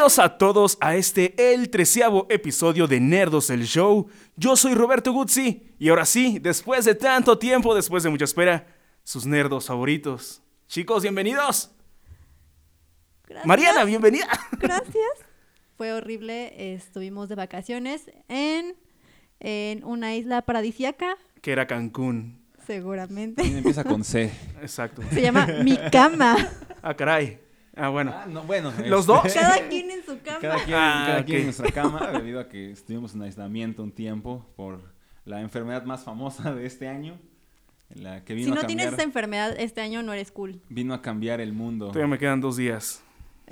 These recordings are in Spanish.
Bienvenidos a todos a este, el treceavo episodio de Nerdos el Show. Yo soy Roberto Guzzi y ahora sí, después de tanto tiempo, después de mucha espera, sus nerdos favoritos. Chicos, bienvenidos. Gracias. Mariana, bienvenida. Gracias. Fue horrible. Estuvimos de vacaciones en, en una isla paradisíaca, Que era Cancún. seguramente. Empieza con C. Exacto. Se llama Mi Cama. Ah, caray. Ah, bueno. Ah, no, bueno. ¿Los este, dos? Cada quien en su cama. Cada quien, Ah, cada ok. quien en nuestra cama, debido a que estuvimos en aislamiento un tiempo por la enfermedad más famosa de este año, la que vino Si no a cambiar, tienes esa enfermedad este año, no eres cool. vino a cambiar el mundo. Todavía me quedan dos días.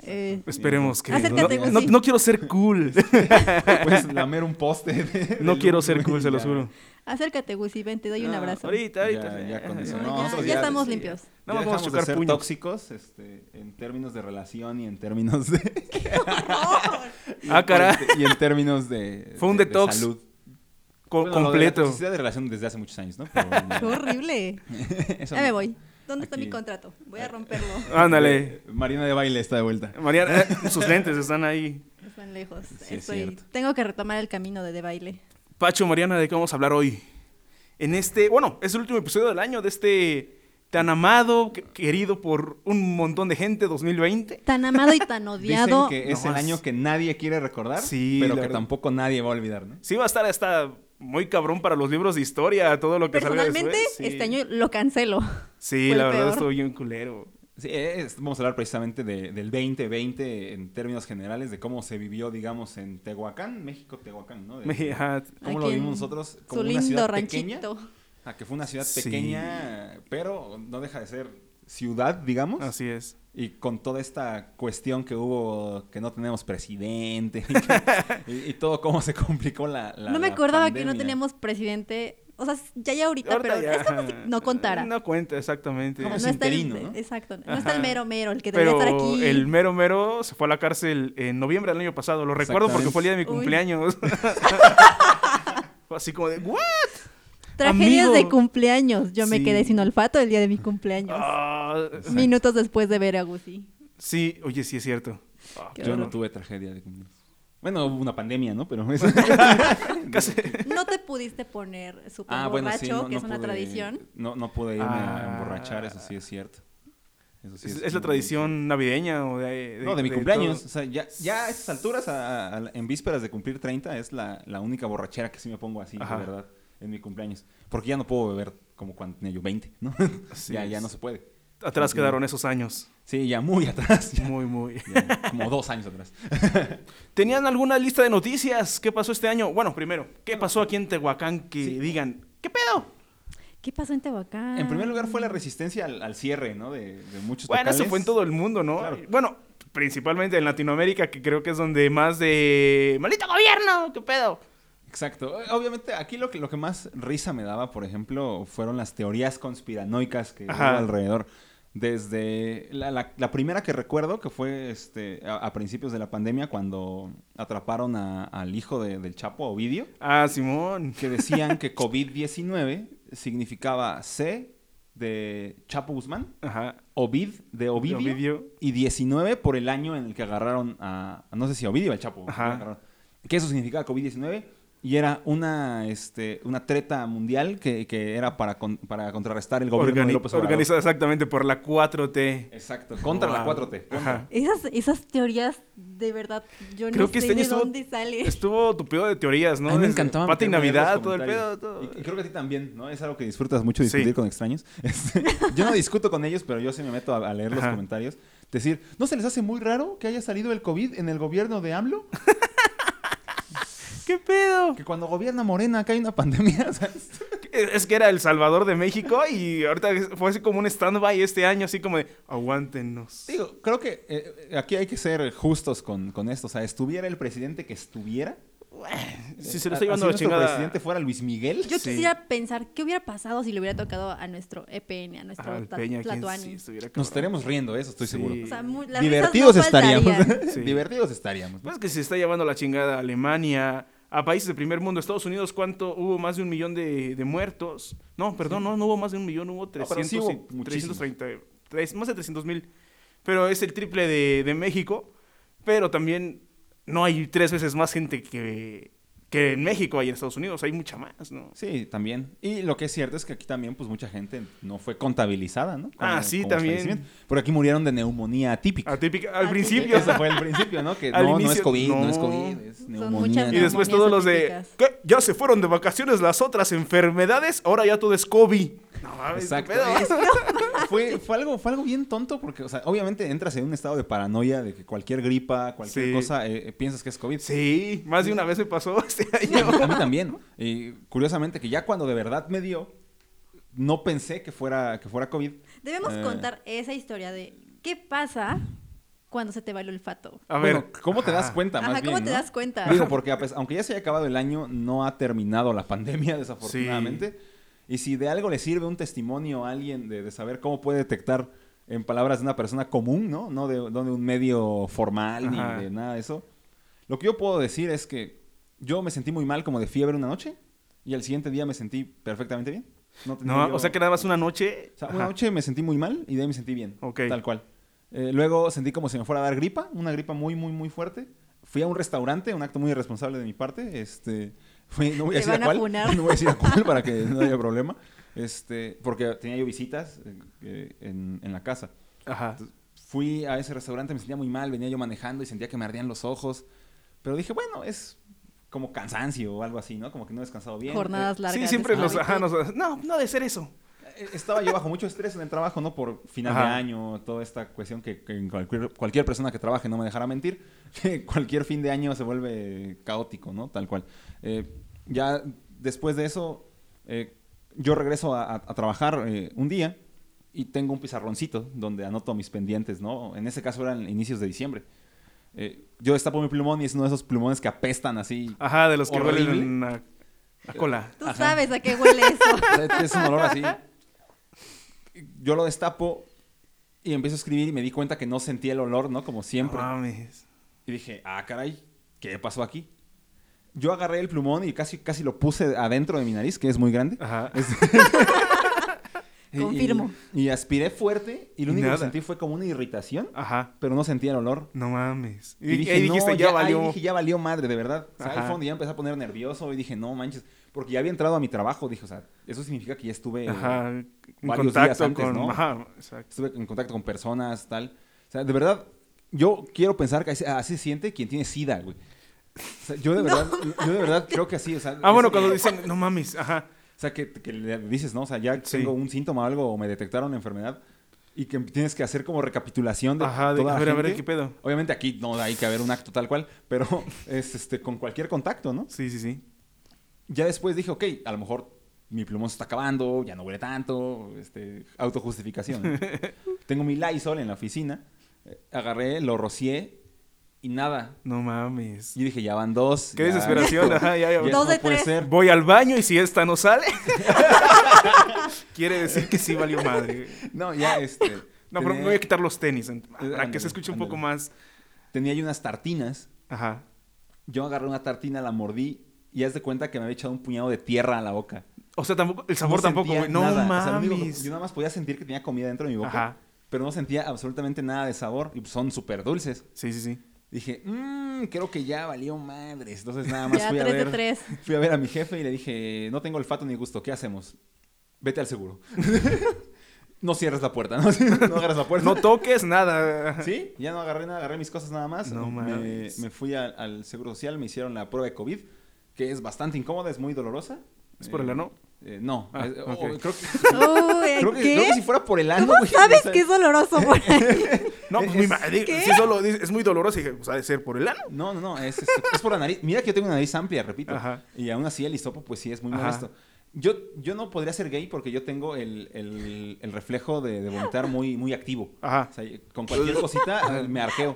Eh, Esperemos que. Acércate, no, no, Gusi. no quiero ser cool. Puedes lamer un poste. de- No quiero ser cool, se lo juro. acércate, Gusi, ven, te doy un Ah, abrazo. Ahorita, ahorita. Ya, ya con eso. Ya, No, ya, nosotros ya estamos sí, limpios. No ya vamos a de ser puños. tóxicos este, en términos de relación y en términos de... Ah, caray. y en términos de... Fue un de- de detox salud. Co- Bueno, lo de la completo. toxicidad de relación desde hace muchos años, ¿no? Pero, Qué horrible. eso Ya no. me voy. ¿Dónde está mi contrato? Voy a romperlo. Ándale. Marina de baile está de vuelta. Mariana, eh, sus lentes están ahí. Están lejos. Sí, Estoy- tengo que retomar el camino de, de baile. Pacho, Mariana, ¿de qué vamos a hablar hoy? En este, bueno, es el último episodio del año de este tan amado, que- querido por un montón de gente 2020. Tan amado y tan odiado. Dicen que es No, el año que nadie quiere recordar, Sí, pero que verdad. tampoco nadie va a olvidar, ¿no? Sí va a estar hasta muy cabrón para los libros de historia, todo lo que salga Personalmente, después. Sí. este año lo cancelo. Sí, fue la verdad peor. estuvo bien culero. Sí, es- vamos a hablar precisamente de- del 2020 en términos generales, de cómo se vivió, digamos, en Tehuacán, México, Tehuacán, ¿no? De-. ¿Cómo Aquí lo vimos nosotros? Como Su una lindo ciudad pequeña. ranchito. Ah, que fue una ciudad Sí. pequeña, pero no deja de ser ciudad, digamos. Así es. Y con toda esta cuestión que hubo, que no tenemos presidente, y, y- y todo cómo se complicó la, la- no me la acordaba que no teníamos presidente. O sea, ya ya ahorita, Ahorita pero ya, es como si no contara. No cuenta, exactamente. Como no está el, ¿no? Exacto. No Ajá. está el mero mero, el que debería estar aquí. el mero mero se fue a la cárcel en noviembre del año pasado. Lo recuerdo porque fue el día de mi Uy. cumpleaños. Así como de, ¿what? Tragedias amigo. de cumpleaños. Yo me quedé sin olfato el día de mi cumpleaños. Ah, Minutos después de ver a Gusi. sí, oye, sí es cierto. Ah, Yo no tuve tragedia de cumpleaños. Bueno, hubo una pandemia, ¿no? Pero eso- Casi. No te pudiste poner súper Ah, bueno, borracho, sí, no, que no es una pude- tradición. No, no pude irme Ah. a emborrachar, eso sí es cierto. Eso sí ¿Es, es la tradición navideña o de, No, de mi cumpleaños. todo? O sea, ya, ya a estas alturas, a- a- en vísperas de cumplir 30, es la, la única borrachera que sí me pongo así, Ajá. de verdad, en mi cumpleaños. Porque ya no puedo beber como cuando tenía yo 20, ¿no? Así ya, ya no se puede. Atrás Sí. quedaron esos años. Sí, ya muy atrás. ya- Muy, muy. ya como dos años atrás. ¿Tenían alguna lista de noticias? ¿Qué pasó este año? Bueno, primero, ¿qué pasó aquí en Tehuacán que Sí. digan, ¿qué pedo? ¿Qué pasó en Tehuacán? En primer lugar fue la resistencia al, al cierre, ¿no? De, de muchos Bueno, eso locales. fue en todo el mundo, ¿no? Claro. Bueno, principalmente en Latinoamérica, que creo que es donde más de... ¡Maldito gobierno! ¿Qué pedo? Exacto. Obviamente, aquí lo que, lo que más risa me daba, por ejemplo, fueron las teorías conspiranoicas que hubo alrededor. Desde la, la- la primera que recuerdo, que fue este, a, a principios de la pandemia, cuando atraparon a- al hijo de- del Chapo, Ovidio, Ah, Simón. que decían que COVID-19 significaba C de Chapo Guzmán, Ajá. Ovid de Ovidio, Ovidio. y 19 por el año en el que agarraron a, no sé si a Ovidio o al Chapo. Ajá. Que eso significaba COVID-19 y era una, este, una treta mundial que, que era para, con- para contrarrestar el gobierno Organi- de López Obrador. organizada exactamente por la 4T. Exacto, contra la Wow. 4T. contra. Esas, esas teorías, de verdad, yo Creo no que sé este año de estuvo- dónde sale. Estuvo tupido de teorías, ¿no? A mí me encantaba Pati Navidad, los todo el pedo. todo. Y, y creo que a ti también, ¿no? Es algo que disfrutas mucho discutir Sí. con extraños. Este, yo no discuto con ellos, pero yo sí me meto a, a leer los Ajá. comentarios. Decir, ¿no se les hace muy raro que haya salido el COVID en el gobierno de AMLO? ¿Qué pedo? Que cuando gobierna Morena acá hay una pandemia, ¿sabes? Es que era El Salvador de México y ahorita fue así como un stand-by este año, así como de, aguántenos. Digo, creo que eh, aquí hay que ser justos con, con esto. O sea, estuviera el presidente que estuviera. Si se lo está llevando la nuestro chingada. presidente fuera Luis Miguel. Yo Sí. quisiera pensar qué hubiera pasado si le hubiera tocado a nuestro EPN, a nuestro Al Tla- Peña, ¿quién Tlatuani. sí estuviera Nos estaremos riendo, eso estoy Sí. seguro. O sea, muy- las Divertidos no estaríamos. faltarían. Sí. Divertidos estaríamos. Pues que se está llevando la chingada a Alemania, a países de primer mundo, Estados Unidos, ¿cuánto? Hubo más de un millón de, de muertos. No, perdón, no, no hubo más de un millón, hubo pero 300 sí y- hubo muchísimos. 330, tres- más de 300 mil. Pero es el triple de, de México. Pero también no hay tres veces más gente que, que en México hay en Estados Unidos. Hay mucha más, ¿no? Sí, también. Y lo que es cierto es que aquí también, pues mucha gente no fue contabilizada, ¿no? Ah, sí, también. Porque aquí murieron de neumonía atípica. Atípica- al Atípica. principio. Ese fue el principio, ¿no? Que Al no, no es COVID, no, es. COVID, es neumonía. Y después todos los de. ¿qué? Ya se fueron de vacaciones las otras enfermedades, ahora ya todo es COVID. No mames, ¿qué Exacto. pedo? Fue, fue, algo, fue algo bien tonto porque, o sea, obviamente entras en un estado de paranoia de que cualquier gripa, cualquier Sí. cosa, eh, eh, piensas que es COVID. Sí, más de una vez me pasó este A año. mí, a mí también. Y curiosamente que ya cuando de verdad me dio, no pensé que fuera, que fuera COVID. Debemos Eh. contar esa historia de qué pasa cuando se te va el olfato. A Bueno, ver, ¿cómo te das cuenta? Ajá, más ¿cómo bien, te no? das cuenta? Digo, porque aunque ya se haya acabado el año, no ha terminado la pandemia, desafortunadamente. Y si de algo le sirve un testimonio a alguien de, de saber cómo puede detectar en palabras de una persona común, ¿no? No de, no de un medio formal Ajá. ni de nada de eso. Lo que yo puedo decir es que yo me sentí muy mal como de fiebre una noche y al siguiente día me sentí perfectamente bien. No, No, yo- o sea que nada más una noche. o sea, una noche me sentí muy mal y de ahí me sentí bien. Ok. Tal cual. Eh, luego sentí como si me fuera a dar gripa, una gripa muy, muy, muy fuerte. Fui a un restaurante, un acto muy irresponsable de mi parte. Este, no voy a decir a cuál. No voy a decir a cuál para que no haya problema. Este, porque tenía yo visitas eh, eh, en, en la casa. Ajá. Fui a ese restaurante, me sentía muy mal, venía yo manejando y sentía que me ardían los ojos. Pero dije, bueno, es como cansancio o algo así, ¿no? Como que no he descansado bien. Jornadas Eh, largas. Sí, siempre esclavitud. Ajá, nos- no, no ha de ser eso. Estaba yo bajo mucho estrés en el trabajo, ¿no? Por final de año, toda esta cuestión que, que cualquier, cualquier persona que trabaje no me dejará mentir, que cualquier fin de año se vuelve caótico, ¿no? Tal cual. Eh, ya después de eso, eh, yo regreso a, a- a trabajar eh, un día y tengo un pizarroncito donde anoto mis pendientes, ¿no? En ese caso eran inicios de diciembre. Eh, yo destapo mi plumón y es uno de esos plumones que apestan así. Ajá, de los que huelen a, a cola. Tú Ajá. sabes a qué huele eso. Es un olor así. Yo lo destapo y empiezo a escribir y me di cuenta que no sentía el olor, ¿no? Como siempre. Mames. Y dije, ah, caray, ¿qué pasó aquí? Yo agarré el plumón y casi, casi lo puse adentro de mi nariz, que es muy grande. Ajá. Confirmo. Y, y aspiré fuerte y lo Y único nada. que sentí fue como una irritación, Ajá. pero no sentía el olor. No mames. Y, Y, dije, ahí dijiste, no, ya, ahí valió. dije, ya valió madre, de verdad. O sea, Ajá. ahí fue donde ya empecé a poner nervioso y dije, no manches, porque ya había entrado a mi trabajo. Dije, o sea, eso significa que ya estuve, Ajá. En varios contacto días antes, con. ¿no? Ajá, exacto. estuve en contacto con personas, tal. O sea, de verdad, yo quiero pensar que así, así se siente quien tiene sida, güey. O sea, yo de verdad, yo de verdad creo que así, o sea. Ah, bueno, es- cuando dicen, no mames, ajá. O sea, que, que le dices, ¿no? O sea, ya Sí. tengo un síntoma o algo o me detectaron enfermedad y que tienes que hacer como recapitulación de Ajá, de, toda a la ver, a ver, gente. ¿qué pedo? Obviamente aquí no hay que haber un acto tal cual, pero es este con cualquier contacto, ¿no? Sí, sí, sí. Ya después dije, ok, a lo mejor mi plumón se está acabando, ya no huele tanto, este, autojustificación. Tengo mi Lysol en la oficina, eh, agarré, lo rocié y nada. No mames. Y dije, ya van dos. Qué ya- desesperación, ajá, ya, ya. ya Dos no puede tres. ser. Voy al baño y si esta no sale, quiere decir que sí valió madre. No, ya este. No, pero me voy a quitar los tenis en- para ándale, que se escuche un poco más. Tenía yo unas tartinas. Ajá. Yo agarré una tartina, la mordí y haz de cuenta que me había echado un puñado de tierra a la boca. O sea, tampoco, el sabor No tampoco, güey. No nada. O sea, mames. yo nada más podía sentir que tenía comida dentro de mi boca. Ajá. Pero no sentía absolutamente nada de sabor. Y son súper dulces. Sí, sí, sí. Dije, mmm, creo que ya valió madres. Entonces nada más Ya, fui a ver. tres. Fui a ver a mi jefe y le dije, no tengo olfato ni gusto, ¿qué hacemos? Vete al seguro. no cierres la puerta, ¿no? no agarras la puerta. No toques nada. Sí, ya no agarré nada, agarré mis cosas nada más. No me, mames. me fui al seguro social, me hicieron la prueba de COVID, que es bastante incómoda, es muy dolorosa. ¿Es por el ano? Eh, no, Ah, es- oh, creo, que, Uy, creo, que, creo que si fuera por el ano. ¿Cómo güey, sabes que es doloroso? güey? No, pues Es- mi madre. ¿Qué? Si solo dice, es muy doloroso, y dije, pues ha de ser por el ano. No, no, no, es, es por la nariz. Mira que yo tengo una nariz amplia, repito. Ajá. Y aún así el hisopo, pues sí, es muy Ajá. molesto. Yo, yo no podría ser gay porque yo tengo el, el- el reflejo de, de vomitar muy, muy activo. Ajá. O sea, con cualquier cosita me arqueo.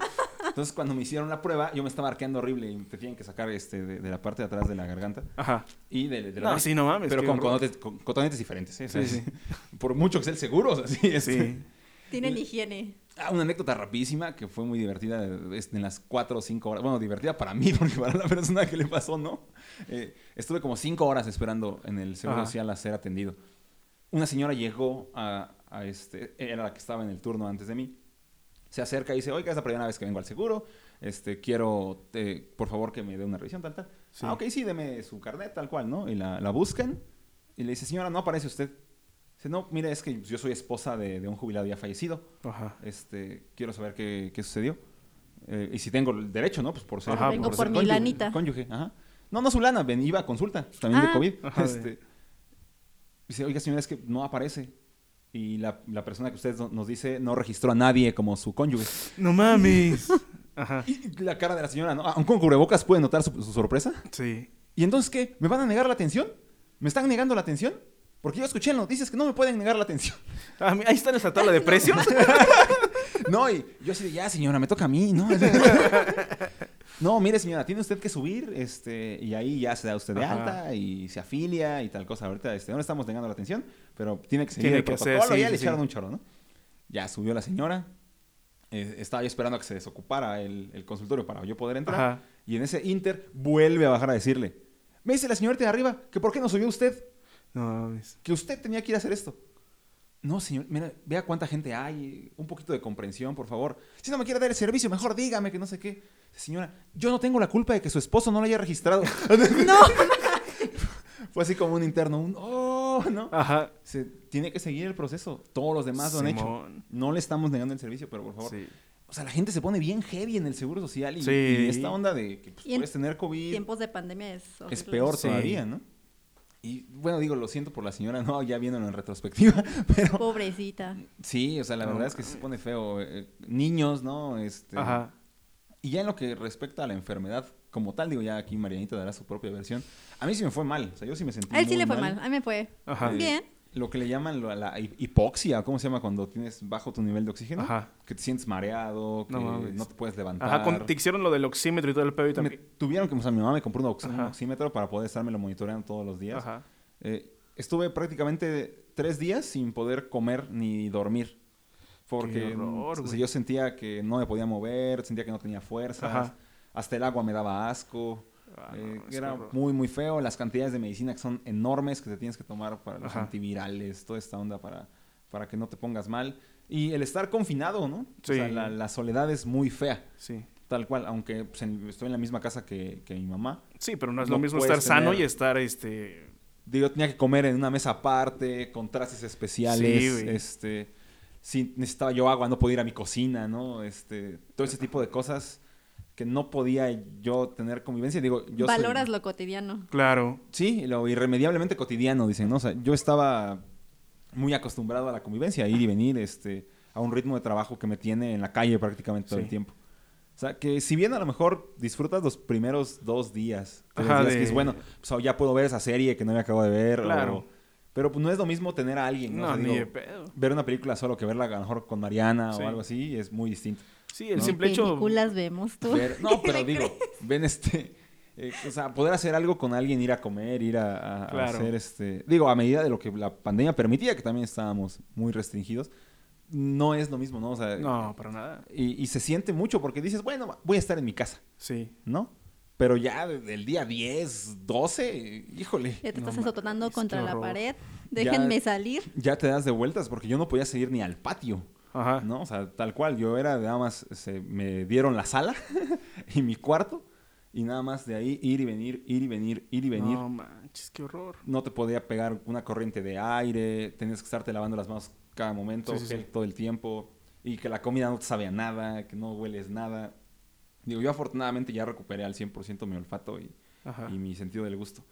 Entonces, cuando me hicieron la prueba, yo me estaba arqueando horrible y te tienen que sacar este, de, de la parte de atrás de la garganta Ajá. y de, de la No, sí, no mames. Pero con, cotonetes, con cotonetes diferentes. ¿eh? O sea, Sí, sí. Por mucho que sea el seguro. O sea, sí, este. Sí. Tienen higiene. Ah, una anécdota rapidísima que fue muy divertida es en las cuatro o cinco horas. Bueno, divertida para mí, porque para la persona que le pasó, no. Eh, estuve como cinco horas esperando en el Seguro Ajá. Social a ser atendido. Una señora llegó a, a este, era la que estaba en el turno antes de mí. Se acerca y dice, oiga, es la primera vez que vengo al seguro. este, quiero, eh, por favor, que me dé una revisión, tal, tal. Sí. Ah, ok, sí, deme su carnet, tal cual, ¿no? Y la, la buscan y le dice, señora, no aparece usted. Dice, no, mire, es que yo soy esposa de, de un jubilado ya fallecido. Ajá. Este, quiero saber qué, qué sucedió. Eh, y si tengo el derecho, ¿no? Pues por ser, Ajá, Vengo ser por mi cónyuge- lanita. Cónyuge, ajá. No, no su lana, ven, iba a consulta, también de Ah. COVID. Ajá, Este, dice, oiga, señora, es que no aparece. Y la, la persona que usted no- nos dice no registró a nadie como su cónyuge. No mames. Ajá. Y la cara de la señora, ¿no? Aún con cubrebocas puede notar su, su sorpresa. Sí. ¿Y entonces qué? ¿Me van a negar la atención? ¿Me están negando la atención? Porque yo escuché en noticias que no me pueden negar la atención. Ah, ahí está nuestra tabla de precios. No, y yo así de, ya señora, me toca a mí, ¿no? no, mire señora, tiene usted que subir, este, y ahí ya se da usted de Ajá. alta y se afilia y tal cosa. Ahorita, este, no le estamos negando la atención, pero tiene que seguir Tiene el que hacer, protocolo. sí, ya le sí, echaron un chorro, ¿no? Ya subió la señora. eh, estaba yo esperando a que se desocupara el, el consultorio para yo poder entrar. Ajá. Y en ese inter vuelve a bajar a decirle, me dice la señorita de arriba que por qué no subió usted, No mames. que usted tenía que ir a hacer esto. No, señor, mira, vea cuánta gente hay, un poquito de comprensión, por favor. Si no me quiere dar el servicio, mejor dígame que no sé qué. Señora, yo no tengo la culpa de que su esposo no lo haya registrado. No. Fue así como un interno, un oh, ¿no? Ajá. Se tiene que seguir el proceso. Todos los demás lo han hecho. No le estamos negando el servicio, pero por favor. Sí. O sea, la gente se pone bien heavy en el seguro social y, Sí. y esta onda de que pues, puedes tener COVID Tiempos de pandemia es es peor Sí. todavía, ¿no? Y bueno, digo, lo siento por la señora, no, ya viéndolo en retrospectiva, pero Pobrecita. sí, o sea, la No verdad es que se pone feo. eh, niños, ¿no? Este, Ajá. Y ya en lo que respecta a la enfermedad, como tal, digo, ya aquí Marianita dará su propia versión. A mí sí me fue mal, o sea, yo sí me sentí A él sí le fue mal. A mí me fue Ajá. Bien. Lo que le llaman la hi- hipoxia, ¿cómo se llama cuando tienes bajo tu nivel de oxígeno? Ajá. Que te sientes mareado, que No te puedes levantar. Ajá. Te hicieron lo del oxímetro y todo el pedo y Me también. tuvieron que, o sea, mi mamá me compró un, ox- un Ajá. oxímetro para poder estármelo monitoreando todos los días. Ajá. Eh, estuve prácticamente tres días sin poder comer ni dormir. Porque Qué horror, o sea, güey. yo sentía que no me podía mover, sentía que no tenía fuerzas. Hasta el agua me daba asco. Ah, eh, no, era horror. muy, muy feo. Las cantidades de medicina que son enormes que te tienes que tomar para los Ajá. antivirales, toda esta onda para, para que no te pongas mal. Y el estar confinado, ¿no? Sí. O sea, la, la soledad es muy fea. Sí. Tal cual, aunque pues, en- estoy en la misma casa que, que mi mamá. Sí, pero no es No lo mismo estar sano y estar este. Digo, tenía que comer en una mesa aparte, con trastes especiales. Sí, güey. este, si necesitaba yo agua, no podía ir a mi cocina, ¿no? Este, todo ese tipo de cosas que no podía yo tener convivencia. Digo, yo soy- Valoras lo cotidiano. Claro. Sí, lo irremediablemente cotidiano, dicen, ¿no? O sea, yo estaba muy acostumbrado a la convivencia, a ir y venir, este, a un ritmo de trabajo que me tiene en la calle prácticamente todo Sí. el tiempo. O sea, que si bien a lo mejor disfrutas los primeros dos días, tres Ajá, días que es bueno, pues ya puedo ver esa serie que no me acabo de ver. o- Claro. pero pues no es lo mismo tener a alguien, ¿no? No, O sea, ni digo, de pedo. ver una película solo que verla a lo mejor con Mariana Sí. o algo así es muy distinto. Sí, el ¿No? simple hecho. películas vemos tú? Ver- no, pero ¿Le digo, ven este. eh, o sea, poder hacer algo con alguien, ir a comer, ir a, a- a Claro. hacer este. Digo, a medida de lo que la pandemia permitía, que también estábamos muy restringidos, no es lo mismo, ¿no? O sea, No, para nada. y, y se siente mucho porque dices, bueno, voy a estar en mi casa, Sí. ¿no? Pero ya del día 10, 12, híjole, Ya te No estás azotando contra la pared. Déjenme salir. ya te das de vueltas porque yo no podía seguir ni al patio. Ajá. ¿no? O sea, tal cual, yo era nada más, se, me dieron la sala y mi cuarto y nada más de ahí ir y venir, ir y venir, ir y venir. No manches, qué horror. No te podía pegar una corriente de aire, tenías que estarte lavando las manos cada momento, Sí, sí, sí. todo el tiempo y que la comida no te sabe a nada, que no hueles nada. Digo, yo afortunadamente ya recuperé al 100% mi olfato y, y mi sentido del gusto.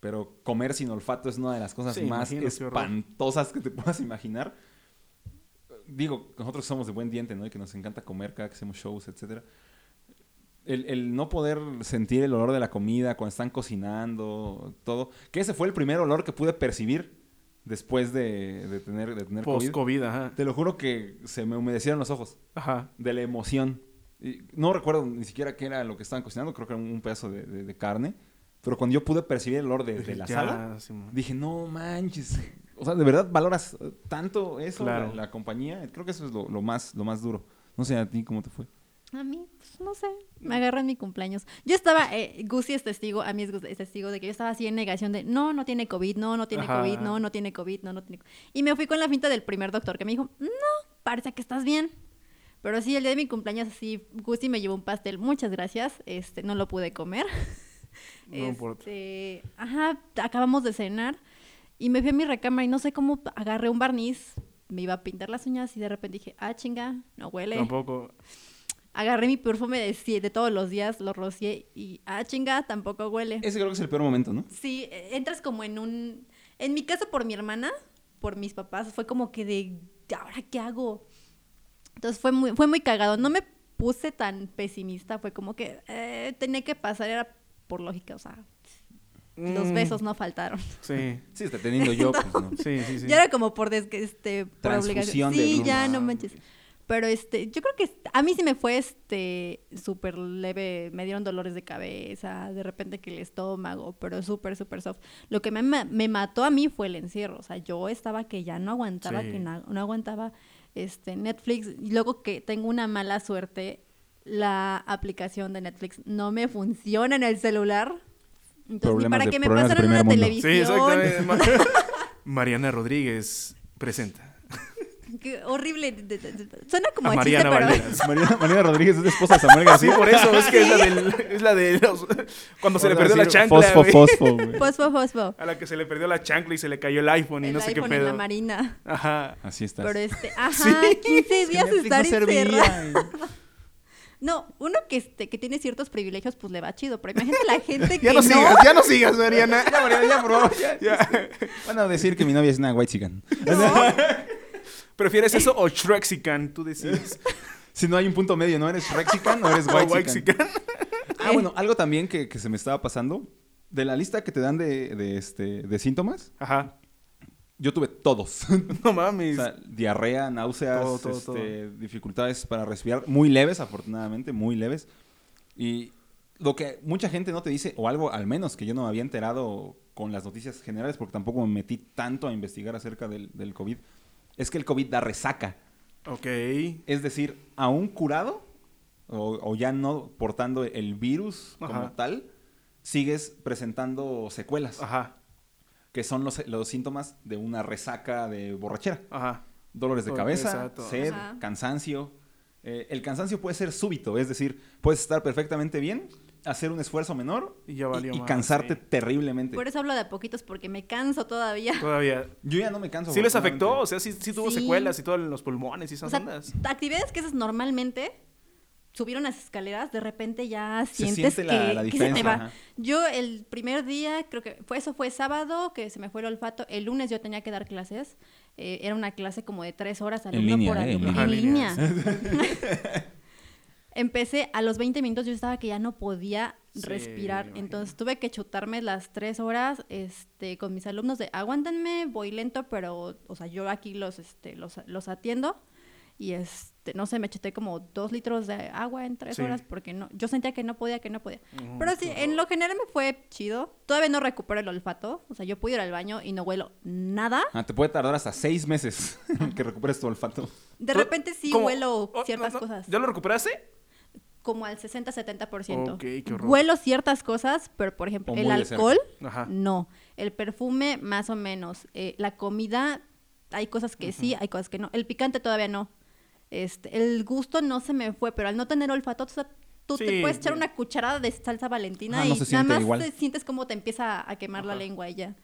Pero comer sin olfato es una de las cosas más espantosas que te puedas imaginar. Digo, nosotros somos de buen diente, ¿no? Y que nos encanta comer cada que hacemos shows, etcétera. El, el no poder sentir el olor de la comida cuando están cocinando, todo. Que ese fue el primer olor que pude percibir después de, de tener, de tener COVID. Post-COVID, ajá. Te lo juro que se me humedecieron los ojos Ajá. de la emoción. Y no recuerdo ni siquiera qué era lo que estaban cocinando, creo que era un pedazo de, de- de carne. Pero cuando yo pude percibir el olor desde la Ya, sala, Simón. dije, no manches. O sea, ¿de verdad valoras eh, tanto eso, Claro. la, la compañía? Creo que eso es lo, lo más, lo más duro. No sé a ti cómo te fue. A mí, pues, no sé, me agarró en mi cumpleaños. Yo estaba, eh, Gusi es testigo, a mí es, testigo de que yo estaba así en negación de, no, no tiene COVID, no, no tiene Ajá. COVID, no, no tiene COVID, no, no tiene. Y me fui con la finta del primer doctor que me dijo, no, parece que estás bien. Pero sí, el día de mi cumpleaños así, Gusti me llevó un pastel, muchas gracias. Este, no lo pude comer. No importa. este, ajá, acabamos de cenar y me fui a mi recámara y no sé cómo agarré un barniz, me iba a pintar las uñas y de repente dije, ah, chinga, no huele. Tampoco. Agarré mi perfume de, de todos los días, lo rocié y, ah, chinga, tampoco huele. Ese creo que es el peor momento, ¿no? Sí, eh, entras como en un... En mi caso, por mi hermana, por mis papás, fue como que de, ¿ahora qué hago? Entonces fue muy, fue muy cagado. No me puse tan pesimista, fue como que eh, tenía que pasar, era por lógica, o sea, los Mm, besos no faltaron. Sí, Sí, está teniendo yo, pues no. sí, sí. sí. Ya era como por, des- este, por Transfusión obligación. de Sí, luz. ya, no manches. Pero este, yo creo que a mí sí me fue este súper leve, me dieron dolores de cabeza, de repente que el estómago, pero súper, súper soft. Lo que me, me mató a mí fue el encierro, o sea, yo estaba que ya no aguantaba, Sí. que na- no, aguantaba este Netflix, y luego que tengo una mala suerte, la aplicación de Netflix no me funciona en el celular. Entonces, para de- que me de pasaran una mundo. televisión. Sí, exactamente. Ma- Mariana Rodríguez presenta. Qué horrible. de- de- de- Suena como A a Mariana chiste, pero... Mariana, Mariana Rodríguez es la esposa de Samuel Sí, García. por eso, es que es la, del, es la de los- cuando se le perdió la chancla. Fosfo, güey. fosfo, güey. Fosfo, fosfo. A la que se le perdió la chancla y se le cayó el iPhone y El no sé iPhone qué en la pedo. marina. Ajá. Así estás. Pero este, ajá, 15 días estar no servía, encerrado. No, uno que, este, que tiene ciertos privilegios, pues le va chido. Pero imagínate la gente que Ya no, no. sigas, ya no sigas, Mariana. Ya, Mariana, ya, por favor, ya. Ya. Van a decir que mi novia es una white chican. ¿Prefieres eso o Shrexican? Tú decides. Si no hay un punto medio, ¿no eres Rexican o eres O white Waxican. Ah, bueno, algo también que, que se me estaba pasando. De la lista que te dan de, de, este, de síntomas, Ajá. Yo tuve todos. No o mames. sea, diarrea, náuseas, Todo, todo, este, dificultades para respirar, muy leves, afortunadamente, muy leves. Y lo que mucha gente no te dice, o algo al menos que yo no me había enterado con las noticias generales, porque tampoco me metí tanto a investigar acerca del, del COVID, es que el COVID da resaca. ok. Es decir, aún curado, o, o ya no portando el virus como Ajá. tal, sigues presentando secuelas, Ajá. Que son los, los síntomas de una resaca de borrachera. Ajá. Dolores de cabeza, exacto. sed, Ajá. cansancio. Eh, el cansancio puede ser súbito, es decir, puedes estar perfectamente bien, hacer un esfuerzo menor Y ya valió y más, cansarte sí. terriblemente. Por eso hablo de a poquitos, porque me canso todavía. Todavía. Yo ya no me canso. ¿Sí les afectó? O sea, sí, sí tuvo Sí. secuelas y todo en los pulmones y esas O sea, ondas. actividades que haces normalmente, subir unas escaleras, de repente ya Se sientes siente que, la- la que se te va. ajá. Yo el primer día, creo que fue eso fue sábado, que se me fue el olfato. El lunes yo tenía que dar clases. eh, era una clase como de tres horas En alumno línea, por eh, en alumno. línea. En línea. Empecé a los 20 minutos, yo estaba que ya no podía Sí, respirar. Entonces tuve que chutarme las tres horas este, con mis alumnos de aguántenme, voy lento, pero, o sea, yo aquí los, este, los, los atiendo. Y este, no sé, me chuté como dos litros de agua en tres Sí. horas porque no, yo sentía que no podía, que no podía. Ujú, Pero sí, en lo general me fue chido. Todavía no recupero el olfato. O sea, yo puedo ir al baño y no huelo nada. Ah, te puede tardar hasta seis meses que recuperes tu olfato. De repente sí ¿cómo? huelo Oh, ciertas no, no. cosas. ¿Ya lo recuperaste? Como al 60-70%. Ok, qué horror. Huelo ciertas cosas, pero por ejemplo, el alcohol, no. El perfume, más o menos. Eh, la comida, hay cosas que sí, hay cosas que no. El picante todavía no. Este, el gusto no se me fue, pero al no tener olfato, o sea, tú Sí, te puedes echar una cucharada de salsa valentina Ah, y nada más igual. te sientes como te empieza a quemar la lengua y ya.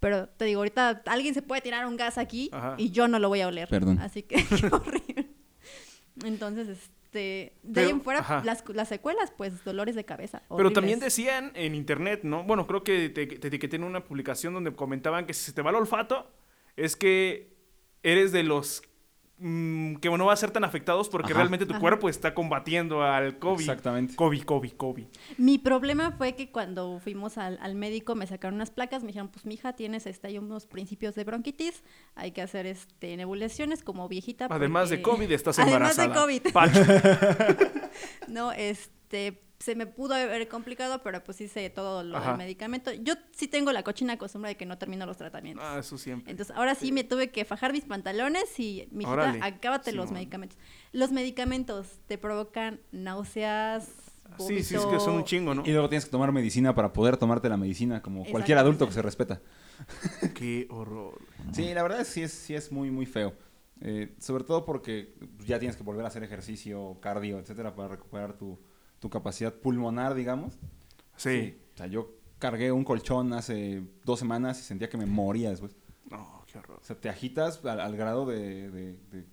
Pero te digo, ahorita alguien se puede tirar un gas aquí Ajá. y yo no lo voy a oler. Perdón. Así que qué horrible. Entonces, este, de ahí Pero, en fuera, las, las secuelas, pues dolores de cabeza. Pero también decían en internet, ¿no? Bueno, creo que te, te etiqueté en una publicación donde comentaban que si se te va el olfato, es que eres de los mm, que no va a ser tan afectados porque Ajá. realmente tu Ajá. cuerpo está combatiendo al COVID. Exactamente. COVID, COVID, COVID. Mi problema fue que cuando fuimos al, al médico me sacaron unas placas, me dijeron, pues mija, tienes este, hay unos principios de bronquitis, hay que hacer este, nebulizaciones como viejita. Además de COVID, estás Además de embarazada. COVID. Pacho. No, este, se me pudo haber complicado, pero pues hice todo lo Ajá. del medicamento. Yo sí tengo la cochina costumbre de que no termino los tratamientos. Ah, eso siempre. Entonces, ahora sí me tuve que fajar mis pantalones y, mijita, Órale. acábate los medicamentos. Los medicamentos te provocan náuseas, Sí, sí, es que son un chingo, ¿no? Y luego tienes que tomar medicina para poder tomarte la medicina, como cualquier adulto que se respeta. Qué horror. Sí, la verdad sí es, sí es muy, muy feo. Eh, sobre todo porque ya tienes que volver a hacer ejercicio, cardio, etcétera, para recuperar tu, tu capacidad pulmonar, digamos. Sí. O sea, yo cargué un colchón hace dos semanas y sentía que me moría después. No, qué horror. O sea, te agitas al, al grado de, de- de,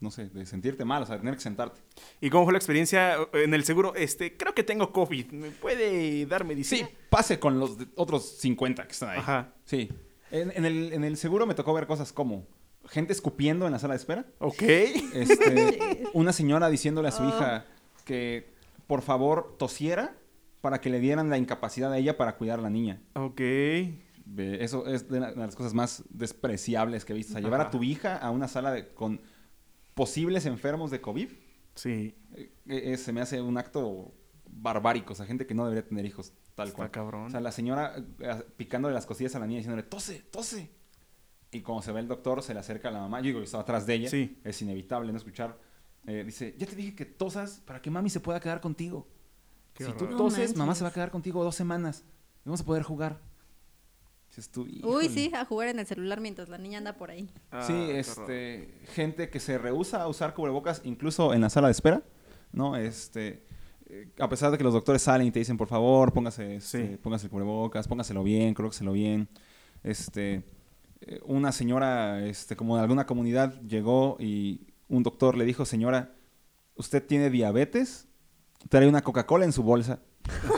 no sé, de sentirte mal, o sea, de tener que sentarte. ¿Y cómo fue la experiencia en el seguro? Este, creo que tengo COVID. ¿Me puede dar Sí, medicina? pase con los de- otros 50 que están ahí. Ajá. Sí. En, en el, en el seguro me tocó ver cosas como gente escupiendo en la sala de espera. Ok. Este, una señora diciéndole a su Oh. hija que por favor tosiera para que le dieran la incapacidad a ella para cuidar a la niña. Ok. Eso es de la- de las cosas más despreciables que he visto. O sea, llevar a tu hija a una sala de- con posibles enfermos de COVID Sí. eh, eh, se me hace un acto barbárico. O sea, gente que no debería tener hijos, tal Está cual. cabrón. O sea, la señora eh, picándole las costillas a la niña diciéndole, tose, tose. Y cuando se ve el doctor, se le acerca a la mamá. Yo digo, estaba atrás de ella. Sí. Es inevitable no escuchar. Eh, dice, ya te dije que tosas para que mami se pueda quedar contigo. Qué si horror. tú No toses, mamá manches. se va a quedar contigo dos semanas. Y vamos a poder jugar. Dices tú, Uy, sí, a jugar en el celular mientras la niña anda por ahí. Ah, Sí, qué horror. este, gente que se rehúsa a usar cubrebocas incluso en la sala de espera, ¿no? Este, eh, a pesar de que los doctores salen y te dicen, por favor, póngase, este, Sí. póngase el cubrebocas, póngaselo bien, colóqueselo bien. Este, eh, una señora, este, como de alguna comunidad, llegó y un doctor le dijo, señora, usted tiene diabetes, trae una Coca-Cola en su bolsa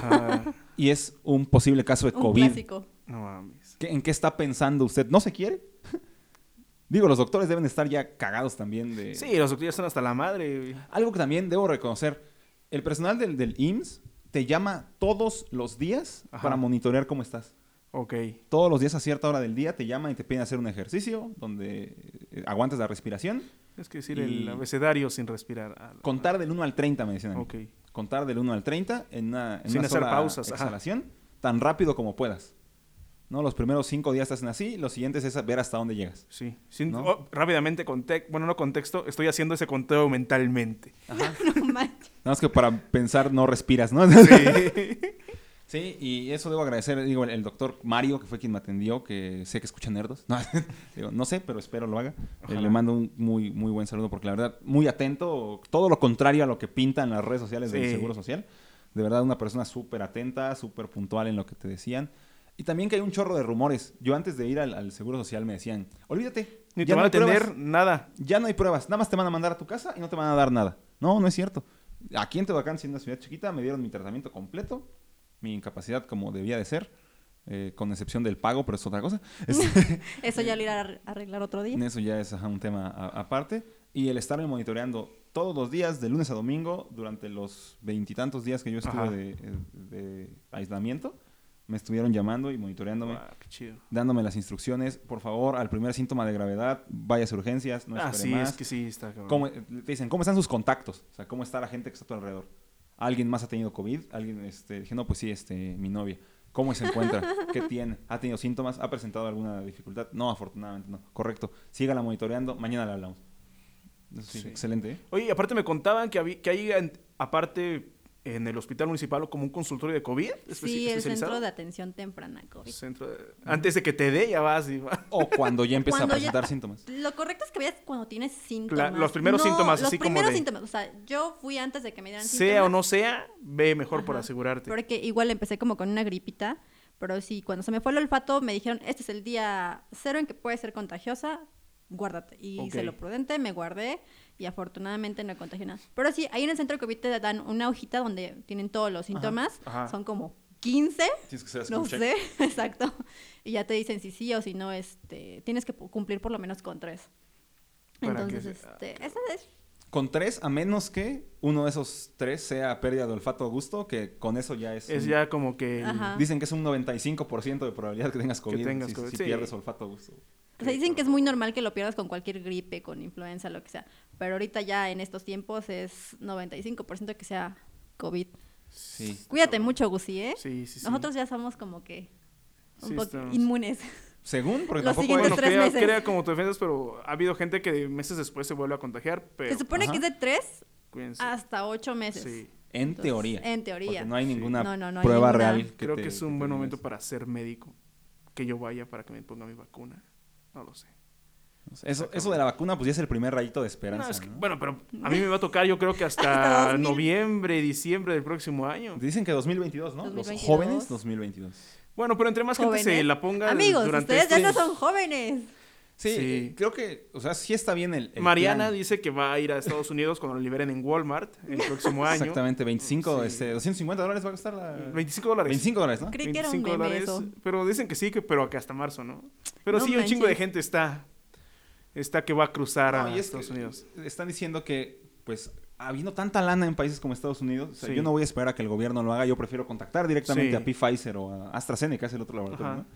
Ajá. y es un posible caso de Un COVID. clásico. No mames. ¿Qué- ¿En qué está pensando usted? ¿No se quiere? Digo, los doctores deben estar ya cagados también de... Sí, los doctores están hasta la madre. Algo que también debo reconocer. El personal del, del IMSS te llama todos los días Ajá. para monitorear cómo estás. Ok. Todos los días a cierta hora del día te llaman y te piden hacer un ejercicio donde eh, aguantes la respiración. Es que decir Y- el abecedario sin respirar. Contar del 1 al 30, me decían. a mí. Ok. Contar del 1 al 30 en una, en Sin una hacer sola pausas, ajá. exhalación, tan rápido como puedas. ¿No? Los primeros cinco días te hacen así, los siguientes es ver hasta dónde llegas. Sí. Sin- ¿No? oh, rápidamente, bueno, no contexto, estoy haciendo ese conteo mentalmente. Ajá. No manches. Nada más que para pensar no respiras, ¿no? Sí. Sí, y eso debo agradecer, digo, el, el doctor Mario, que fue quien me atendió, que sé que escucha nerdos. No, digo, no sé, pero espero lo haga. Eh, Ojalá. le mando un muy, muy buen saludo porque la verdad, muy atento, todo lo contrario a lo que pintan las redes sociales del Sí. Seguro Social. De verdad, una persona súper atenta, súper puntual en lo que te decían. Y también que hay un chorro de rumores. Yo antes de ir al, al Seguro Social me decían, olvídate, Ni te van no a hay pruebas, atender nada. ya no hay pruebas, nada más te van a mandar a tu casa y no te van a dar nada. No, no es cierto. Aquí en Tehuacán, siendo una ciudad chiquita, me dieron mi tratamiento completo, mi incapacidad como debía de ser, eh, con excepción del pago, pero es otra cosa. Este, Eso ya lo irá a ar- arreglar otro día. eso ya es ajá, un tema aparte. Y el estarme monitoreando todos los días, de lunes a domingo, durante los veintitantos días que yo estuve de, de aislamiento, me estuvieron llamando y monitoreándome. Ah, qué chido. Dándome las instrucciones, por favor, al primer síntoma de gravedad, váyase a urgencias, no ah, sí, más. es que sí, está cabrón. ¿Cómo- te dicen, ¿cómo están sus contactos? O sea, ¿cómo está la gente que está a tu alrededor? ¿Alguien más ha tenido COVID? ¿Alguien, este, dije, no, pues sí, este, mi novia. ¿Cómo se encuentra? ¿Qué tiene? ¿Ha tenido síntomas? ¿Ha presentado alguna dificultad? No, afortunadamente no. Correcto. Sígala monitoreando. Mañana le hablamos. Eso sí, Sí. excelente. ¿eh? Oye, aparte me contaban que, había, que hay, aparte, en el hospital municipal, como un consultorio de COVID Sí, el centro de atención temprana COVID. Centro de- Antes de que te dé, ya vas y va. O cuando ya empieza a ya- presentar síntomas. Lo correcto es que vayas cuando tienes síntomas. los primeros síntomas, los así como primeros de- síntomas. O sea, yo fui antes de que me dieran Sea síntomas. o no sea, ve mejor por asegurarte. Porque igual empecé como con una gripita. Pero sí, cuando se me fue el olfato, me dijeron, este es el día cero en que puede ser contagiosa, guárdate. Y Ok. hice lo prudente, me guardé y afortunadamente no contagié nada. Pero sí, ahí en el centro de COVID te dan una hojita donde tienen todos los síntomas. ajá. Son como 15, Tienes que hacer no check. sé, exacto. Y ya te dicen si sí o si no, este, tienes que cumplir por lo menos con tres. Que Entonces, se- ah, este, esa es Con tres, a menos que uno de esos tres sea pérdida de olfato o gusto, que con eso ya es... Es un- ya como que... Ajá. Dicen que es un 95% de probabilidad que tengas COVID. tengas si, COVID, si sí. pierdes olfato o gusto. O sea, dicen que es muy normal que lo pierdas con cualquier gripe, con influenza, lo que sea. Pero ahorita ya en estos tiempos es 95% que sea COVID. Sí. Cuídate mucho, Gusi, ¿eh? Sí, sí, sí. Nosotros ya somos como que un Sí, poco estamos- inmunes. Según, porque Los tampoco Bueno, tres crea, meses. crea como te defendes, pero ha habido gente que meses después se vuelve a contagiar, pero Se supone Ajá. que es de 3 cuídense. hasta 8 meses. Sí, En Entonces, teoría. En teoría. Porque no hay Sí. ninguna No, no, no hay prueba ninguna- real. creo te- que es un buen momento para ser médico. Que yo vaya para que me ponga mi vacuna. No lo sé. Eso, eso de la vacuna, pues ya es el primer rayito de No, esperanza. es que- ¿no? bueno, pero a mí me va a tocar yo creo que Hasta hasta 2000. noviembre, diciembre del próximo año. Dicen que 2022, ¿no? 2022. Los jóvenes 2022. Bueno, pero entre más gente se Jóvenes. la ponga Amigos, durante ustedes ya no estos- son jóvenes. Sí, Sí. eh, creo que, o sea, sí está bien el, el Mariana plan. dice que va a ir a Estados Unidos cuando lo liberen en Walmart el próximo año. Exactamente, 25, Sí. este, 250 dólares va a costar la... 25 dólares. 25 dólares, ¿no? Creí que era un 25 meme dólares, eso. Pero dicen que sí, que, pero que hasta marzo, ¿no? Pero No sí, un chingo de gente está, está que va a cruzar No, a es Estados que Unidos. Están diciendo que, pues, habiendo tanta lana en países como Estados Unidos, o sea, Sí. yo no voy a esperar a que el gobierno lo haga, yo prefiero contactar directamente Sí. a Pfizer o a AstraZeneca, es el otro laboratorio, Ajá. ¿no?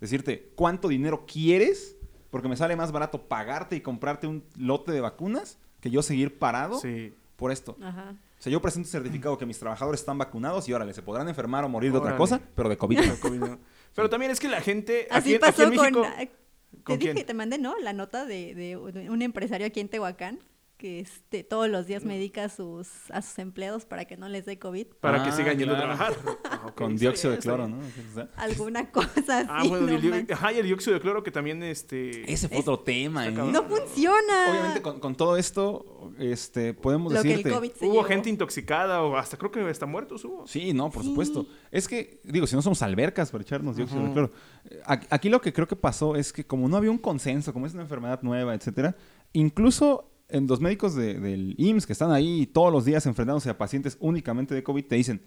Decirte, ¿cuánto dinero quieres? Porque me sale más barato pagarte y comprarte un lote de vacunas que yo seguir parado Sí. por esto. Ajá. O sea, yo presento un certificado que mis trabajadores están vacunados y órale, se podrán enfermar o morir de otra cosa, pero de COVID. Pero COVID no. Pero también es que la gente. Así aquí, aquí pasó en México, con... Te ¿con dije, quién? te mandé, ¿no? La nota de, de un empresario aquí en Tehuacán que este, todos los días medica a sus, a sus empleados para que no les dé COVID. Para que Ah, sigan yendo claro. a trabajar. Ah, Con dióxido de cloro. ¿no? Sea, Alguna cosa así. Ah, bueno, no el, manches. ajá, y el dióxido de cloro que también este. Ese fue otro tema, ¿eh? No funciona. Obviamente con, con todo esto, este, podemos Lo que decirte... el COVID se Hubo llevó. gente intoxicada o hasta creo que hasta muertos hubo. Sí, no, por Sí. supuesto. Es que, digo, si no somos albercas para echarnos dióxido de cloro. Eh, aquí lo que creo que pasó es que como no había un consenso, como es una enfermedad nueva, etcétera, incluso en los médicos de- del IMSS que están ahí todos los días enfrentándose a pacientes únicamente de COVID, te dicen,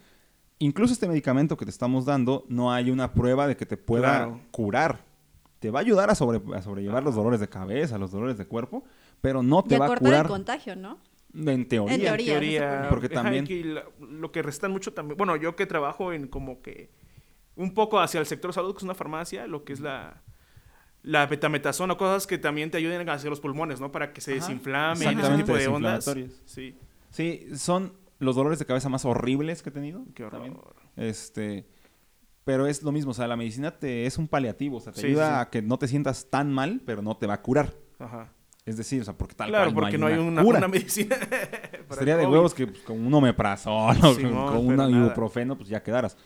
incluso este medicamento que te estamos dando, no hay una prueba de que te pueda Claro. curar. Te va a ayudar a, sobre- a sobrellevar los dolores de cabeza, los dolores de cuerpo, pero no Y te a va a cortar curar. el contagio, ¿no? En teoría. En teoría. Porque también- y que la- lo que restan mucho también, bueno, yo que trabajo en como que un poco hacia el sector salud, que es una farmacia, lo que es la la betametasona, cosas que también te ayuden hacia los pulmones, ¿no? Para que se Ajá. desinflamen, ese tipo de ondas. Sí, Sí, son los dolores de cabeza más horribles que he tenido. qué horror. también. Este, pero es lo mismo, o sea, la medicina te es un paliativo, o sea, te Sí, ayuda sí, a que no te sientas tan mal, pero no te va a curar. Ajá. Es decir, o sea, porque tal claro, cual porque no hay una, cura. una medicina. para el de huevos que pues, con un omeprazol o con un ibuprofeno, pues ya quedaras.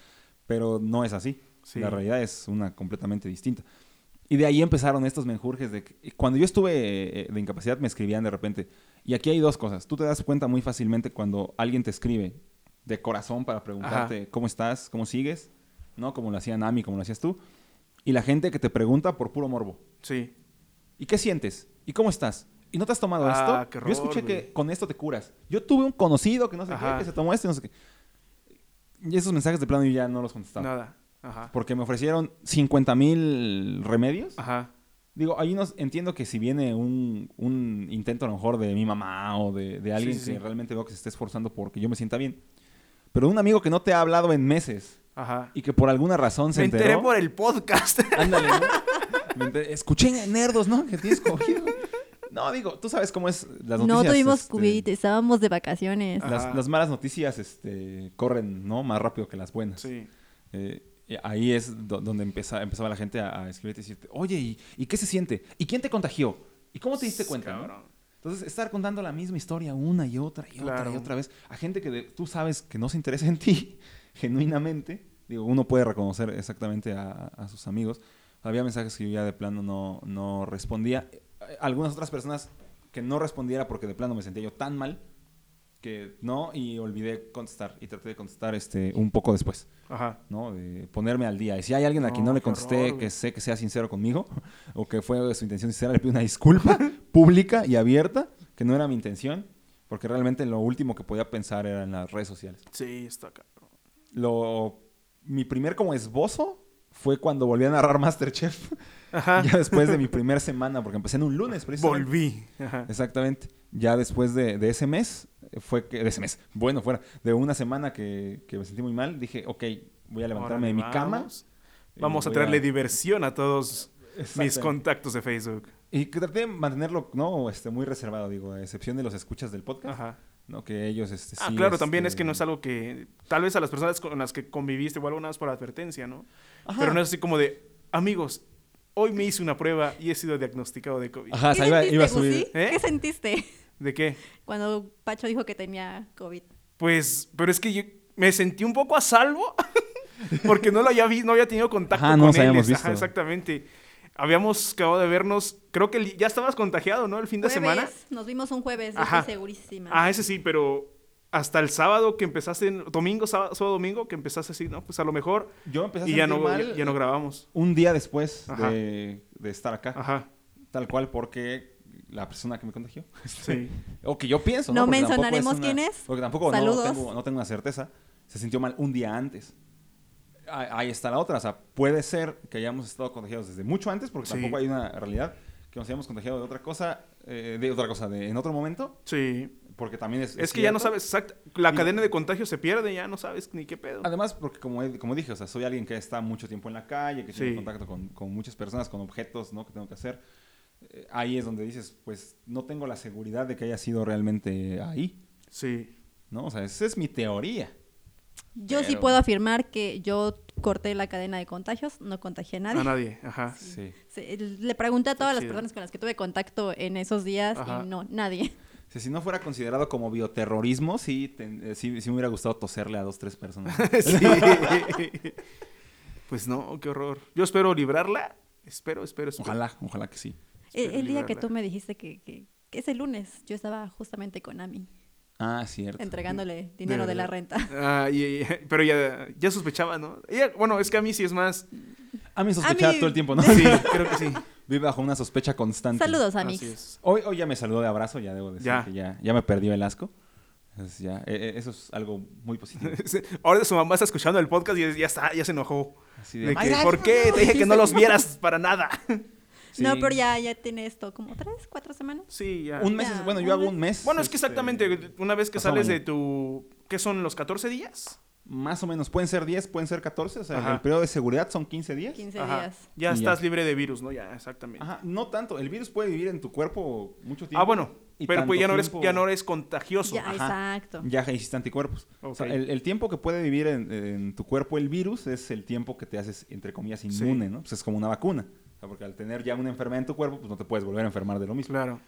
Pero no es así. Sí. La realidad es una completamente distinta. Y de ahí empezaron estos menjurjes de que cuando yo estuve eh, de incapacidad me escribían de repente. Y aquí hay dos cosas. Tú te das cuenta muy fácilmente cuando alguien te escribe de corazón para preguntarte cómo estás, cómo sigues, ¿no? Como lo hacía Nami, como lo hacías tú. Y la gente que te pregunta por puro morbo. Sí. ¿Y qué sientes? ¿Y cómo estás? ¿Y no te has tomado Ah, esto? qué Yo escuché que con esto te curas. Yo tuve un conocido que no sé Ajá. qué, que se tomó esto y no sé qué. Y esos mensajes de plano yo ya no los contestaba. Nada. Ajá. Porque me ofrecieron 50 mil remedios. Ajá. Digo, ahí nos entiendo que si viene un, un intento a lo mejor de mi mamá o de, de alguien Sí, sí, que sí. realmente veo que se esté esforzando porque yo me sienta bien. Pero un amigo que no te ha hablado en meses Ajá. y que por alguna razón se Me enteré enteró. por el podcast. Ándale, ¿no? Me enteré- Escuché en Nerdos, ¿no? Que tienes cogido. No, digo, tú sabes cómo es las noticias. No tuvimos este, COVID, estábamos de vacaciones. Las, las malas noticias este, corren, ¿no? Más rápido que las buenas. sí. Eh, ahí es do- donde empeza- empezaba la gente a, a escribirte y decirte, oye, ¿y, y qué se siente? ¿Y quién te contagió? ¿Y cómo te diste cuenta? no?" Cabrón. Entonces, estar contando la misma historia una y otra y otra y otra vez a gente que de- tú sabes que no se interesa en ti, genuinamente. Digo, uno puede reconocer exactamente a, a sus amigos. Había mensajes que yo ya de plano no, no respondía. Eh, Algunas otras personas que no respondiera porque de plano me sentía yo tan mal que no y olvidé contestar y traté de contestar este un poco después. Ajá. ¿no? De ponerme al día. Y si hay alguien a quien no, le contesté horror, que sé que sea sincero conmigo o que fue su intención sincera, le pido una disculpa pública y abierta, que no era mi intención, porque realmente lo último que podía pensar era en las redes sociales. Sí, está cabrón. Lo, mi primer como esbozo fue cuando volví a narrar Masterchef, Ajá. ya después de mi primera semana, porque empecé en un lunes precisamente. Volví. Ajá. Exactamente. Ya después de, de ese mes, eh, fue que, de ese mes, bueno, fuera, de una semana que, que me sentí muy mal, dije, ok, voy a levantarme de mi cama. vamos. Vamos a traerle diversión a todos mis contactos de Facebook. Y que traté de mantenerlo, ¿no? Este, muy reservado, digo, a excepción de los escuchas del podcast, Ajá. ¿no? Que ellos, este, Ah, sí, claro, también es este, que no es algo que tal vez a las personas con las que conviviste o algo nada más por advertencia, ¿no? Ajá. Pero no es así como de, amigos, hoy me hice una prueba y he sido diagnosticado de COVID. Ajá, ¿Qué iba, a subir. ¿Eh? ¿Qué sentiste ¿De qué? cuando Pacho dijo que tenía COVID? Pues, pero es que yo me sentí un poco a salvo porque no lo había visto, no había tenido contacto Ajá, no con nos él. habíamos Ajá, visto. exactamente. habíamos acabado de vernos, creo que ya estabas contagiado, ¿no? El fin de semana. Jueves, Nos vimos un jueves, Ajá. estoy segurísima. Ah, ese sí, pero hasta el sábado que empezaste, en- domingo, sábado, sábado, domingo, que empezaste así, ¿no? Pues a lo mejor. Yo empecé a Y ya no, mal ya, ya no grabamos. un día después de, de estar acá. Ajá, Tal cual porque la persona que me contagió. sí. O que yo pienso, No mencionaremos una- quién es. Porque tampoco no Saludos. tengo, no tengo una certeza. Se sintió mal un día antes. Ah, Ahí está la otra. O sea, puede ser que hayamos estado contagiados desde mucho antes, porque Sí. tampoco hay una realidad que nos hayamos contagiado de otra cosa, eh, de otra cosa, de, en otro momento, Sí. Porque también es. Es que ya no sabes exacto. La Y- cadena de contagio se pierde, ya no sabes ni qué pedo. Además, porque como, he- como dije, o sea, soy alguien que está mucho tiempo en la calle, que tiene contacto con, con muchas personas, con objetos, ¿no? Que tengo que hacer. Eh, ahí es donde dices, pues, no tengo la seguridad de que haya sido realmente ahí, Sí. ¿no? O sea, esa es mi teoría. Yo sí puedo afirmar que yo corté la cadena de contagios, no contagié a nadie. A nadie, ajá. Sí. Le pregunté a todas las personas con las que tuve contacto en esos días Ajá. y no, nadie. O sea, si no fuera considerado como bioterrorismo, sí, ten- eh, sí, sí me hubiera gustado toserle a dos, tres personas. sí. pues no, qué horror. Yo espero librarla. Espero, espero, espero. ojalá, ojalá que sí. El, Espero el día que tú me dijiste que, que, que ese lunes yo estaba justamente con Ami, Ah, cierto. entregándole dinero de la renta. Ah, y- y- pero ya, ya sospechaba, ¿no? Ella- bueno, es que a mí sí es más. A mí sospechaba mí- todo el tiempo, ¿no? Sí, creo que sí. Vive bajo una sospecha constante. Saludos, Así es. Hoy, hoy ya me saludó de abrazo, ya debo decir Ya. que ya, ya me perdió el asco. Entonces ya, eh, eso es algo muy positivo. Ahora su mamá está escuchando el podcast y ya está, ya se enojó. Así De de, que, "Mayra, ¿Por no, qué? no, Te dije que no los vieras para nada. Sí. No, pero ya, ya tiene esto como tres, cuatro semanas. Sí, ya. Un mes, Ya, es- bueno, un yo hago un mes. Bueno, es que este, exactamente, una vez que sales de tu... ¿Qué son los 14 días? Más o menos, pueden ser 10, pueden ser 14, o sea, Ajá. el periodo de seguridad son 15 días. 15 Ajá. días. Ya Y estás ya. libre de virus, ¿no? Ya, exactamente. Ajá, no tanto, el virus puede vivir en tu cuerpo mucho tiempo. Ah, bueno, y pero pues ya no, eres, tiempo- ya no eres contagioso. Ya, Ajá. exacto. Ya hiciste anticuerpos. O sea, el, el tiempo que puede vivir en, en tu cuerpo el virus es el tiempo que te haces, entre comillas, inmune, ¿no? Pues es como una vacuna. O sea, porque al tener ya una enfermedad en tu cuerpo, pues no te puedes volver a enfermar de lo mismo. Claro.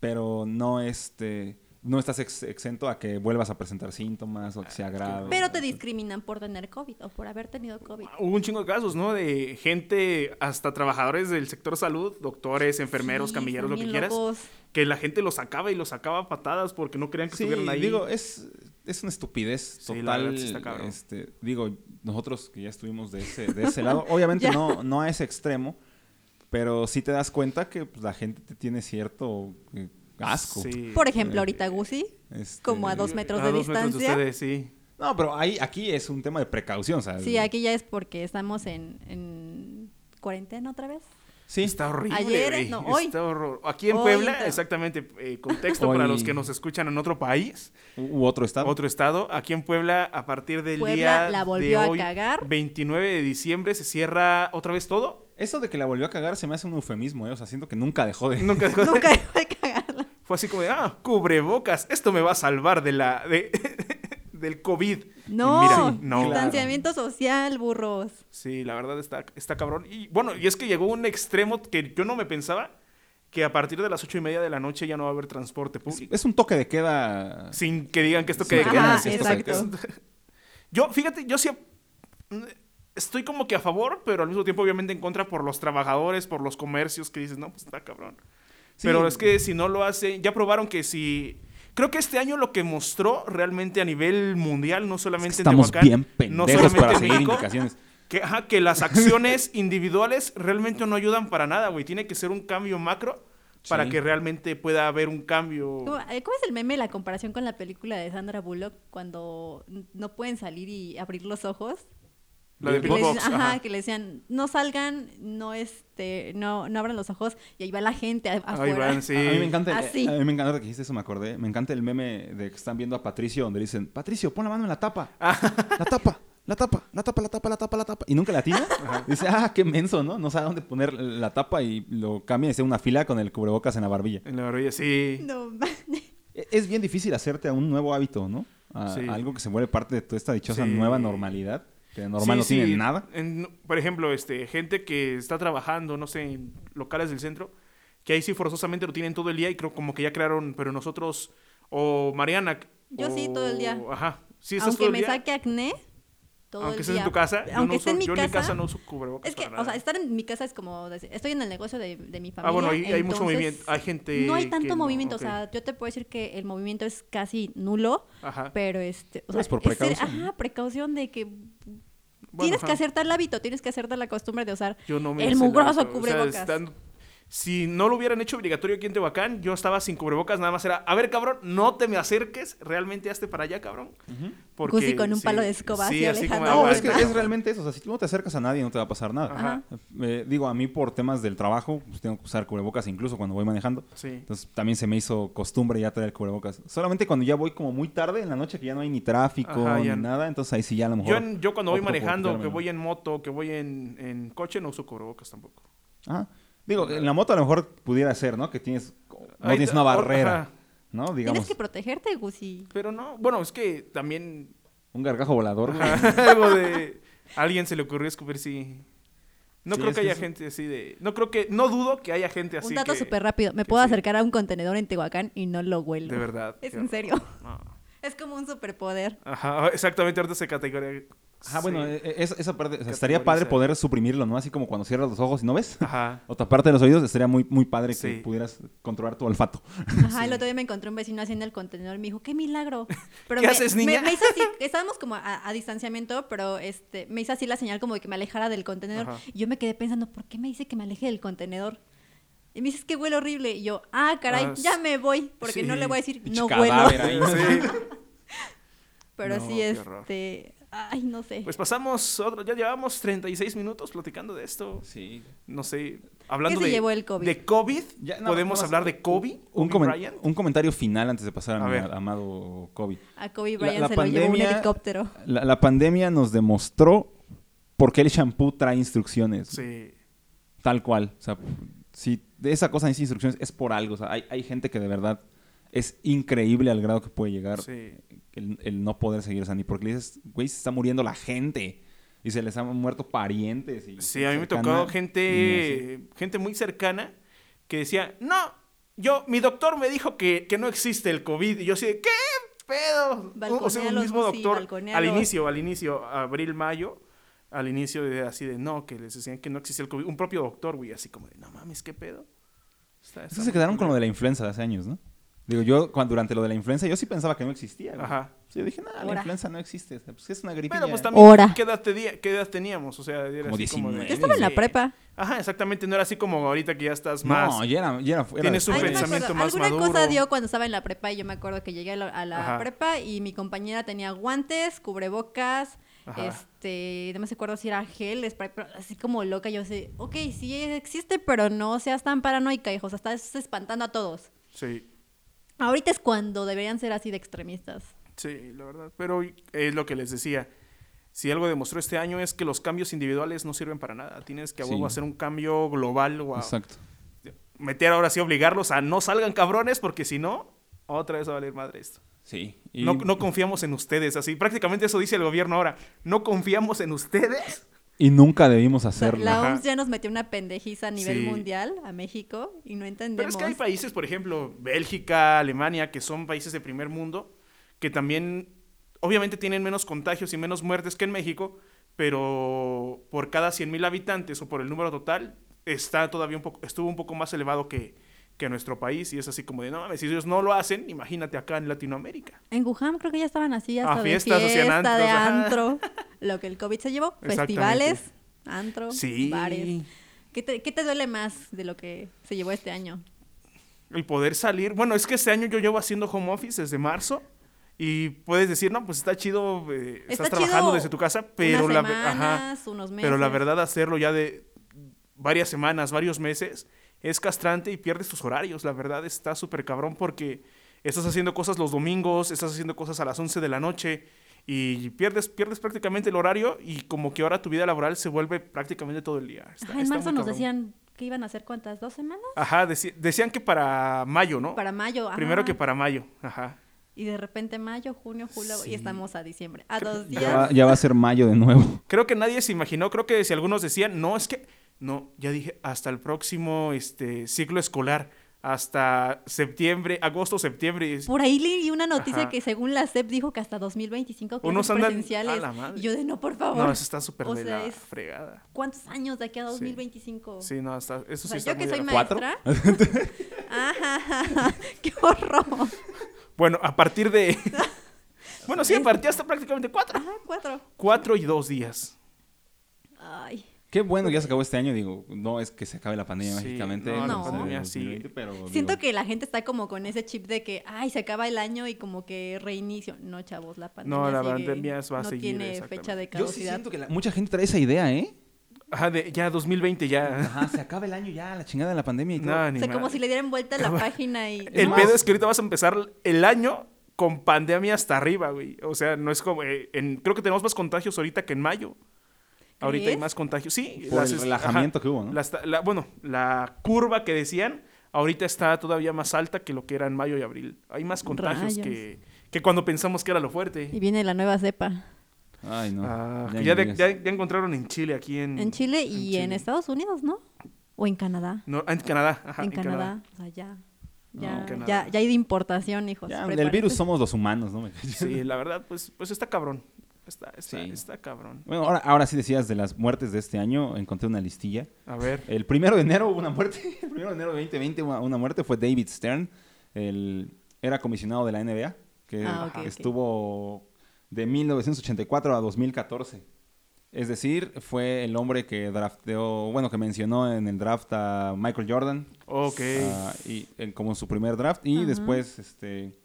Pero no, este, no estás ex- exento a que vuelvas a presentar síntomas o que sea grave. Pero te discriminan por tener COVID o por haber tenido COVID. Hubo un chingo de casos, ¿no? De gente, hasta trabajadores del sector salud, doctores, enfermeros, Sí, camilleros, lo que quieras, locos. que la gente los sacaba y los sacaba a patadas porque no creían que Sí, estuvieran ahí. digo, es, es una estupidez Sí, la total. verdad sí está cabrón. este, digo, nosotros que ya estuvimos de ese, de ese lado, obviamente no, no a ese extremo, pero sí te das cuenta que pues, la gente te tiene cierto eh, asco. Sí. Por ejemplo, Eh, ahorita Gucci, Este, como a dos metros A de dos metros distancia. ustedes, sí. No, pero ahí, aquí es un tema de precaución, ¿sabes? Sí, aquí ya es porque estamos en, en cuarentena otra vez. Sí. Está horrible. Ayer, no, hoy. Está horror. Aquí en Hoy Puebla, exactamente, eh, contexto para los que nos escuchan en otro país, U otro estado. otro estado. Aquí en Puebla, a partir del Puebla día la de volvió a hoy, cagar. 29 de diciembre, se cierra otra vez todo. Eso de que la volvió a cagar se me hace un eufemismo, ¿eh? O sea, siento que nunca dejó de... Nunca dejó de- Nunca dejó de. Fue así como de, ah, cubrebocas, esto me va a salvar de la, de, del COVID. No, mira, no. distanciamiento social, burros. Sí, la verdad está, está cabrón. Y bueno, y es que llegó un extremo que yo no me pensaba que a partir de las ocho y media de la noche ya no va a haber transporte Es, público. es un toque de queda... Sin que digan que esto Sí, que de ajá, queda. sí, exacto. toque de queda. Yo, fíjate, yo sí estoy como que a favor, pero al mismo tiempo obviamente en contra por los trabajadores, por los comercios que dices, no, pues está cabrón. Sí. Pero es que si no lo hace, ya probaron que si... Creo que este año lo que mostró realmente a nivel mundial, no solamente Estamos en Tehuacán, bien no solamente para en seguir México, indicaciones. que, ajá, que las acciones individuales realmente no ayudan para nada, güey. Tiene que ser un cambio macro para Sí. que realmente pueda haber un cambio. ¿Cómo, eh, cómo es el meme, la comparación con la película de Sandra Bullock cuando no pueden salir y abrir los ojos? La de Que Box, ajá, ajá. que le decían, no salgan, no este, no, no abran los ojos, y ahí va la gente a- Ahí afuera. van, sí. A mí me encanta, el, a mí me encanta que dijiste eso, me acordé. Me encanta el meme de que están viendo a Patricio donde le dicen, Patricio, pon la mano en la tapa. La tapa, la tapa, la tapa, la tapa, la tapa, la tapa. Y nunca la atina. Dice, ah, qué menso, ¿no? No sabe dónde poner la tapa y lo cambia y hace una fila con el cubrebocas en la barbilla. En la barbilla, sí. No, E- Es bien difícil hacerte a un nuevo hábito, ¿no? A, Sí. a algo que se vuelve parte de toda esta dichosa Sí. nueva normalidad. Que normal Sí, no tiene sí. nada. En- por ejemplo, este, gente que está trabajando, no sé, en locales del centro, que ahí sí forzosamente lo tienen todo el día y creo como que ya crearon, pero nosotros, o Mariana. Yo sí, o- todo el día. Ajá. Sí, estás Aunque todo el me día. saque acné, todo Aunque el estés día. en tu casa, yo, Aunque no esté uso- en mi yo en mi casa, casa no uso cubrebocas. Es que, para o sea, nada. estar en mi casa es como decir, estoy en el negocio de, de mi familia. Ah, bueno, ahí hay mucho movimiento. Hay gente. No hay que tanto no, movimiento, o sea, yo te puedo decir que el movimiento es casi nulo, Ajá. pero este, o sea, es por precaución, ajá, precaución de que Bueno, tienes que hacerte el hábito, tienes que hacerte la costumbre de usar Yo no me el mugroso hábito, o sea, cubrebocas. estando- Si no lo hubieran hecho obligatorio aquí en Tehuacán, yo estaba sin cubrebocas, nada más era, a ver, cabrón, no te me acerques, realmente hazte para allá, cabrón. Porque, Gusi con un palo de escoba Sí, así como, No, "Ah, es que bueno". es realmente eso. O sea, si tú no te acercas a nadie, no te va a pasar nada. Ajá. Eh, digo, a mí por temas del trabajo, pues tengo que usar cubrebocas incluso cuando voy manejando. Sí. Entonces también se me hizo costumbre ya traer cubrebocas. Solamente cuando ya voy como muy tarde en la noche, que ya no hay ni tráfico Ajá, ni ya. nada, entonces ahí sí ya a lo mejor. Yo, en- yo cuando voy manejando, que voy en moto, que voy en, en coche, no uso cubrebocas tampoco. Ajá. Digo, en la moto a lo mejor pudiera ser, ¿no? Que tienes, no tienes una barrera. ¿no? Digamos, Tienes que protegerte, Gusi. Pero no, bueno, es que también un gargajo volador. algo de... A alguien se le ocurrió escupir, sí. No Sí, creo es que que haya eso- gente así de... No creo que... No dudo que haya gente así Un dato que- súper rápido. Me puedo sí. acercar a un contenedor en Tehuacán y no lo huelo. De verdad. Es en serio. No. Es como un superpoder. Ajá, exactamente, ahorita se categoría... Ajá, bueno, sí. eh, eh, esa, esa parte, o sea, estaría padre poder suprimirlo, ¿no? Así como cuando cierras los ojos y no ves. Ajá. O taparte los oídos, estaría muy, muy padre que pudieras controlar tu olfato. Ajá, el otro día me encontré un vecino haciendo el contenedor y me dijo, ¡qué milagro! Pero ¿Qué me, haces, niña? Me, hizo así, estábamos como a, a distanciamiento, pero este, me hizo así la señal como de que me alejara del contenedor. Ajá. Y yo me quedé pensando, ¿por qué me dice que me aleje del contenedor? Y me dice, es que huele horrible. Y yo, ah, caray, Ah, ya me voy, porque no le voy a decir, no huelo. Sí. Pero No, sí, qué horror. este, ay, no sé. Pues pasamos otro, ya llevamos 36 minutos platicando de esto. Sí. No sé, hablando se de, llevó el COVID? de COVID. Ya, no, ¿Podemos hablar de Kobe? Un, Kobe comen- Bryant? un comentario final antes de pasar a, A mi amado Kobe. a Kobe Bryant la se lo llevó un pandemia- helicóptero. La, la pandemia nos demostró por qué el shampoo trae instrucciones. Sí. Tal cual. O sea, si de esa cosa dice instrucciones es por algo. O sea, hay, hay gente que de verdad es increíble al grado que puede llegar Sí. el, el no poder seguir. O sea, ni porque le dices, güey, se está muriendo la gente. Y se les han muerto parientes. Y Sí, a mí me tocó gente, gente muy cercana que decía, no, yo, mi doctor me dijo que, que no existe el COVID. Y yo así, de, ¿qué pedo? O sea, un mismo doctor, al inicio, al inicio, abril, mayo, al inicio de así de, no, que les decían que no existía el COVID. Un propio doctor, güey, así como de, no mames, ¿qué pedo? Está- está Entonces se quedaron con lo de la influenza de hace años, ¿no? Digo, yo cuando, durante lo de la influenza, yo sí pensaba que no existía. güey. Ajá. Sí, yo dije, nada, la influenza no existe. Pues es una gripilla. Bueno, pues también, Hora. ¿qué edad, te- qué edad teníamos? O sea, era Como así como de- 19. Yo estaba en la prepa. Ajá, exactamente, no era así como ahorita que ya estás más... No, ya era, ya era, Tienes un pensamiento más Alguna cosa maduro. dio cuando estaba en la prepa y yo me acuerdo que llegué a la, a la Ajá. prepa y mi compañera tenía guantes, cubrebocas, Ajá. este, no me acuerdo si era gel, spray, pero así como loca. Yo sé, ok, sí existe, pero no seas tan paranoica, hijo. O sea, estás espantando a todos. Sí. Ahorita es cuando deberían ser así de extremistas. Sí, la verdad. Pero es lo que les decía. Si algo demostró este año es que los cambios individuales no sirven para nada. Tienes que a huevo Sí. hacer un cambio global o a Exacto. meter ahora sí, obligarlos a no salgan cabrones porque si no, otra vez va a valer madre esto. Sí. Y- No, no confiamos en ustedes. Así, prácticamente eso dice el gobierno ahora. No confiamos en ustedes. Y nunca debimos hacerlo. la Ajá. OMS ya nos metió una pendejiza a nivel Sí. mundial a México y no Pero entendemos. es que hay países, por ejemplo, Bélgica, Alemania, que son países de primer mundo, que también, obviamente tienen menos contagios y menos muertes que en México, pero por cada 100.000 habitantes o por el número total, está todavía un poco, estuvo un poco más elevado que, que nuestro país. Y es así como de, no mames, si ellos no lo hacen, imagínate acá en Latinoamérica. En Wuhan creo que ya estaban así hasta Ah, de fiestas, hacían fiesta, de antros, ajá. antro. Lo que el COVID se llevó, festivales, antro, Sí. bares. ¿Qué te, qué te duele más de lo que se llevó este año? El poder salir. Bueno, es que este año yo llevo haciendo home office desde marzo. Y puedes decir, no, pues está chido, eh, Está estás trabajando chido desde tu casa, pero Unas la, ajá, semanas, unos meses. Pero la verdad, hacerlo ya de varias semanas, varios meses, es castrante y pierdes tus horarios. La verdad está súper cabrón porque estás haciendo cosas los domingos, estás haciendo cosas a las 11 de la noche y pierdes, pierdes prácticamente el horario y como que ahora tu vida laboral se vuelve prácticamente todo el día. Está- Ajá, en marzo nos decían que iban a hacer cuántas, dos semanas Ajá, deci- decían que para mayo, ¿no? para mayo. ajá. Primero que para mayo. Ajá. Y de repente mayo, junio, julio Sí. y estamos a diciembre. A dos Ya días. va, ya va a ser mayo de nuevo. Creo que nadie se imaginó, creo que si algunos decían, no, es que, no, ya dije, hasta el próximo este, ciclo escolar. hasta septiembre, agosto, septiembre. Por ahí leí una noticia Ajá. que según la SEP dijo que hasta 2025 clases Unos andan- presenciales. a la madre. Y yo de no, por favor. No, eso está súper O de sea, la es- fregada. ¿Cuántos años de aquí a 2025? Sí, no, está, eso O sí sea, está yo que muy soy maestra. Ajá, qué horror. Bueno, a partir de... bueno, sí, a partir hasta prácticamente cuatro. Ajá, cuatro. Cuatro y dos días. Qué bueno que ya se acabó este año, digo, no es que se acabe la pandemia Sí, mágicamente. no, la o sea, pandemia del sí. 2020, pero siento digo, que la gente está como con ese chip de que, ay, se acaba el año y como que reinicio. No, chavos, la pandemia No, la sigue, pandemia va a no seguir, tiene fecha de Yo sí caducidad. siento que la- mucha gente trae esa idea, ¿eh? Ajá, de, ya 2020 ya. Ajá, se acaba el año ya, la chingada de la pandemia y todo. No, ni o sea, como si le dieran vuelta a la página y... El No, pedo es que ahorita vas a empezar el año con pandemia hasta arriba, güey. O sea, no es como... eh, en, creo que tenemos más contagios ahorita que en mayo. Ahorita hay más contagios. Sí. Por las el relajamiento ajá, que hubo, ¿no? las ta- la- bueno, la curva que decían ahorita está todavía más alta que lo que era en mayo y abril. Hay más contagios que, que cuando pensamos que era lo fuerte. Y viene la nueva cepa. Ay, no. Ah, ya, de- digas. ya- ya encontraron en Chile, aquí en... En Chile y en, Chile. Estados Unidos, ¿no? O en Canadá. No, ah, en Canadá. Ajá, en Canadá. O sea, ya. Canadá. ya, ya hay de importación, hijos. Ya, el virus somos los humanos, ¿no? Sí, la verdad, pues, pues está cabrón. Está, está, Sí. está cabrón. Bueno, ahora, ahora sí decías de las muertes de este año, encontré una listilla. A ver. El primero de enero hubo una muerte. El primero de enero de 2020 hubo una, una muerte. Fue David Stern. El, era comisionado de la NBA. Que Ah, estuvo de 1984 a 2014. Es decir, fue el hombre que drafteó, bueno, que mencionó en el draft a Michael Jordan. Ok. ah, y, en- como su primer draft. Y después, este...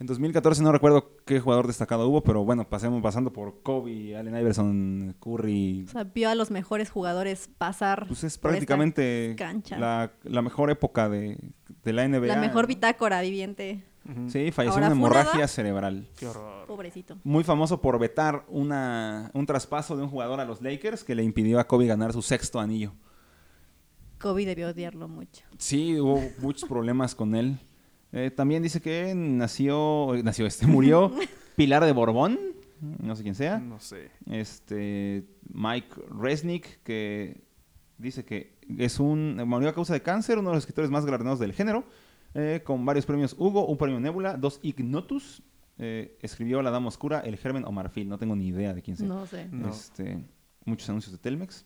En 2014 no recuerdo qué jugador destacado hubo, pero bueno, pasemos pasando por Kobe, Allen Iverson, Curry, O sea, vio a los mejores jugadores pasar. pues es por esta prácticamente cancha. la, la mejor época de, de la NBA. La mejor bitácora viviente. Sí, falleció fue hemorragia cerebral. Qué horror. Pobrecito. Muy famoso por vetar una, un traspaso de un jugador a los Lakers que le impidió a Kobe ganar su sexto anillo. Kobe debió odiarlo mucho. Sí, hubo muchos problemas con él. Eh, también dice que nació, nació este, murió Pilar de Borbón, no sé quién sea. No sé. Este Mike Resnick, que dice que es un murió a causa de cáncer, uno de los escritores más galardonados del género, eh, con varios premios Hugo, un premio Nebula, dos Ignotus. eh, escribió La Dama Oscura, El Germen o Marfil, no tengo ni idea de quién sea. No sé. No. Este, muchos anuncios de Telmex.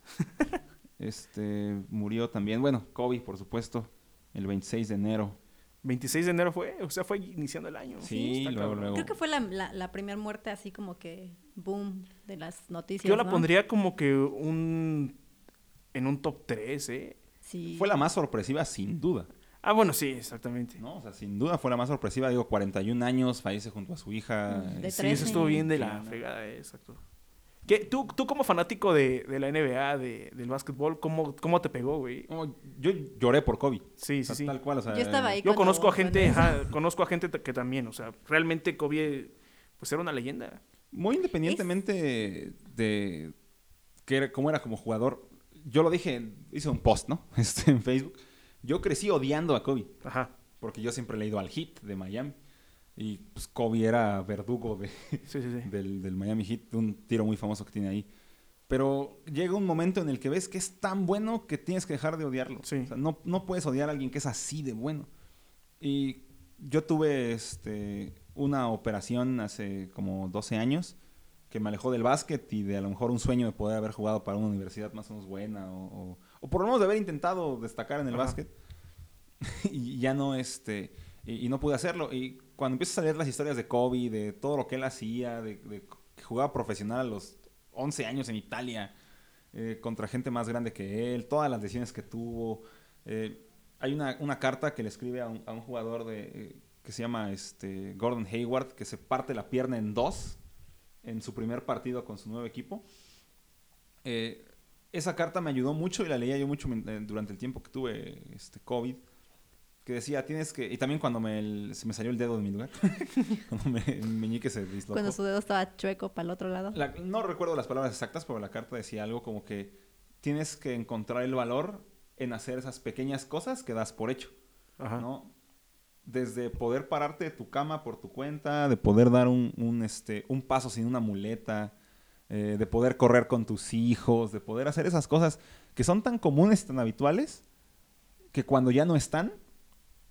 este murió también, bueno, Kobe, por supuesto, el 26 de enero. 26 de enero fue, o sea, fue iniciando el año. Sí, luego, luego. Creo que fue la, la, la primera muerte así como que boom de las noticias. Yo la ¿no? pondría como que un... En un top 3, ¿eh? Sí. Fue la más sorpresiva, sin duda. Ah, bueno, sí, exactamente. ¿no? O sea, sin duda fue la más sorpresiva. Digo, 41 años, fallece junto a su hija. De Sí, eso 13. estuvo bien de la fregada, eh, exacto. ¿Qué, tú, tú como fanático de, de la NBA, de, del básquetbol, ¿cómo, ¿cómo te pegó, güey? Yo lloré por Kobe. Sí, O sea, sí, sí. Tal cual, o sea, Yo estaba ahí. Yo conozco a gente, ajá, conozco a gente que también, o sea, realmente Kobe, pues era una leyenda. Muy independientemente de que era, cómo era como jugador, yo lo dije, hice un post, ¿no? Este, en Facebook. Yo crecí odiando a Kobe, Ajá. porque yo siempre he leído al Heat de Miami. Y pues Kobe era verdugo de, Sí, sí, sí. del, del Miami Heat, un tiro muy famoso que tiene ahí. Pero llega un momento en el que ves que es tan bueno que tienes que dejar de odiarlo. O sea, no, no puedes odiar a alguien que es así de bueno. Y yo tuve este, una operación hace como 12 años que me alejó del básquet y de a lo mejor un sueño de poder haber jugado para una universidad más o menos buena o, o- o por lo menos de haber intentado destacar en el Ajá. básquet. y ya no, este, y, y no pude hacerlo. Y cuando empiezas a leer las historias de Kobe, de todo lo que él hacía, de, que jugaba profesional a los 11 años en Italia, eh, contra gente más grande que él, todas las decisiones que tuvo. eh, hay una, carta que le escribe a un, jugador de, eh, que se llama este, Gordon Hayward, que se parte la pierna en dos en su primer partido con su nuevo equipo. Esa carta me ayudó mucho y la leía yo mucho durante el tiempo que tuve este, COVID. Que decía, tienes que... Y también cuando me, el- se me salió el dedo de mi lugar. cuando me, meñique se dislocó. Cuando su dedo estaba chueco para el otro lado. La- no recuerdo las palabras exactas, pero la carta decía algo como que tienes que encontrar el valor en hacer esas pequeñas cosas que das por hecho, Ajá. ¿no? Desde poder pararte de tu cama por tu cuenta, de poder dar un, un, este, un paso sin una muleta, eh, de poder correr con tus hijos, de poder hacer esas cosas que son tan comunes, tan habituales, que cuando ya no están,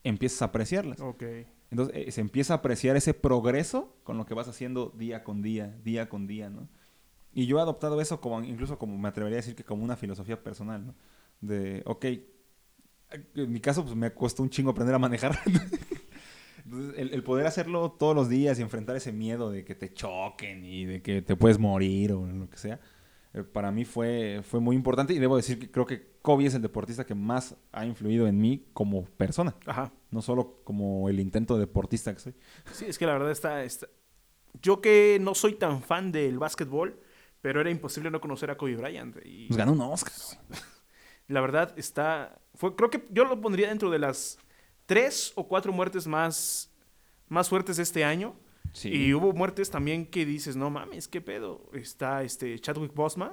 empiezas a apreciarlas. Ok. Entonces eh, se empieza a apreciar ese progreso con lo que vas haciendo día con día, día con día, ¿no? Y yo he adoptado eso como, incluso como me atrevería a decir que como una filosofía personal, ¿no? De, ok, en mi caso pues me costó un chingo aprender a manejar. Entonces, el, el poder hacerlo todos los días y enfrentar ese miedo de que te choquen y de que te puedes morir o lo que sea, eh, para mí fue, fue muy importante y debo decir que creo que Kobe es el deportista que más ha influido en mí como persona, Ajá. no solo como el intento deportista que soy. Sí, es que la verdad está, está- Yo que no soy tan fan del básquetbol, pero era imposible no conocer a Kobe Bryant. Y Pues ganó un Oscar. la verdad está... Fue, creo que yo lo pondría dentro de las tres o cuatro muertes más, más fuertes de este año. Sí. Y hubo muertes también que dices, no mames, qué pedo. Está este Chadwick Boseman,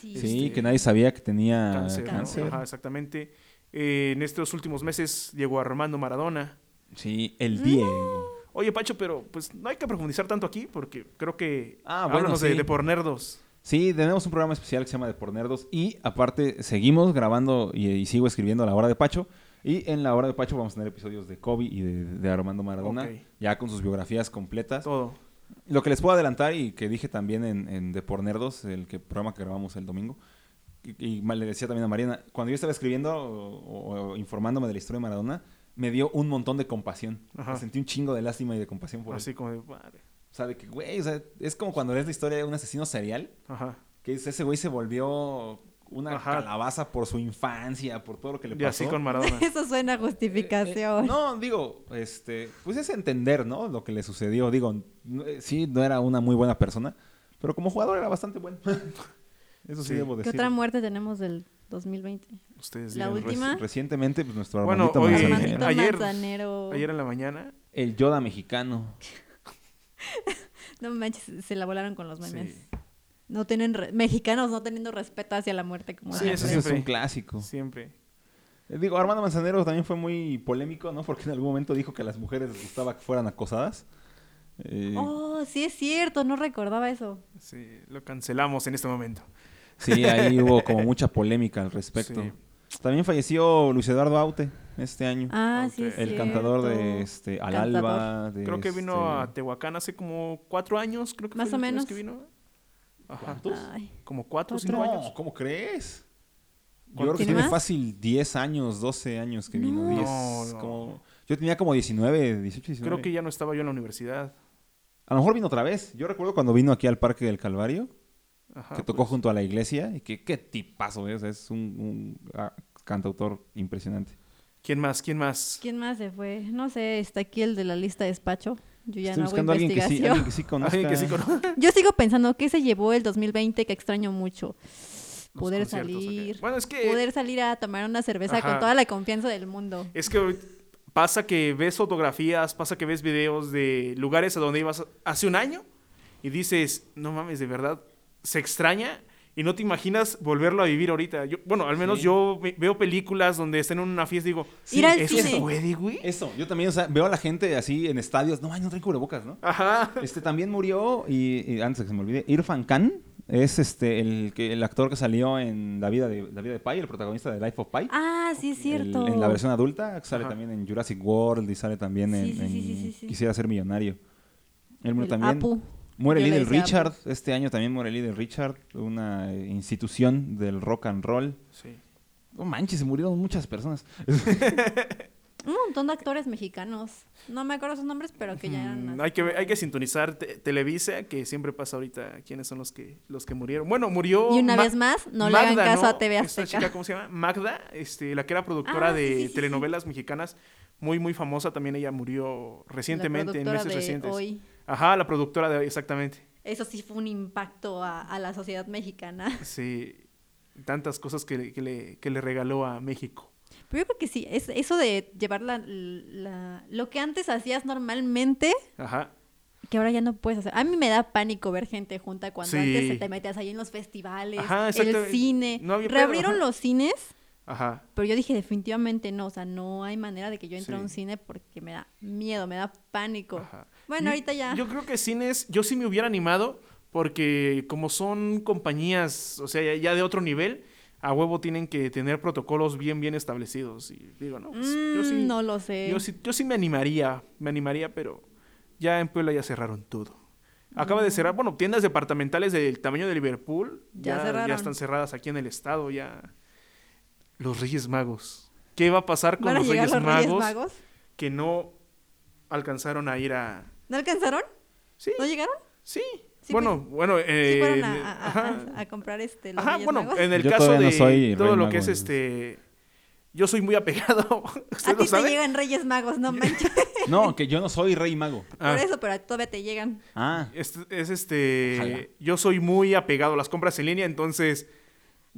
Sí. Sí, Este, que nadie sabía que tenía cáncer. cáncer. ¿no? Ajá, exactamente. Eh, en estos últimos meses llegó Armando Maradona. Sí, el Diego. Oye, Pacho, pero pues no hay que profundizar tanto aquí porque creo que Ah, bueno, háblanos de, sí. de por nerdos. Sí, tenemos un programa especial que se llama De por Nerdos y aparte seguimos grabando y, y sigo escribiendo La Hora de Pacho y en La Hora de Pacho vamos a tener episodios de Kobe y de, de Armando Maradona ya con sus biografías completas. Todo. Lo que les puedo adelantar y que dije también en, en De por Nerdos, el que, programa que grabamos el domingo, y, y le decía también a Mariana, cuando yo estaba escribiendo o, o informándome de la historia de Maradona, me dio un montón de compasión. Ajá. Sentí un chingo de lástima y de compasión por él. Así como de, madre. O sea, de que, güey, o sea, es como cuando lees la historia de un asesino serial, Ajá. que es- ese güey se volvió una Ajá. calabaza por su infancia, por todo lo que le Y pasó. así con Maradona. Eso suena a Eh, justificación. no, digo, este, pues es entender, ¿no? Lo que le sucedió. Digo, no- eh, sí, no era una muy buena persona, pero como jugador era bastante bueno. Eso sí, Sí. debo ¿Qué decir. otra muerte tenemos del 2020? Ustedes La digan. última. Recientemente, pues nuestro Bueno, hoy- Manzanero. Ayer- Manzanero. Ayer en la mañana. El Yoda mexicano. No manches, se la volaron con los memes. Sí. No tienen re- mexicanos no teniendo respeto hacia la muerte como Sí, siempre. eso Ese es un clásico. Siempre. Eh, Digo, Armando Manzanero también fue muy polémico, ¿no? Porque en algún momento dijo que a las mujeres les gustaba que fueran acosadas. Eh, Oh, sí es cierto, no recordaba eso. Sí, lo cancelamos en este momento. Sí, ahí hubo como mucha polémica al respecto. Sí. También falleció Luis Eduardo Aute este año. Ah, sí Ok. es el cierto. cantador de este Al Cantador. Alba. de Creo que vino este- a Tehuacán hace como cuatro años, creo que Más fue o menos. que vino. ¿Cuántos? Ay, Como cuatro o Cuatro. cinco años. ¿cómo crees? Yo ¿Cuánto creo que tiene más? fácil 10 años, 12 años que vino. No. 10, No, no. como- Yo tenía como 19, 18, 19. Creo que ya no estaba yo en la universidad. A lo mejor vino otra vez. Yo recuerdo cuando vino aquí al Parque del Calvario, Ajá, que tocó pues, junto a la iglesia, y que qué tipazo es. Es un, un, ah, cantautor impresionante. ¿Quién más? ¿Quién más? ¿Quién más se fue? No sé, está aquí el de la lista de despacho. Yo ya Estoy no hago buscando a alguien que sí, investigación. alguien que sí conozca. Alguien que sí conoce. Yo sigo pensando que se llevó el 2020 que extraño mucho. Los Poder salir. Bueno, es que Poder salir a tomar una cerveza Ajá. con toda la confianza del mundo. es que pasa que ves fotografías, pasa que ves videos de lugares a donde ibas hace un año y dices, no mames, de verdad, se extraña y no te imaginas volverlo a vivir ahorita. Yo, bueno, al menos Sí. yo ve- veo películas donde están en una fiesta y digo, Ir al ¿eso cine. se puede, güey? Eso, yo también, o sea, veo a la gente así en estadios. No, ay, no traen cubrebocas, ¿no? Ajá. Este también murió, y, y antes de que se me olvide, Irfan Khan. Es este el, que, el actor que salió en La vida de, la vida de Pi, el protagonista de Life of Pi. Ah, sí es El- cierto. en la versión adulta, que sale Ajá. también en Jurassic World y sale también en, Sí, sí, sí, en sí, sí, sí. Quisiera ser millonario. Él murió El también. Apu. Muere Little decía Richard. Este año también muere Little Richard, una institución del rock and roll. Sí. No manches, se murieron muchas personas. Un montón de actores mexicanos. No me acuerdo sus nombres, pero que ya eran. Mm, hay, que, hay que sintonizar te- Televisa, que siempre pasa ahorita quiénes son los que, los que murieron. Bueno, murió... Y una Ma- vez más, no le hagan caso ¿no? a TV Esta Azteca. chica, ¿cómo se llama? Magda, este, la que era productora Ah, sí, de sí, sí, sí. telenovelas mexicanas, muy, muy famosa. También ella murió recientemente, en meses de recientes. Hoy. Ajá, la productora de hoy, exactamente. Eso sí fue un impacto a, a la sociedad mexicana. Sí, tantas cosas que, que le, que le regaló a México. Pero yo creo que sí, es eso de llevar la, la- lo que antes hacías normalmente, Ajá. que ahora ya no puedes hacer. A mí me da pánico ver gente junta cuando Sí. antes se te metías ahí en los festivales, Ajá, el cine. No Reabrieron ajá. los cines, Ajá. pero yo dije definitivamente no, o sea, no hay manera de que yo entre a un cine porque me da miedo, me da pánico. Ajá. Bueno, Yo- ahorita ya. Yo creo que cines, yo sí me hubiera animado porque como son compañías, o sea, ya, ya de otro nivel, a huevo tienen que tener protocolos bien, bien establecidos. Y digo, no, pues, yo Mm, sí. no lo sé. Yo sí, yo sí me animaría, me animaría, pero ya en Puebla ya cerraron todo. Acaba de cerrar, bueno, tiendas departamentales del tamaño de Liverpool Ya ya, ya están cerradas aquí en el estado, ya. Los Reyes Magos. ¿Qué va a pasar con ¿Van a los, Reyes, los Reyes Magos que no alcanzaron a ir a... ¿No alcanzaron? Sí, ¿No llegaron? sí. Sí, bueno, bueno, Sí eh, fueron a, a- a- ajá. a comprar este los Ajá, Reyes bueno, Magos? en el Yo caso de no soy todo rey lo mago, que es este... Yo soy muy apegado. ¿Usted A lo ti te llegan Reyes Magos, no manches. No, que yo no soy rey mago. Ah. Por eso, pero todavía te llegan. Ah, Es, es este. Ojalá. Yo soy muy apegado a las compras en línea, entonces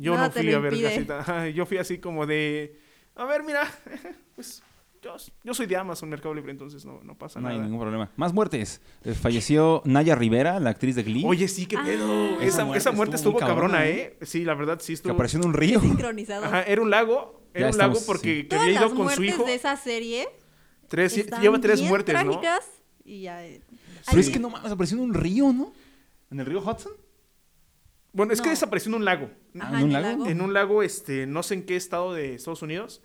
yo Nada no fui a ver impide. casita. Ajá, Yo fui así como de. A ver, mira. Pues yo, yo soy de Amazon Mercado Libre, entonces no, no pasa no hay nada. ningún problema. Más muertes. Eh, falleció Naya Rivera, la actriz de Glee. Oye, sí, qué Ah. pedo. Esa Esa, muerte esa muerte estuvo cabrona, cabrona, ¿eh? ¿eh? Sí, la verdad, sí que estuvo. apareció en un río. Sincronizado. Ajá, era un lago. Era Ya un lago porque sí. que había las ido con su muertes hijo. de esa serie Tres, están lleva tres bien muertes, ¿no? trágicas y ya... eh, Pero es que no mames, apareció en un río, ¿no? ¿En el río Hudson? Bueno, es que desapareció en un lago. Ajá, ¿en un lago? lago. en un lago, este, no sé en qué estado de Estados Unidos,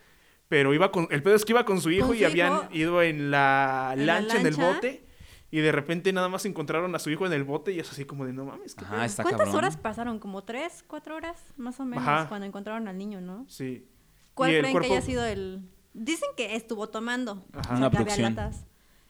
pero iba con, el pedo es que iba con su hijo Con y su habían hijo. ido en la En la lancha, en el bote, y de repente nada más encontraron a su hijo en el bote y es así como de, no mames, ¿qué pedo?". Ajá, está ¿Cuántas cabrón. horas pasaron? ¿Como tres, cuatro horas? Más o menos, Ajá. cuando encontraron al niño, ¿no? Sí. ¿Cuál Y el creen cuerpo- que haya sido el...? Dicen que estuvo tomando. Ajá. Una que había abducción.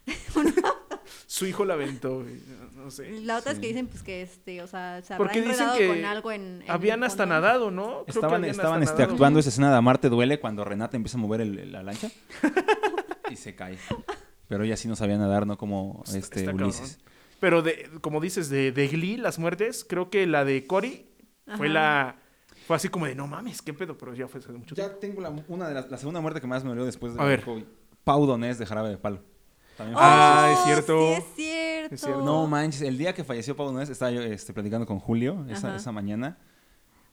Su hijo la aventó, güey, no sé. La otra es Sí. que dicen pues que este, o sea, se habrá Porque dicen enredado que con algo en, en Habían el hasta fondo. nadado, ¿no? Creo que Estaban, habían estaban hasta este, nadado. actuando esa escena de Amarte duele cuando Renata empieza a mover el- la lancha y se cae. Pero ella sí no sabía nadar, ¿no? Como Está- este está Ulises. cabrón. Pero de, como dices, de, de Glee, las muertes, creo que la de Cory fue la... Fue así como de, no mames, qué pedo, pero ya fue hace mucho tiempo. Ya tengo la, una de las, la segunda muerte que más me dolió después de A ver. de COVID. Pau Donés de Jarabe de Palo. También Ah, es cierto. Sí, es cierto. Es cierto. No manches, el día que falleció Pau Donés, estaba yo este, platicando con Julio esa, esa mañana.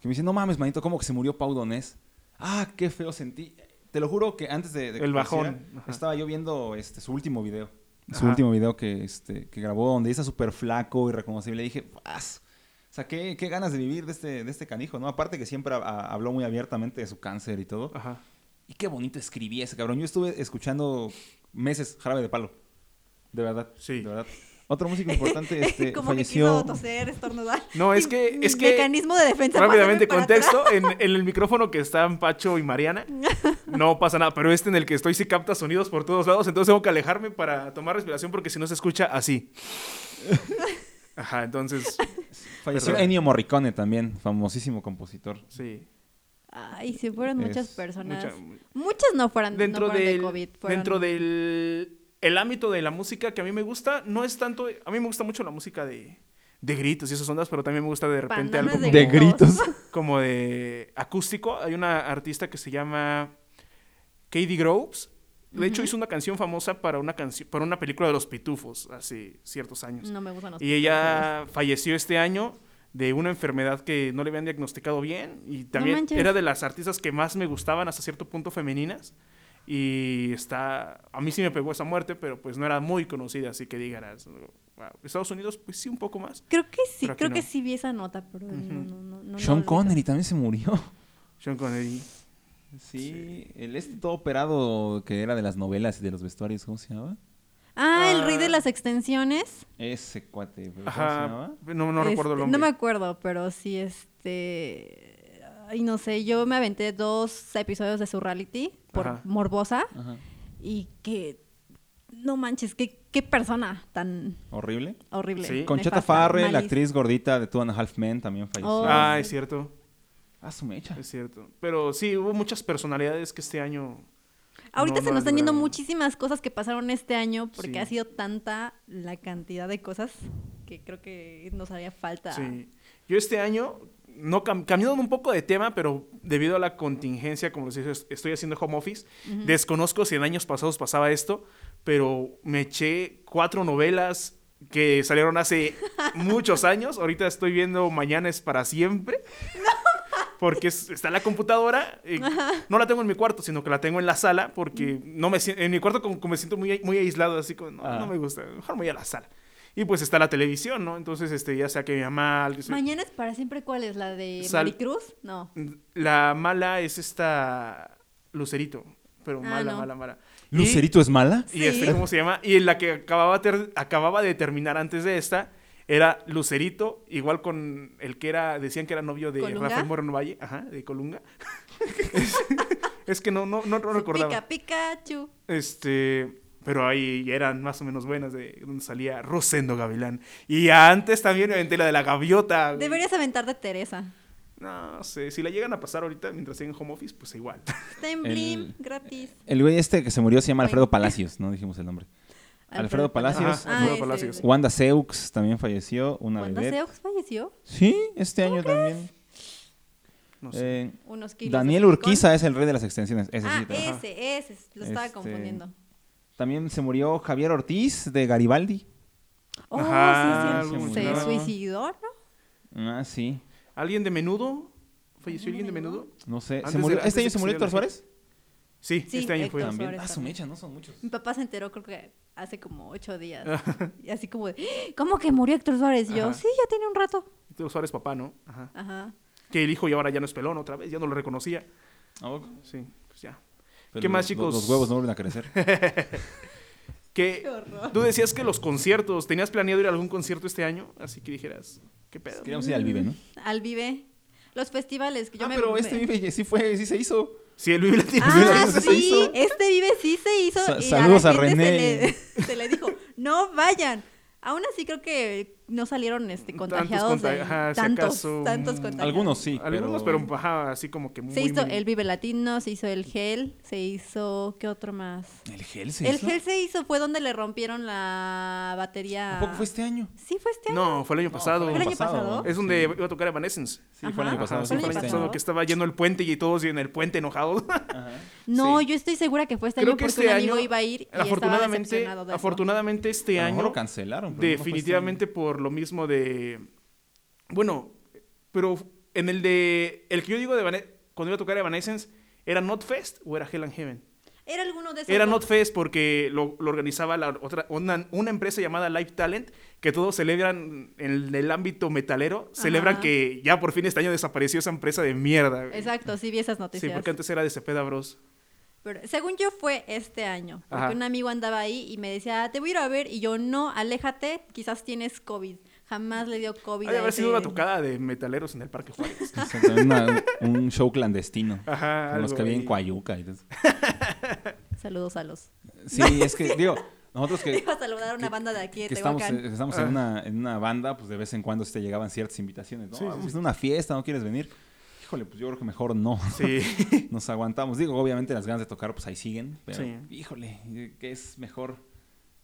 Que me dice, no mames, manito, ¿cómo que se murió Pau Donés? Ah, qué feo sentí. Te lo juro que antes de, de que El bajón, estaba yo viendo este, su último video. Su Ajá. último video que, este, que grabó, donde está súper flaco y reconocible. Y dije, "Paz". O sea, qué, qué ganas de vivir de este, de este canijo, ¿no? Aparte que siempre a- a- habló muy abiertamente de su cáncer y todo. Ajá. Y qué bonito escribía ese cabrón. Yo estuve escuchando meses Jarabe de Palo. De verdad. Sí. De verdad. Otro músico importante este, Como falleció. que quiso toser, estornudar. No, es que- es que- Mecanismo de defensa. Rápidamente, contexto, en, en el micrófono que están Pacho y Mariana, no pasa nada, pero este en el que estoy sí capta sonidos por todos lados, entonces tengo que alejarme para tomar respiración porque si no se escucha así. Ajá, entonces, Falleció. Ennio Morricone también, famosísimo compositor. sí. Ay, sí, fueron muchas Es personas. mucha- Muchas no fueron, dentro no fueron del, de COVID. fueron- dentro del el ámbito de la música que a mí me gusta, no es tanto, a mí me gusta mucho la música de, de gritos y esas ondas, pero también me gusta de repente Pandanas algo de como, De gritos. como de acústico. Hay una artista que se llama Katie Groves. De hecho, hizo una canción famosa para una, canción para una película de los pitufos hace ciertos años. No me gustan los Y ella falleció este año de una enfermedad que no le habían diagnosticado bien. Y también era de las artistas que más me gustaban hasta cierto punto femeninas. Y está. A mí sí me pegó esa muerte, pero pues no era muy conocida, así que digas. wow. Estados Unidos, pues sí, un poco más. Creo que sí, creo no. que sí vi esa nota, pero no, Ujú. no, no, no, Sean no, Connery también se murió. Sean Connery. Sí, el este todo operado que era de las novelas y de los vestuarios, ¿cómo se llamaba? Ah, el rey Ah. de las extensiones. Ese cuate, ¿cómo Ajá. No, no recuerdo el Este, nombre. No me acuerdo, pero sí, este... Ay, no sé, yo me aventé dos episodios de su reality por Ajá. Morbosa Ajá. y que... No manches, qué, qué persona tan Horrible. horrible. Sí. Concheta Farrell, la actriz gordita de Two and a Half Men, también falleció. Oh. Ah, es cierto. Ah, su mecha. Es cierto. Pero sí, hubo muchas personalidades que este año. Ahorita no- se no nos están yendo muchísimas cosas que pasaron este año porque Sí. ha sido tanta la cantidad de cosas que creo que nos haría falta. Sí. Yo este año, no cam- cambiando un poco de tema, pero debido a la contingencia, como les dije, estoy haciendo home office, Ujú. desconozco si en años pasados pasaba esto, pero me eché cuatro novelas que salieron hace muchos años. Ahorita estoy viendo Mañana es para siempre. Porque es- está la computadora. eh, no la tengo en mi cuarto, sino que la tengo en la sala. Porque no me en mi cuarto como, como me siento muy, muy aislado, así como, no, Ah. no me gusta. Mejor me voy a la sala. Y pues está la televisión, ¿no? Entonces, este, ya sea que mi mamá... alguien Mañana es para siempre, ¿cuál es? ¿La de Sal- Maricruz? No. La mala es esta Lucerito, pero Ah, mala, no. mala, mala. Y- ¿Lucerito es mala? Y, este. ¿cómo se llama? Y la que acababa, ter- acababa de terminar antes de esta era Lucerito, igual con el que era, decían que era novio de ¿Colunga? Rafael Moreno Valle, ajá, de Colunga. es, es que no, no, no, no recordaba. Pica Pikachu. Este, pero ahí eran más o menos buenas, de donde salía Rosendo Gavilán. Y antes también me aventé la de la gaviota. Deberías aventar de Teresa. No sé, si la llegan a pasar ahorita mientras siguen en home office, pues igual. Está en Blim, gratis. El güey este que se murió se llama. Alfredo Palacios, no dijimos el nombre. Alfredo Palacios. Ajá, Alfredo ese, Palacios. ese. Wanda Seux también falleció, una ¿Wanda vedette. Seux falleció? Sí, este año también. No sé. Eh, Unos kilos. Daniel. Urquiza es el rey de las extensiones. Ese Ah, sí, ese, ese. Lo estaba Este, confundiendo. También se murió Javier Ortiz de Garibaldi. Oh, Ajá, sí, sí, se suicidó, ¿no? Ah, sí. ¿Alguien de menudo? ¿Falleció alguien de menudo? No sé. ¿Se murió? ¿Este año se murió Héctor Suárez? Sí, Sí, este año fue. También. Ah, su mecha, no son muchos. Mi papá se enteró creo que hace como ocho días. y así como de, ¿cómo que murió Héctor Suárez? Y yo, Ajá. sí, ya tiene un rato. Héctor Suárez papá, ¿no? Ajá. Ajá. Que el hijo y ahora ya no es pelón otra vez, ya no lo reconocía. Ah, Sí, pues ya. pero ¿Qué más, chicos? Los huevos no vuelven a crecer. Que tú decías que los conciertos, ¿tenías planeado ir a algún concierto este año? Así que dijeras, ¿qué pedo? Queríamos ir al Vive, ¿no? Al Vive. Los festivales que yo ah, me... pero este Vive sí fue, sí se hizo. Sí, el Vive Latino. Ah, se sí, hizo. este Vive sí se hizo. Sa- y saludos a la gente René. Se le, se le dijo, no vayan. Aún así creo que no salieron este, Tantos contagiados conta- de ajá, si tantos, acaso, tantos contagiados. Algunos sí, Algunos, pero, ajá, así como que muy... Se hizo muy- el Vive Latino, se hizo el Gel, se hizo... ¿Qué otro más? ¿El gel se El hizo? Gel se hizo, fue donde le rompieron la batería. ¿A poco fue este año? Sí, fue este año. No, fue el año No, pasado. ¿Fue el año pasado? Es donde Sí. iba a tocar Evanescence. Sí, fue el año pasado. Ajá, sí, ¿Fue fue el el año pasado que estaba yendo el puente y todos en el puente enojados. No, Sí. yo estoy segura que fue este Creo año que porque este un amigo año, iba a ir y estaba afortunadamente, decepcionado de eso. afortunadamente este año, lo cancelaron. pero este definitivamente por lo mismo de, bueno, pero en el de, el que yo digo de cuando iba a tocar Evanescence, ¿era Not Fest o era Hell and Heaven? Era alguno de esos. Era. Not Fest porque lo, lo organizaba la otra, una, una empresa llamada Live Talent, que todos celebran en el ámbito metalero, celebran que ya por fin este año desapareció esa empresa de mierda. güey. Exacto, sí vi esas Sí, noticias. porque antes era de Cepeda Bros. Pero según yo fue este año. Porque Ajá. un amigo andaba ahí y me decía, "Ah, te voy a ir a ver. Y yo, no, aléjate, quizás tienes COVID. Jamás le dio COVID. Ha de a haber sido una tocada de metaleros en el Parque Juárez. Una- un show clandestino. Ajá, Con los que había en. Coayuca y. Saludos a los. Sí, es que, digo, nosotros que, Iba a saludar a una banda de aquí de que estamos, estamos Ah. en, una, en una banda, pues de vez en cuando sí te llegaban ciertas invitaciones. No, Sí, sí, vamos sí. a una fiesta, ¿no quieres venir? Híjole, pues yo creo que mejor no. Sí. Nos aguantamos. Digo, obviamente las ganas de tocar, pues ahí siguen. Pero, Sí. híjole, que es mejor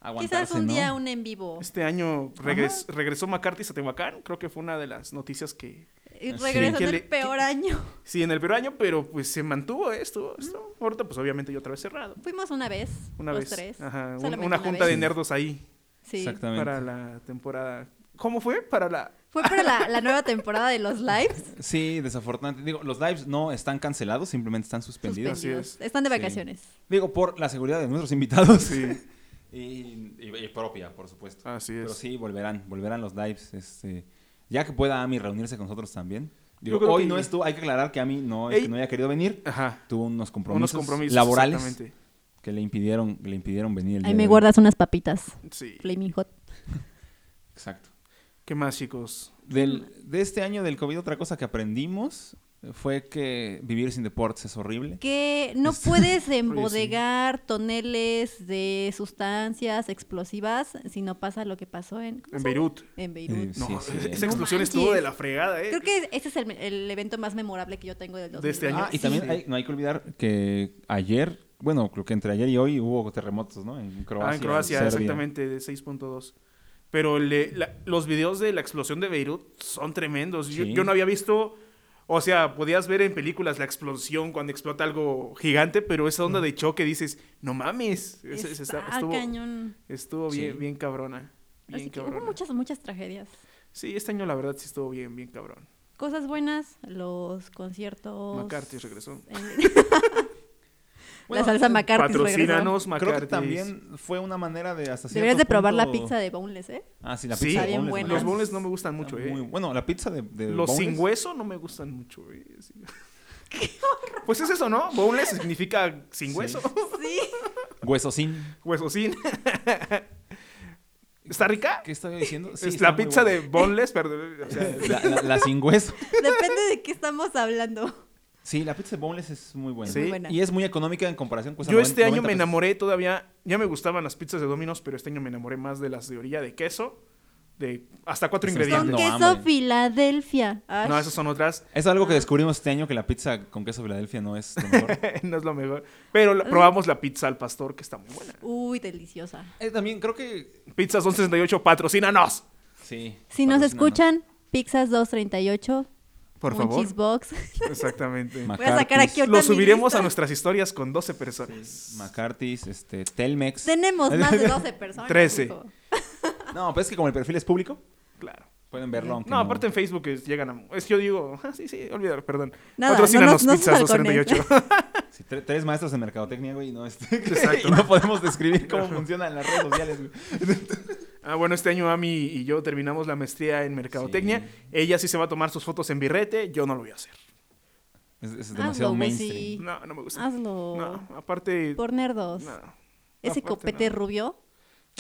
aguantarse, Quizás un ¿no? día un en vivo. Este año regres- regresó McCarthy a Tehuacán. Creo que fue una de las noticias que... Y Sí. regresó en el peor año. Sí, en el primer año, pero pues se mantuvo esto. esto. Ahorita pues obviamente yo otra vez cerrado. Fuimos una vez. Una los vez. tres. Ajá, un- una junta de nerdos ahí Sí. Exactamente. para la temporada. ¿Cómo fue? Para la... Fue para la, la nueva temporada de los lives. Sí, desafortunadamente. Digo, los lives no están cancelados, simplemente están suspendidos. suspendidos. Así es. Están de Sí. vacaciones. Digo, por la seguridad de nuestros invitados. Sí, Y, y- y propia, por supuesto. así Pero es. sí, volverán, volverán los lives. Este, ya que pueda Ami reunirse con nosotros también. Digo, hoy que- no estuvo, hay que aclarar que Ami no es que no haya querido venir. Ajá. Tuvo unos Unos compromisos, compromisos laborales exactamente. que le impidieron, que le impidieron venir. el Ahí día me de hoy. guardas unas papitas. Sí. Flaming Hot. Exacto. ¿Qué más, chicos? Del, de este año del COVID, otra cosa que aprendimos fue que vivir sin deportes es horrible. Que no Es- puedes embodegar toneles de sustancias explosivas si no pasa lo que pasó en, ¿cómo En Beirut. En Beirut. Eh, Sí, No, sí. esa No explosión manches. estuvo de la fregada, ¿eh? Creo que ese es el, el evento más memorable que yo tengo del De este 2020. año. Ah, y Sí. también hay- no hay que olvidar que ayer, bueno, creo que entre ayer y hoy hubo terremotos, ¿no? En Croacia. Ah, en Croacia, exactamente, de 6.2. Pero le- la- los videos de la explosión de Beirut son tremendos. Yo, Sí. yo no había visto, o sea, podías ver en películas la explosión cuando explota algo gigante, pero esa onda de choque dices, no mames. Es- es- Está está- estuvo cañón. estuvo bien, Sí. bien cabrona. Bien Así que hubo cabrona. muchas, muchas tragedias. Sí, este año la verdad sí estuvo bien, bien cabrón. Cosas buenas, los conciertos. McCarthy regresó. Bueno, la salsa eh, McCarthy. Patrocínanos, Creo que también fue una manera de hasta Deberías de probar la pizza de boneless, ¿eh? Ah, sí, la Sí, pizza Está de boneless, buena. Los boneless no me gustan mucho, eh. muy- Bueno, la pizza de, de Los sin hueso no me gustan mucho, güey. sí. Pues es eso, ¿no? Boneless significa sin Sí. hueso. Sí. Hueso sin. Hueso sin. ¿Está rica? ¿Qué estaba diciendo? Sí, es la pizza de boneless, pero... o sea, La, la- la sin hueso. Depende de qué estamos hablando. Sí, la pizza de boneless es muy buena. Sí. Muy buena. Y es muy económica en comparación con yo este año me enamoré todavía... Ya me gustaban las pizzas de Domino's, pero este año me enamoré más de las de orilla de queso. De hasta cuatro Con ingredientes. No, queso. Filadelfia. Ay, No, esas son otras. Es algo que descubrimos este año que la pizza con queso Filadelfia no es lo mejor. no es lo mejor. Pero la- probamos la pizza al pastor, que está muy buena. Uy, deliciosa. Eh, también creo que. Pizzas 168, patrocínanos. Sí. Si nos escuchan, Pizzas 238, Por un favor. cheesebox. Exactamente. Voy a sacar aquí Lo subiremos lista. a nuestras historias con 12 personas. McCarthy's, este, Telmex. Tenemos más de 12 personas. Trece. hijo. No, pues es que como el perfil es público, Claro. pueden verlo. No, aparte en Facebook es- llegan a... Es que yo digo... ah, sí, sí, olvídalo, perdón. Nada, Patrocínanos no no Pizzas nos balcones. 238. Sí, tre- tres maestros de mercadotecnia, güey, y no, este, Exacto. y no podemos describir cómo funcionan las redes sociales, güey. Ah, bueno, este año Ami y yo terminamos la maestría en Mercadotecnia. Sí. Ella sí se va a tomar sus fotos en birrete. Yo no lo voy a hacer. Es, es demasiado Hazlo, mainstream. No, no me gusta. Hazlo. No, aparte... Por nerdos. no. Ese aparte copete no. rubio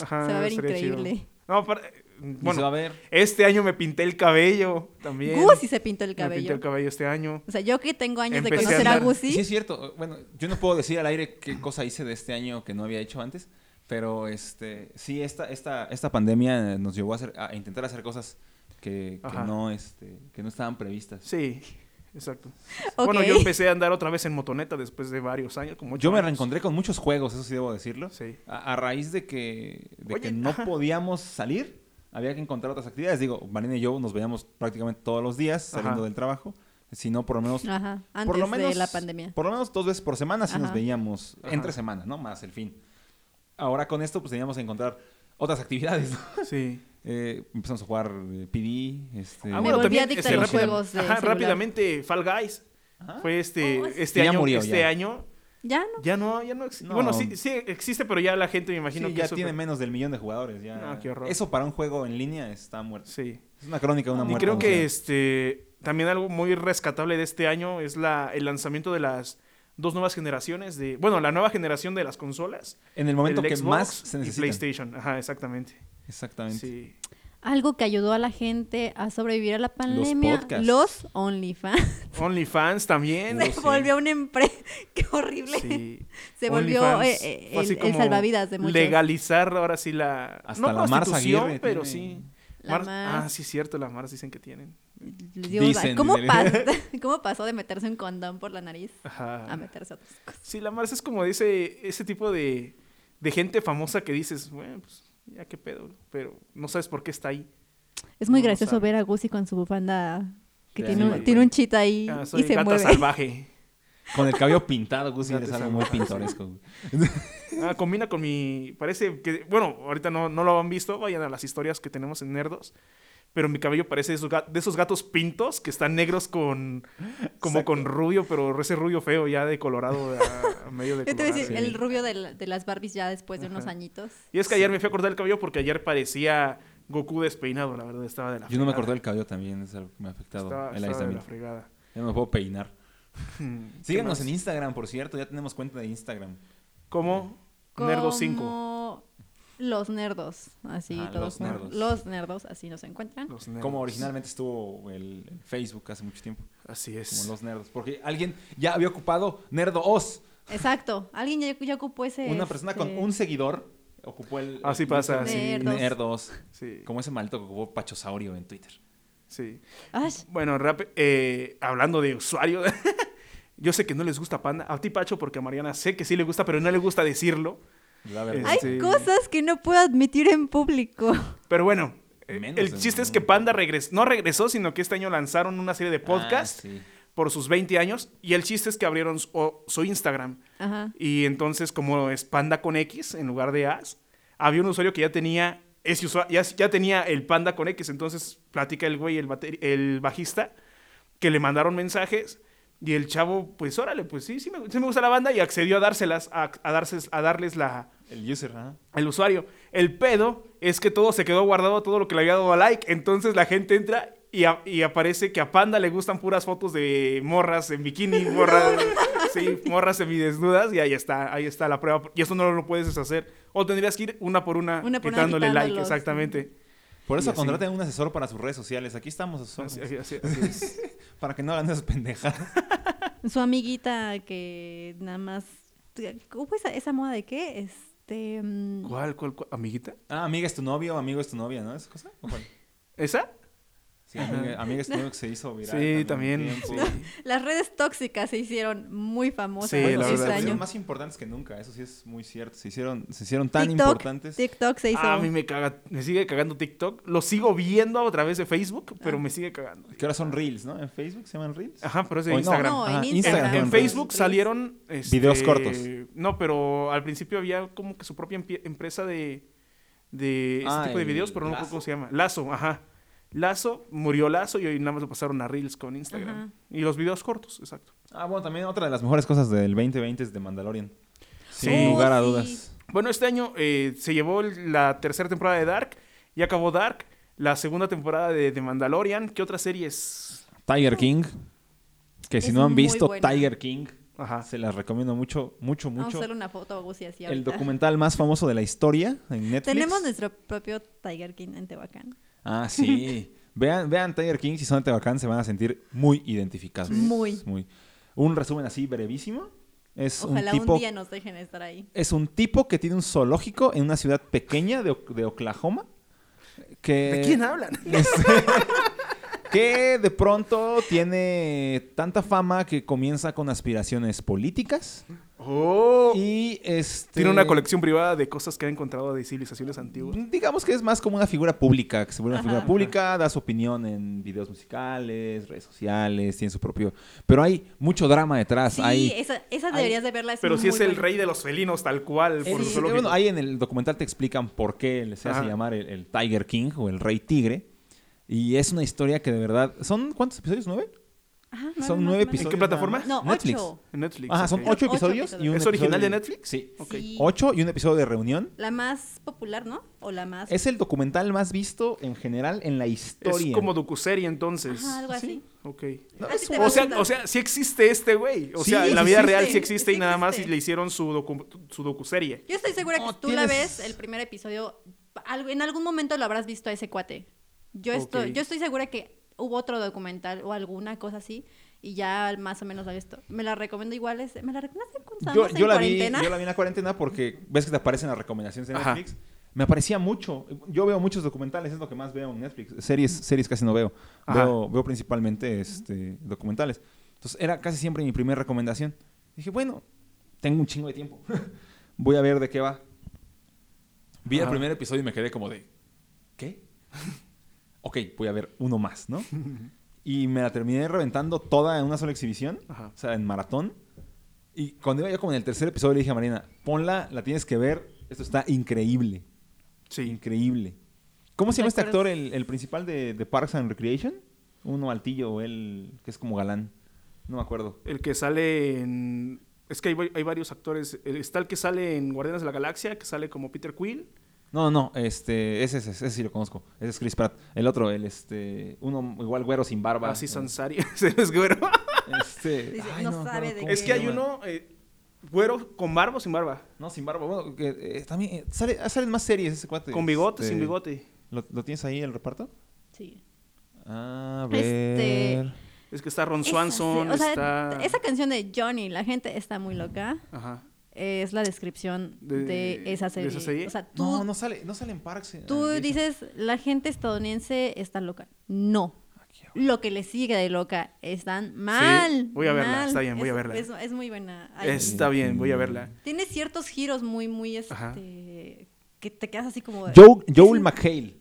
Ajá, se va a ver chido. increíble. No, aparte... Bueno, a ver. este año me pinté el cabello también. Gusi se pintó el Me pinté cabello. el cabello este año. O sea, yo que tengo años de Empecé a conocer a Gusi. Sí, es cierto. Bueno, yo no puedo decir al aire qué cosa hice de este año que no había hecho antes, pero este, sí, esta, esta, esta pandemia nos llevó a, hacer, a intentar hacer cosas que, no, este, que no estaban previstas. Sí, exacto. Bueno, yo empecé a andar otra vez en motoneta después de varios años, como Yo me años. reencontré con muchos juegos, eso sí debo decirlo. Sí. A, a raíz de que, de Oye, que no ajá. podíamos salir, había que encontrar otras actividades. Digo, Marina y yo nos veíamos prácticamente todos los días saliendo Ajá. del trabajo. Si no, por lo menos Ajá, antes por lo menos, de la pandemia. Por lo menos dos veces por semana sí nos veíamos Ajá. entre semana, ¿no? Más el fin. Ahora con esto pues teníamos que encontrar otras actividades. ¿no? Sí. Eh, empezamos a jugar eh, PD, este... Me volví adicta este, a los rápida- juegos de ajá, rápidamente, Fall Guys. Ajá. Fue este, Oh, este ya año. murió, este ya. año. Ya no. Ya no, ya no existe. No. Bueno, sí, sí existe, pero ya la gente me imagino Sí, que ya tiene menos del millón de jugadores. Ya... No, qué horror. Eso para un juego en línea está muerto. Sí. Es una crónica de una Y Y muerte. creo que este también algo muy rescatable de este año es la, el lanzamiento de las dos nuevas generaciones de. Bueno, la nueva generación de las consolas. En el momento el que Xbox más se y necesita. PlayStation. Ajá, exactamente. Exactamente. Sí. Algo que ayudó a la gente a sobrevivir a la pandemia. podcasts. Los OnlyFans. OnlyFans también. Se sí. volvió una empresa. Qué horrible. Sí. Se volvió eh, eh, el, salvavidas de muchos. Legalizar ahora sí la. Hasta no la Mars prostitución, Aguirre pero tiene- sí. La Mars- Mars. Ah, sí, cierto, la Mars dicen que tienen. Les digo, Dicen, ¿cómo, dile. pas- ¿Cómo pasó de meterse un condón por la nariz Ajá. a meterse otras cosas? Sí, la Mars es como de ese, ese tipo de, de gente famosa que dices, bueno, pues ya qué pedo, pero no sabes por qué está ahí. Es muy No gracioso ver a Gusi con su bufanda que tiene, animal, un, tiene un chita ahí Ah, soy y se gata mueve. salvaje. Con el cabello pintado, Gato eres algo muy pintoresco. güey. Ah, combina con mi. Parece que. Bueno, ahorita no, no lo han visto. Vayan a las historias que tenemos en Nerdos. Pero mi cabello parece de esos, ga- de esos gatos pintos que están negros con. Como Exacto. con rubio, pero ese rubio feo ya de colorado a, a medio de Yo te voy a colorado. decir, Sí. el rubio de, la- de las Barbies ya después de unos añitos. Y es que ayer me fui a cortar el cabello porque ayer parecía Goku despeinado, la verdad. Estaba de la Yo no me corté el cabello también, es algo que me ha afectado Estaba, el estaba de la fregada. Ya no me puedo peinar. Hmm, ¿qué Síganos más? en Instagram, por cierto, ya tenemos cuenta de Instagram. ¿Cómo? Nerdo 5. Como Los nerdos, así Ah, todos. Los juntos. Nerdos. Los nerdos, así nos encuentran. Los nerdos. Como originalmente estuvo el, el Facebook hace mucho tiempo, Así como es. los nerdos. Porque alguien ya había ocupado Nerdo Os. Exacto. Alguien ya, ya ocupó ese. Una persona con un seguidor ocupó el. Así el- pasa, el- sí. Nerdos. Nerdos. Sí, Como ese maldito que ocupó Pachosaurio en Twitter. sí. Bueno, rap- eh, hablando de usuario, yo sé que no les gusta Panda. A ti, Pacho, porque a Mariana sé que sí le gusta, pero no le gusta decirlo. La verdad. hay cosas que no puedo admitir en público. Pero bueno, eh, Menos el chiste es que Panda regresó, no regresó, sino que este año lanzaron una serie de podcasts Ah, sí. por sus 20 años. Y el chiste es que abrieron su, o- su Instagram. Ajá. Y entonces, como es Panda con X en lugar de As, había un usuario que ya tenía ese usua- ya, ya tenía el Panda con X. Entonces, platica el güey, el, el bajista, que le mandaron mensajes Y el chavo, pues órale, pues sí, sí me, sí me gusta la banda y accedió a dárselas, a, a, darse- a darles la, El user, el usuario. El pedo es que todo se quedó guardado, todo lo que le había dado a like. Entonces la gente entra y, a- y aparece que a Panda le gustan puras fotos de morras en bikini, morras, sí, morras semidesnudas. Y ahí está, ahí está la prueba. Y eso no lo puedes deshacer. O tendrías que ir una por una, Una por una quitándole like, exactamente. Por eso contraten un asesor para sus redes sociales. Aquí estamos, asesor. Así, así- así- así es. Para que no hagan esas pendejadas. Su amiguita que nada más. ¿Cómo fue esa, esa moda de qué? Este. mm, ¿Cuál, cuál, cuál? ¿Amiguita? Ah, amiga es tu novio, amigo es tu novia, ¿no? ¿Esa cosa? ¿O cuál? ¿Esa? Sí, novio que se hizo viral. Sí, también. sí. Las redes tóxicas se hicieron muy famosas Sí, Bueno, la sí, este verdad, se hicieron más importantes que nunca, eso sí es muy cierto. Se hicieron, se hicieron tan TikTok, importantes. TikTok se hizo. Ah, a mí me caga, me sigue cagando TikTok. Lo sigo viendo a través de Facebook, pero Ah. me sigue cagando. Que ahora son Reels, ¿no? En Facebook se llaman Reels. Ajá, pero es de Hoy no. Instagram. No, en Instagram. Instagram. en. Facebook Reels. salieron este, Videos cortos. No, pero al principio había como que su propia empresa de, de este Ah, tipo de videos, pero no acuerdo cómo se llama. Lazo, ajá. Lazo, murió Lazo y hoy nada más lo pasaron a Reels con Instagram. Ajá. Y los videos cortos, exacto. Ah, bueno, también otra de las mejores cosas del 2020 es de Mandalorian. Sin Sí. lugar a Oh, dudas. Bueno, este año eh, se llevó la tercera temporada de Dark, ya acabó Dark, la segunda temporada de, de Mandalorian. ¿Qué otras series? Tiger King. Que si Es no han visto buena. Tiger King, Ajá. se las recomiendo mucho, mucho, Vamos a mucho. hacerle una foto a Gusi así El ahorita. documental más famoso de la historia en Netflix. Tenemos nuestro propio Tiger King en Tehuacán. Ah, sí. vean, vean Tiger King, si son de Tehuacán, se van a sentir muy identificados. Muy. muy. Un resumen así brevísimo. Es Ojalá un un, tipo. día nos dejen estar ahí. Es un tipo que tiene un zoológico en una ciudad pequeña de, de Oklahoma. Que, ¿De quién hablan? Que de pronto tiene tanta fama que comienza con aspiraciones políticas. Oh. Y este. Tiene una colección privada de cosas que ha encontrado de civilizaciones antiguas. Digamos que es más como una figura pública, que se vuelve una Ajá. figura pública, da su opinión en videos musicales, redes sociales, tiene su propio... Pero hay mucho drama detrás. Sí, hay, esa, esa hay- deberías de verla. Es Pero sí muy es el rey de los felinos, tal cual. por bueno, ahí en el documental te explican por qué se hace llamar el, el Tiger King o el Rey Tigre. Y es una historia que de verdad... ¿Son cuántos episodios? ¿Nueve? Ajá, son nueve menos. ¿En qué episodios plataforma? No. Netflix. ocho. En Netflix. Ajá, son ocho Ocho episodios. y un episodios. ¿Es episodio original de Netflix? Sí. Ocho y un episodio de reunión. La más popular, ¿no? O la más... Es el documental más visto en general en la historia. Es como docuserie entonces. Ajá, algo Sí. así. Ok. No, A ti es te un- va O sea, o sea, sí existe este güey. O Sí, sea, en la vida existe. real sí existe y nada más y le hicieron su, docu- su docuserie. Yo estoy segura que si tú la ves, el primer episodio, en algún momento lo habrás visto a ese cuate. Yo estoy, yo estoy segura que hubo otro documental o alguna cosa así y ya más o menos he visto. Me la recomiendo igual. Es, ¿Me la recomiendas cuando Yo, estábamos yo en la vi, cuarentena? yo la vi en la cuarentena porque ves que te aparecen las recomendaciones de Ajá. Netflix. Me aparecía mucho. Yo veo muchos documentales, es lo que más veo en Netflix. Series, series casi no veo. Veo, veo principalmente este, documentales. Entonces era casi siempre mi primera recomendación. Dije, bueno, tengo un chingo de tiempo. Voy a ver de qué va. Vi el Ajá. primer episodio y me quedé como de, ¿qué? Ok, voy a ver uno más, ¿no? Y me la terminé reventando toda en una sola exhibición, Ajá. o sea, en maratón. Y cuando iba yo como en el tercer episodio le dije a Marina, ponla, la tienes que ver, esto está increíble, Sí. increíble. ¿Cómo se llama este actor, el, el principal de, de Parks and Recreation? Uno altillo o él, que es como galán. No me acuerdo. El que sale en. Es que hay, hay varios actores. Está el que sale en Guardianes de la Galaxia, que sale como Peter Quill. No, no, este, ese, ese, ese sí lo conozco. Ese es Chris Pratt. El otro, el este, uno igual güero sin barba. Así Sansari. Ese es güero. Este, Dice, ay, no sabe de qué es que hay uno. eh, güero con barba o sin barba. No, sin barba. Bueno, que eh, también eh, sale, salen más series ese cuate. Con bigote, Este, sin bigote. ¿lo, lo tienes ahí el reparto? Sí. A Este- ver. Es que está Ron Esa Swanson. sí, o sea, está. esa canción de Johnny, la gente está muy loca, Ajá. Es la descripción De- de, esa de serie. esa serie. O sea, tú, No, no sale, no sale en Parks. tú dices, la gente estadounidense está loca. No. Aquí, Lo que le sigue de loca están mal. voy a verla, mal. está bien, voy a verla. Es, es muy buena. Ay, Está bien, voy a verla. Tiene ciertos giros muy, muy, Ajá. este, que te quedas así como... de- Joel, Joel McHale.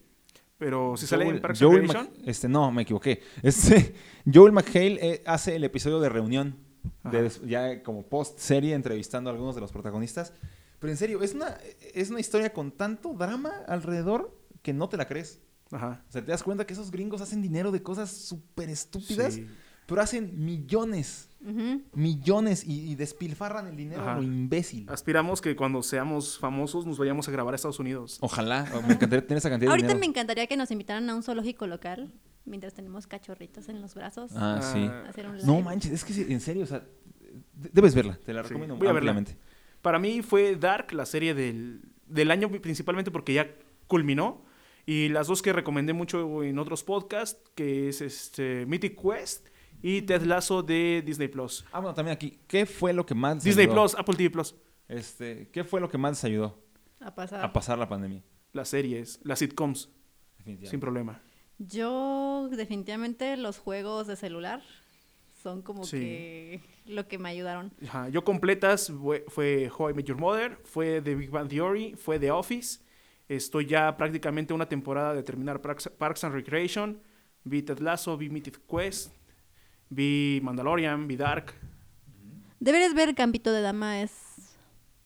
Pero si sale en Parks Joel este, no, me equivoqué. Este, Joel McHale eh, hace el episodio de reunión. De ya como post serie entrevistando a algunos de los protagonistas. Pero en serio, es una, es una historia con tanto drama alrededor que no te la crees. Ajá. O sea, te das cuenta que esos gringos hacen dinero de cosas súper estúpidas, Sí. pero hacen millones. Ujú. Millones y, y despilfarran el dinero, Ajá. lo imbécil. Aspiramos que cuando seamos famosos nos vayamos a grabar a Estados Unidos. Ojalá, me encantaría tener esa cantidad de Ahorita dinero. me encantaría que nos invitaran a un zoológico local mientras tenemos cachorritos en los brazos. Ah, sí. Ah, Hacer un No manches, es que sí, en serio, o sea, de- debes verla, te la Sí, recomiendo voy a verla. Para mí fue Dark, la serie del, del año principalmente porque ya culminó. Y las dos que recomendé mucho en otros podcasts, que es este Mythic Quest y Ted Lasso de Disney Plus. Ah, bueno, también aquí, ¿qué fue lo que más Disney ayudó? Plus, Apple TV Plus. Este, ¿qué fue lo que más les ayudó A pasar. a pasar la pandemia? Las series, las sitcoms, Definitivamente. sin problema. Yo definitivamente los juegos de celular son como Sí. que lo que me ayudaron. Ajá, Yo completas fue, fue How I Met Your Mother, fue The Big Bang Theory, fue The Office. Estoy ya prácticamente una temporada de terminar Parks, Parks and Recreation. Vi Ted Lasso, vi Mythic Quest, vi Mandalorian, vi Dark. Deberes ver Campito de Dama es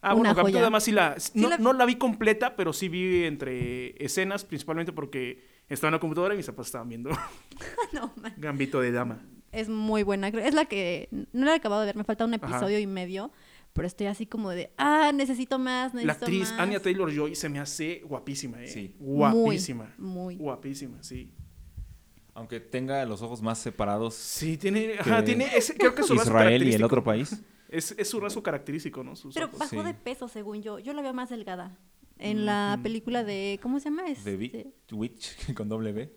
Ah, Una bueno, Capitán joya. Damas sí la, no, la- no la vi completa, pero sí vi entre escenas, principalmente porque estaba en la computadora y mis papás estaban viendo no, man. Gambito de Dama. es muy buena. Es la que no la he acabado de ver, me falta un Ajá. episodio y medio, pero estoy así como de, ah, necesito más, necesito La actriz más. Anya Taylor-Joy se me hace guapísima, ¿eh? Sí. Guapísima. Muy, muy. Guapísima, sí. Aunque tenga los ojos más separados Sí, tiene, ajá, tiene ese, creo que es su Israel y el otro país. Es, es su rasgo característico, ¿no? Sus Pero ojos. bajó sí. de peso, según yo. Yo la veo más delgada. En la película de, ¿cómo se llama? De Este, Big Witch con doble B.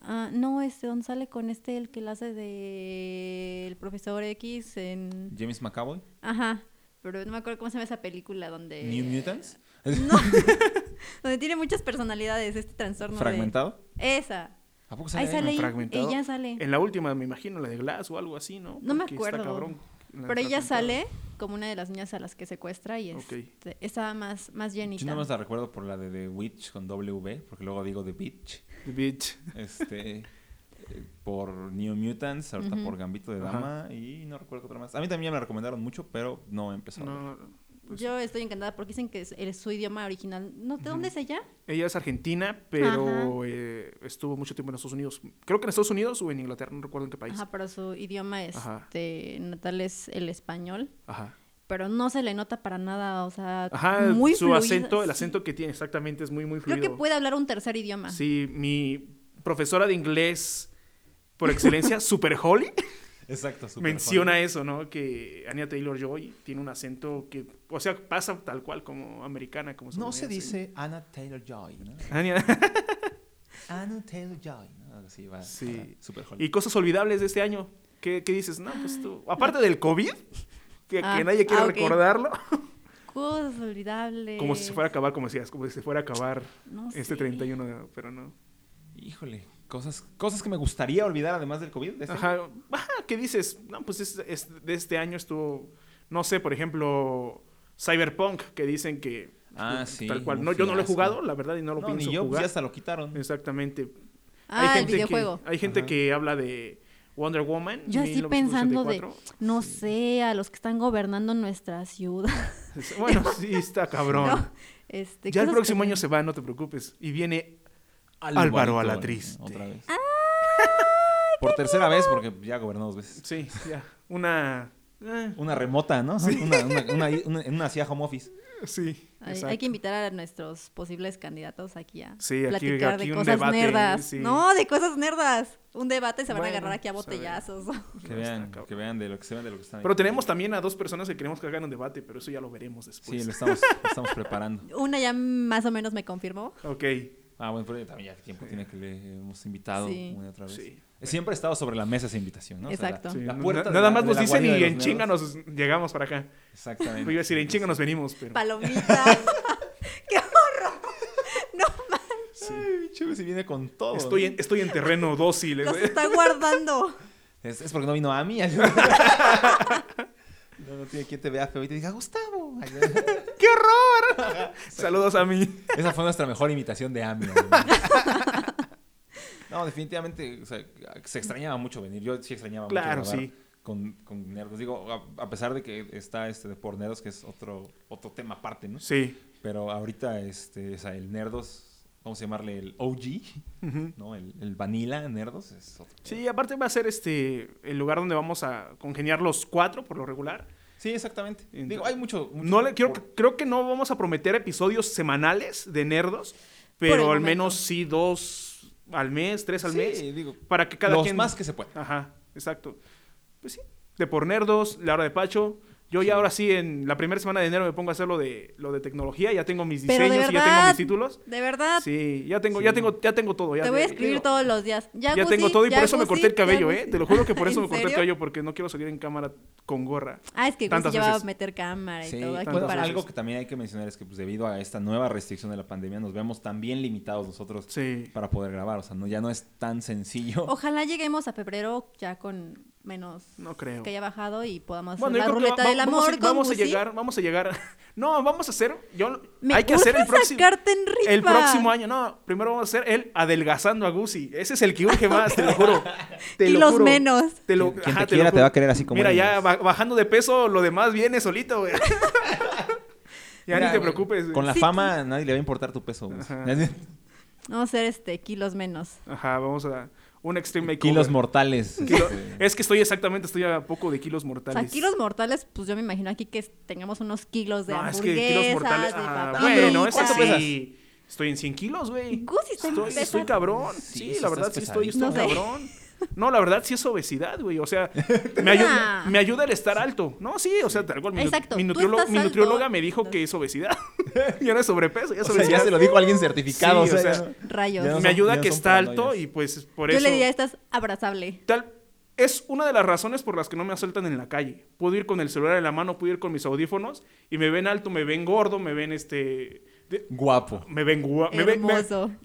ah, no, este, donde sale con este, el que la hace de el profesor X en... James McAvoy. Ajá, pero no me acuerdo cómo se llama esa película donde... New Mutants. No, donde tiene muchas personalidades, este trastorno de- Fragmentado. Esa. ¿A poco Ahí sale? sale, ella, fragmentado. ella sale. En la última, me imagino, la de Glass o algo así, ¿no? No me Porque está acuerdo. cabrón, Pero ella sale como una de las niñas a las que secuestra y Ok. este, estaba más, más llenita. Yo nada más la recuerdo por la de The Witch con W, porque luego digo The Bitch. The Bitch. Este, eh, por New Mutants, ahorita por Gambito de Ajá. Dama y no recuerdo otra más. A mí también me la recomendaron mucho, pero no he empezado. a ver. No, pues, Yo estoy encantada porque dicen que es, es su idioma original. ¿No, ¿De dónde es ella? ella es argentina, pero eh, estuvo mucho tiempo en Estados Unidos. Creo que en Estados Unidos o en Inglaterra, no recuerdo en qué país. Ajá, pero su idioma Ajá. este, natal es el español. Ajá. Pero no se le nota para nada, o sea, Ajá, muy su acento, el sí. acento que tiene exactamente es muy, muy Creo fluido. que puede hablar un tercer idioma. Sí, mi profesora de inglés por excelencia, Super Holly, Exacto, super menciona eso, ¿no? Que Anya Taylor-Joy tiene un acento que, o sea, pasa tal cual como americana, como No se dice Anna Taylor Joy, ¿no? Anya- Anna Taylor Joy, ¿no? Así va. Sí. va, Super y cosas olvidables de este año. ¿Qué, qué dices? No, pues tú, aparte del COVID, que, que Ah, nadie quiere ah, recordarlo, Cosas olvidables. como si se fuera a acabar, como decías, como si se fuera a acabar No este sé. 31, de- pero no. Híjole, cosas, cosas que me gustaría olvidar además del COVID. de este año. Ajá, ajá, ¿qué dices? No, pues es, es- de este año estuvo, no sé, por ejemplo, Cyberpunk, que dicen que Ah, sí, tal cual. No, yo no lo he jugado, la verdad, y no lo No, pienso ni yo, pues jugar. ya hasta lo quitaron. Exactamente. Ah, el que- videojuego. hay gente Ajá. que habla de Wonder Woman. Yo así pensando de, 1984. no sé, a los que están gobernando nuestra ciudad. Bueno, sí, está cabrón. No, este, ya el próximo que- año se va, no te preocupes. Y viene Álvaro a la triste. Otra vez. Por tercera vez, porque ya gobernó dos veces. Sí, ya. Una. eh, Una remota, ¿no? Una, una, una, una- en una hacía home office. sí. Hay, exacto. que invitar a nuestros posibles candidatos aquí a Sí, aquí- platicar aquí de un cosas debate, nerdas. sí. No, de cosas nerdas. Un debate se van Bueno, a agarrar aquí a pues, a ver. botellazos. Que No, vean, está cabrón. que vean de lo que se vean de lo que están Pero aquí. tenemos también a dos personas que queremos que hagan un debate, pero eso ya lo veremos después. Sí, lo estamos, lo estamos preparando. Una ya más o menos me confirmó. Ok. Ah, bueno, pero también ya tiempo tiene que le hemos invitado Sí. una y otra vez. Sí. Siempre ha estado sobre la mesa esa invitación, ¿no? O sea, la- Exacto. Sí, la na- puerta de nada la- más nos dicen y en chinga nos llegamos para acá. Exactamente. Yo iba a decir en chinga nos venimos, pero. Palomita. ¡Qué horror! No manches. Ay, Chévere, si viene con todo. Estoy ¿no? en, estoy en terreno dócil. Los ¿eh? está guardando. Es, es porque no vino a mí. no, no tiene quien te vea feo y te diga, Gustavo. ¡Qué horror! Saludos a mí. Esa fue nuestra mejor imitación de Ami. No, definitivamente o sea, se extrañaba mucho venir. Yo sí extrañaba Claro, mucho grabar sí. con, con nerdos. Digo, a, a pesar de que está este de por nerdos, que es otro, otro tema aparte, ¿no? Sí. Pero ahorita este, o sea, el nerdos vamos a llamarle el OG, ¿no? El, el Vanilla Nerdos. Es otro. Sí, aparte va a ser este el lugar donde vamos a congeniar los cuatro por lo regular. Sí, exactamente. Entonces- Digo, hay mucho... mucho No le, quiero, por- creo que no vamos a prometer episodios semanales de nerdos, pero al menos sí dos al mes, tres al Sí, mes, digo, para que cada los quien... más que se pueda. Ajá, exacto. Pues sí, de por nerdos, la hora de Pacho. Yo ya ahora sí, en la primera semana de enero me pongo a hacer lo de, lo de tecnología, ya tengo mis diseños y ya tengo verdad, mis títulos. De verdad. Sí, ya tengo, Sí. ya tengo, ya tengo todo. Ya, Te voy a ya- escribir digo, todos los días. Ya, Ya tengo todo y ya, por eso me corté el ya, cabello. ¿eh? Te lo juro que por eso ¿En me corté el cabello porque no quiero salir en cámara con gorra. Ah, es que Tantas ya va a meter cámara y Sí, todo aquí bueno, para... algo que también hay que mencionar es que pues, debido a esta nueva restricción de la pandemia nos vemos también limitados nosotros Sí. para poder grabar. O sea, no, ya no es tan sencillo. Ojalá lleguemos a febrero ya con menos... No creo. Que haya bajado y podamos hacer Bueno, yo la ruleta va- del va- amor vamos, a, con vamos a llegar, vamos a llegar. No, vamos a hacer. Yo, Me hay que hacer el próximo. sacarte en rifa. El próximo año, no. Primero vamos a hacer el adelgazando a Gusi. Ese es el que urge más, te lo juro. Te Y lo los juro. menos. Te lo, Quien- quien ajá, te quiera te va a querer así como Mira, eres. ya ba- bajando de peso, lo demás viene solito, güey. ya Mira, ni te preocupes. güey. Con la Sí. fama nadie le va a importar tu peso. Vamos a hacer este kilos menos. Ajá, vamos a un extreme makeover. Kilos mortales. Kilo- este, Es que estoy exactamente, estoy a poco de kilos O mortales. sea, kilos mortales, pues yo me imagino aquí que tengamos unos kilos de No, es hamburguesas, que kilos mortales. de ah, bueno, eso ¿Cuánto pesas? sí. Estoy en 100 kilos, güey. Estoy, estoy cabrón. Sí, Sí, la verdad, sí estoy, estoy. No sé. No, la verdad sí es obesidad, güey. O sea, me ayuda, me ayuda el estar alto. No, sí, o sea, tal cual. Mi, Exacto, mi, nutriólogo- nutrióloga me dijo que es obesidad. ya no es sobrepeso, ya es o sea, ya se lo dijo alguien certificado. Sí, o o sea, ya Rayos. Ya no me ayuda que está alto y pues por yo eso. le diría, estás abrazable. Tal, es una de las razones por las que no me asaltan en la calle. Puedo ir con el celular en la mano, puedo ir con mis audífonos y me ven alto, me ven gordo, me ven este. De- Guapo. me ven guapo. Me ven, me-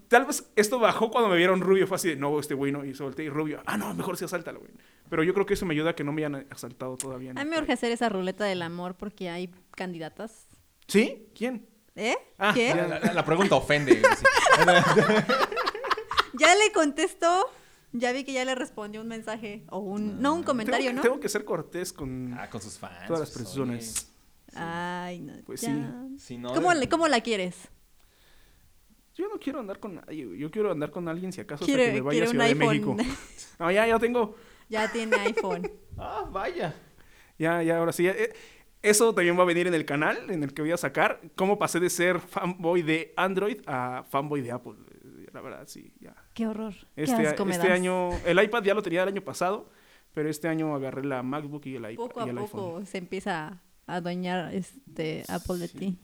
tal vez esto bajó cuando me vieron rubio. Fue así de, no, este güey no. Y solté y rubio. Ah, no, mejor sí asáltalo, güey. Pero yo creo que eso me ayuda a que no me hayan asaltado todavía. A mí me urge hacer esa ruleta del amor porque hay candidatas. ¿Sí? ¿Quién? ¿Eh? Ah, ¿Qué? La, la- la pregunta ofende. Ya le contestó. Ya vi que ya le respondió un mensaje o un no un comentario, tengo, ¿no? Tengo que ser cortés con Ah, con sus fans. todas las pues, personas. Ay, Pues ya. sí. oye. Si no, ¿Cómo, de- le- ¿Cómo la quieres? Yo no quiero andar con nadie. Yo quiero andar con alguien si acaso hasta que me vaya a Ciudad de. México. No, ya, ya tengo. ya tiene iPhone. Ah, vaya. Ya, ya, ahora sí. ya, eh, eso también va a venir en el canal en el que voy a sacar cómo pasé de ser fanboy de Android a fanboy de Apple. Eh, La verdad, sí, ya. Qué horror. Qué Este, asco me este das. año, el iPad ya lo tenía el año pasado, pero este año agarré la MacBook y el iPad. Poco a y el poco iPhone. se empieza adueñar este Apple de Sí. ti.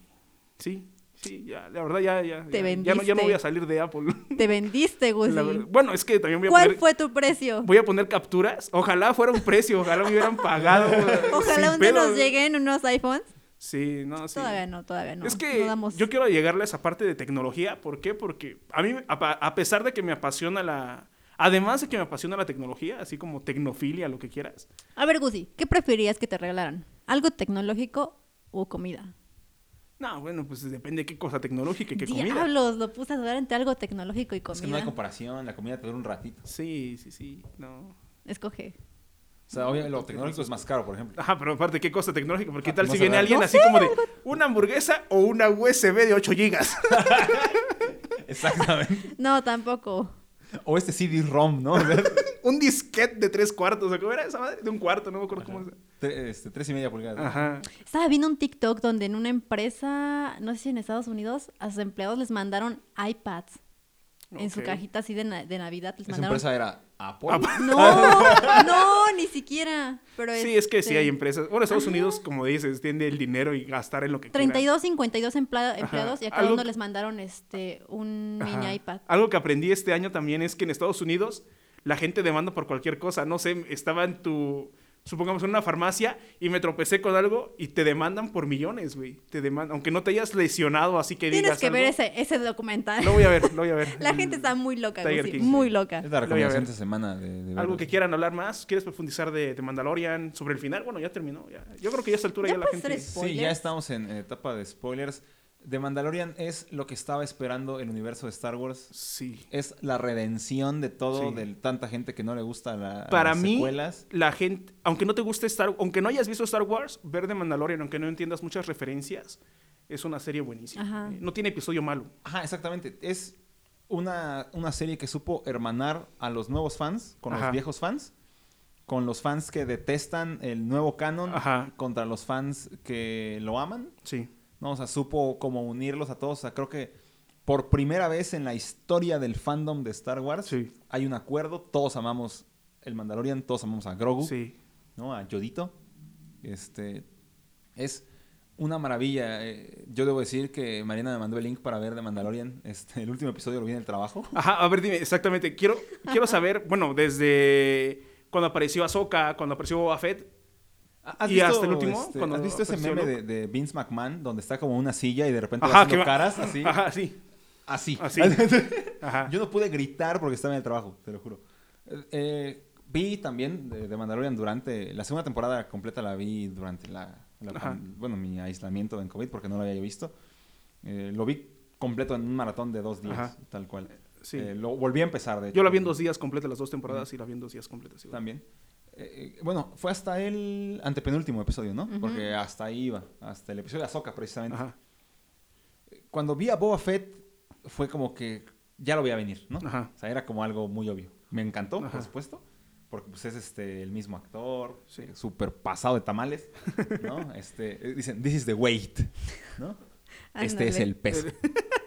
Sí, sí, ya, la verdad ya, ya. Te ya, ya no, ya no voy a salir de Apple. Te vendiste, Gusi. Bueno, es que también voy a ¿Cuál poner, fue tu precio? voy a poner capturas. Ojalá fuera un precio, ojalá me hubieran pagado. Ojalá un día nos lleguen unos iPhones. Sí, no, sí. Todavía no, todavía no. es que No damos- yo quiero llegarle a esa parte de tecnología. ¿Por qué? Porque a mí, a pesar de que me apasiona la... Además de que me apasiona la tecnología, así como tecnofilia, lo que quieras. A ver, Gusi, ¿qué preferirías que te regalaran? ¿Algo tecnológico o comida? No, bueno, pues depende de qué cosa tecnológica y qué comida. Diablos, lo puse a dudar entre algo tecnológico y Es que no hay comida. comparación. La comida te dura un ratito. Sí, sí, sí, no. Escoge. O sea, obviamente lo tecnológico es más caro, por ejemplo. Ajá, pero aparte, ¿qué cosa tecnológica? Porque Ah, ¿qué tal no si viene ¿verdad? alguien No así sé, como de una hamburguesa o una USB de 8 gigas? Exactamente. No, tampoco. O este CD-ROM, ¿no? un disquete de 3 cuartos, ¿o cómo era esa madre? De un cuarto, no me acuerdo cómo es. Tre- este, tres y media pulgadas. Ajá. Estaba viendo un TikTok donde en una empresa, no sé si en Estados Unidos, a sus empleados les mandaron iPads. En su cajita así de, na- de Navidad les Esa mandaron. empresa era Apple. No, no, ni siquiera. Pero Sí, es que sí este, hay empresas. Bueno, Estados Unidos, como dices, tiene el dinero y gastar en lo que quiera. 32, 52 empla- empleados y a cada Algo uno les mandaron este un Ajá. mini iPad. Algo que aprendí este año también es que en Estados Unidos la gente demanda por cualquier cosa. No sé, estaba en tu, supongamos, en una farmacia y me tropecé con algo y te demandan por millones, güey. Te demandan, aunque no te hayas lesionado, así que Tienes digas que ver ese, ese documental. Lo voy a ver, lo voy a ver. La gente está muy loca, King, muy sí. loca. Es la recomendación esta semana de, de Algo que quieran hablar más, ¿quieres profundizar de, de Mandalorian sobre el final? Bueno, ya terminó. ya. Yo creo que ya a esta altura ¿Ya ya, la gente... Sí, ya estamos en etapa de spoilers. The Mandalorian es lo que estaba esperando el universo de Star Wars. Sí. Es la redención de todo, Sí. de tanta gente que no le gusta la, Para las mí, secuelas. la gente, aunque no te guste Star, aunque no hayas visto Star Wars, ver de Mandalorian, aunque no entiendas muchas referencias, es una serie buenísima. Ajá. Eh, No tiene episodio malo. Ajá, exactamente. Es una, una serie que supo hermanar a los nuevos fans con Ajá. los viejos fans, con los fans que detestan el nuevo canon Ajá. contra los fans que lo aman, Sí. ¿No? O sea, supo como unirlos a todos. O sea, creo que por primera vez en la historia del fandom de Star Wars Sí. hay un acuerdo. Todos amamos el Mandalorian, todos amamos a Grogu, Sí. ¿no? A Yodito. Este, es una maravilla. Eh, yo debo decir que Mariana me mandó el link para ver de Mandalorian. Este, el último episodio lo vi en el trabajo. Ajá, a ver, dime, exactamente. Quiero, quiero saber, bueno, desde cuando apareció Ahsoka, cuando apareció Boba Fett. ¿Has ¿Y hasta el último? este, Cuando ¿Has visto ese meme de, de Vince McMahon donde está como una silla y de repente Ajá, haciendo caras así? Ajá, sí. Así. Así. Ajá. Yo no pude gritar porque estaba en el trabajo, te lo juro. Eh, eh, vi también de, de Mandalorian durante... La segunda temporada completa la vi durante la... la bueno, mi aislamiento en COVID porque no lo había visto. Eh, lo vi completo en un maratón de dos días, Ajá. tal cual. Sí. Eh, lo volví a empezar, de hecho. Yo la vi en dos días completas, las dos temporadas, y la vi en dos días completas. igual. También. Eh, eh, bueno, fue hasta el antepenúltimo episodio, ¿no? Porque hasta ahí iba. Hasta el episodio de Ahsoka, precisamente. Ajá. Cuando vi a Boba Fett, fue como que ya lo veía venir, ¿no? Ajá. O sea, era como algo muy obvio. Me encantó, Ajá. por supuesto. Porque pues, es este, el mismo actor, Sí. eh, súper pasado de tamales, ¿no? Este, eh, dicen, this is the weight, ¿no? Este es el peso.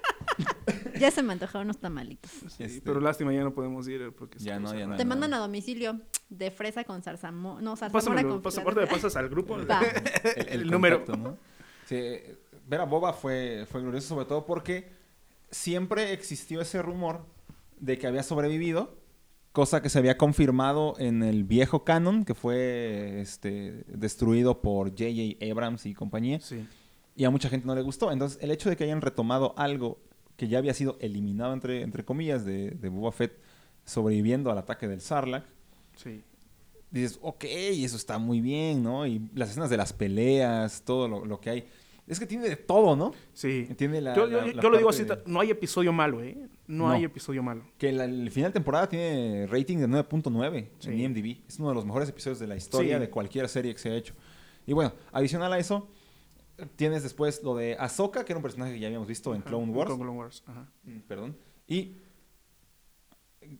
Ya se me antojaron unos tamalitos. Sí, Este- Pero lástima, ya no podemos ir porque... Ya no, ya no. Te mandan a domicilio de fresa con zarzamora. No, zarzamora con pasa, Filadelfia. aparte me pasas al grupo. Va. el, El número. contacto, ¿no? Sí, ver a Boba fue, fue glorioso, sobre todo porque siempre existió ese rumor de que había sobrevivido, cosa que se había confirmado en el viejo canon, que fue este, destruido por J.J. Abrams y compañía, Sí. y a mucha gente no le gustó. Entonces, el hecho de que hayan retomado algo que ya había sido eliminado, entre, entre comillas, de, de Boba Fett sobreviviendo al ataque del Sarlacc, Sí. dices, ok, eso está muy bien, ¿no? Y las escenas de las peleas, todo lo, lo que hay. Es que tiene de todo, ¿no? Sí. Tiene la, yo yo- la- la yo lo digo así, de- no hay episodio malo, ¿eh? No, No. hay episodio malo. Que la- el final de temporada tiene rating de 9.9 Sí. en IMDb. Es uno de los mejores episodios de la historia Sí. de cualquier serie que se ha hecho. Y bueno, adicional a eso, tienes después lo de Ahsoka, que era un personaje que ya habíamos visto en Ajá, Clone Wars. Clone Wars, ajá. Mm, Perdón. Y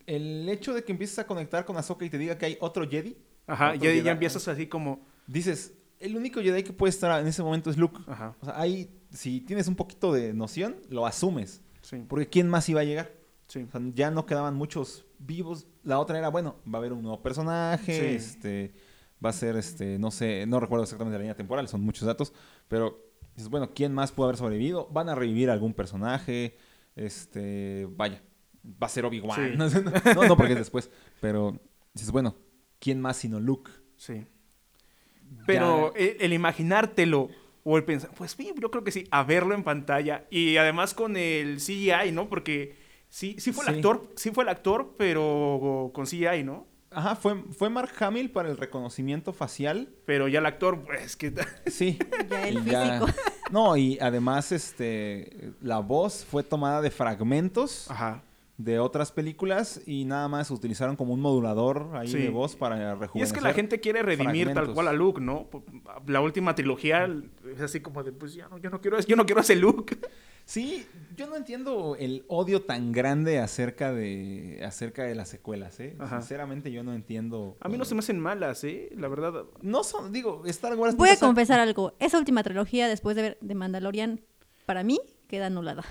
el hecho de que empieces a conectar con Ahsoka y te diga que hay otro Jedi, Ajá, Otro Jedi. ya empiezas así como... dices, el único Jedi que puede estar en ese momento es Luke. Ajá, O sea, ahí, si tienes un poquito de noción, lo asumes. sí, Porque ¿quién más iba a llegar? sí. O sea, ya no quedaban muchos vivos. La otra era, bueno, va a haber un nuevo personaje, Sí. este, va a ser, este, no sé, no recuerdo exactamente la línea temporal, son muchos datos, pero dices, bueno, ¿quién más pudo haber sobrevivido? ¿Van a revivir algún personaje? Este, vaya, va a ser Obi-Wan. Sí. No, no, porque es después, pero dices, bueno, ¿quién más sino Luke? Sí. Pero Ya- el, el imaginártelo o el pensar, pues sí, yo creo que sí, a verlo en pantalla y además con el CGI, ¿no? Porque sí, sí fue el Sí. actor, sí fue el actor, pero con CGI, ¿no? Ajá, fue, fue Mark Hamill para el reconocimiento facial. Pero ya el actor, pues que Sí. Ya el ya- físico. No, y además, este, la voz fue tomada de fragmentos Ajá. de otras películas y nada más utilizaron como un modulador ahí Sí. de voz para rejuvenecer. Y es que la gente quiere redimir tal cual a Luke, ¿no? La última trilogía es así como de, pues ya no, yo no quiero, yo no quiero ese Luke. Sí, yo no entiendo el odio tan grande acerca de acerca de las secuelas, ¿eh? Ajá. Sinceramente yo no entiendo. A mí no se me hacen malas, ¿eh? La verdad. No son, digo, Star Wars... Voy a confesar algo. Esa última trilogía, después de ver de Mandalorian, para mí, queda anulada.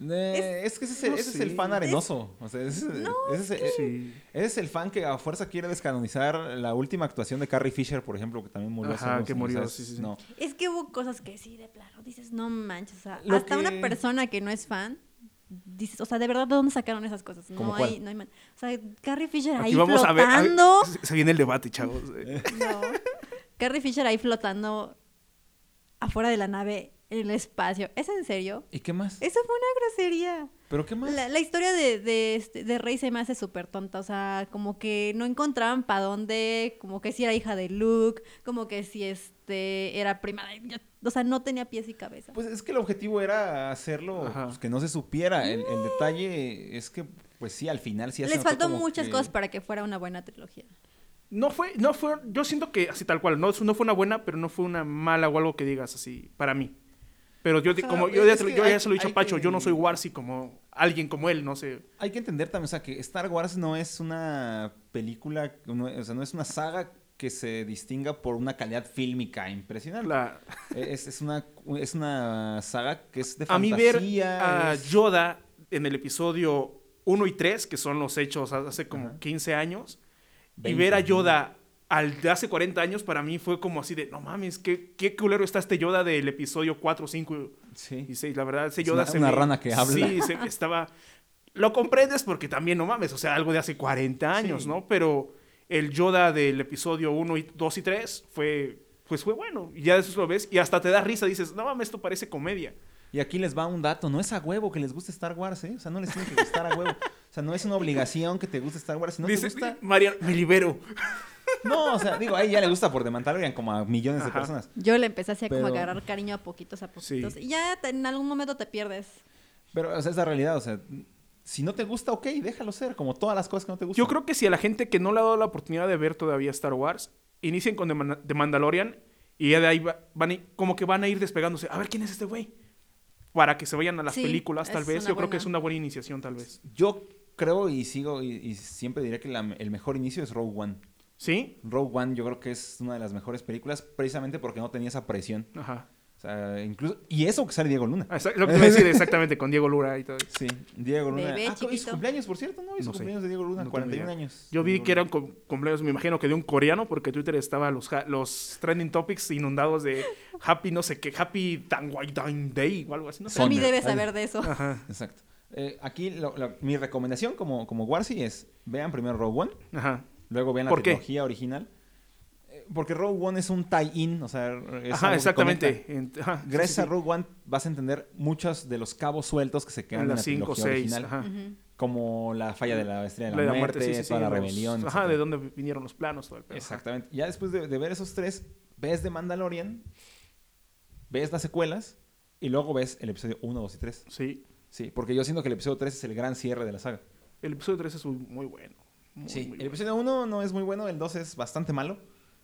Eh, es, que ese es el, no ese es el sé. fan arenoso. O sea, ese, ese es, el- Sí. ese es el fan que a fuerza quiere descanonizar la última actuación de Carrie Fisher, por ejemplo, que también murió. hace Ajá, unos que años, murió, ¿sabes? sí, sí, sí. No. Es que hubo cosas que sí, de plano, dices, no manches. O sea, hasta una persona que no es fan, dices, o sea, de verdad, ¿de dónde sacaron esas cosas? ¿Cómo No cuál? hay, no hay man- O sea, Carrie Fisher Aquí ahí vamos a ver. a ver, flotando. se- viene el debate, chavos. No. Carrie Fisher ahí flotando afuera de la nave el espacio. ¿Es en serio? ¿Y qué más? Eso fue una grosería. ¿Pero qué más? La, la historia de, de, este- de Rey se me hace súper tonta. O sea, como que no encontraban para dónde, como que si era hija de Luke, como que si este era prima de... ya- O sea, no tenía pies y cabeza. Pues es que el objetivo era hacerlo pues, que no se supiera. El, el detalle es que, pues sí, al final sí Les faltó muchas que- cosas para que fuera una buena trilogía. No fue, no fue, yo siento que así tal cual, no, no fue una buena, pero no fue una mala o algo que digas así, para mí. Pero yo, como yo ya, yo ya hay- se lo he dicho a Pacho, que- yo no soy Warsi como alguien como él, no sé. Hay que entender también, o sea, que Star Wars no es una película, no- o sea, no es una saga que se distinga por una calidad fílmica impresionante. La- Es, es una, es una saga que es de a mí ver fantasía. a es- Yoda en el episodio 1 y 3, que son los hechos hace como Ajá. 15 años, y 20, ver a. Yoda al de hace 40 años, para mí fue como así de, no mames, qué, qué culero está este Yoda del episodio 4, 5 Sí. y 6. La verdad, ese Es Yoda una- se una me- rana que habla. Sí, se- estaba... Lo comprendes porque también, no mames, o sea, algo de hace 40 años, Sí. ¿no? Pero el Yoda del episodio 1, y 2 y 3 fue... Pues fue bueno, y ya después lo ves y hasta te da risa, dices, no mames, esto parece comedia. Y aquí les va un dato, no es a huevo que les guste Star Wars, ¿eh? O sea, no les tiene que gustar a huevo. O sea, no es una obligación que te guste Star Wars. Si no Dice, te gusta... Mariano, me libero. No, o sea, digo, a ella ya le gusta por The Mandalorian como a millones de personas. Yo le empecé así a como Pero- agarrar cariño a poquitos a poquitos. Sí. Y ya te- en algún momento te pierdes. Pero, o sea, es la realidad, o sea, si no te gusta, ok, déjalo ser, como todas las cosas que no te gustan. Yo creo que si a la gente que no le ha dado la oportunidad de ver todavía Star Wars, inicien con The, Man- The Mandalorian y ya de ahí va- van a ir- como que van a ir despegándose. A ver quién es este güey. Para que se vayan a las Sí, películas, tal vez. Yo creo que es una buena iniciación, tal vez. Yo creo y sigo y, y siempre diré que la- el mejor inicio es Rogue One. ¿Sí? Rogue One yo creo que es una de las mejores películas precisamente porque no tenía esa presión. Ajá. O sea, incluso... Y eso que sale Diego Luna. Ah, Lo que te a decir exactamente con Diego Lura y todo. eso. Sí, Diego Luna. Bebé ah, ¿y su chiquito. cumpleaños, por cierto, ¿no? Y su No sé. cumpleaños de Diego Luna, No tengo 41 idea. años. Yo vi Diego que Luna. eran cum- cumpleaños, me imagino que de un coreano, porque Twitter estaba los, trending topics inundados de Happy, no sé qué, Happy Thanksgiving Day o algo así. No sé. Algo. saber de eso. Ajá. Exacto. Eh, aquí lo- lo- mi recomendación como, como Warsi es vean primero Rogue One, Ajá. Luego vean la ¿Por qué? trilogía original. Eh, Porque Rogue One es un tie-in, o sea, es Ajá, exactamente. ajá, Gracias sí, a. Rogue One vas a entender muchos de los cabos sueltos que se quedan En en, la las 5 o trilogía 6. original, Ajá. Como la falla de la estrella de La la, la muerte, muerte, sí, sí, sí, toda la los- rebelión. Ajá, etcétera. de dónde vinieron los planos, todo el pedo. Exactamente. Ya después de, de ver esos tres, ves de Mandalorian, ves las secuelas y luego ves el episodio 1, 2 y 3. Sí. Sí, porque yo siento que el episodio 3 es el gran cierre de la saga. El episodio 3 es muy bueno. Muy, Sí, muy el episodio 1 no es muy bueno, el 2 es bastante malo.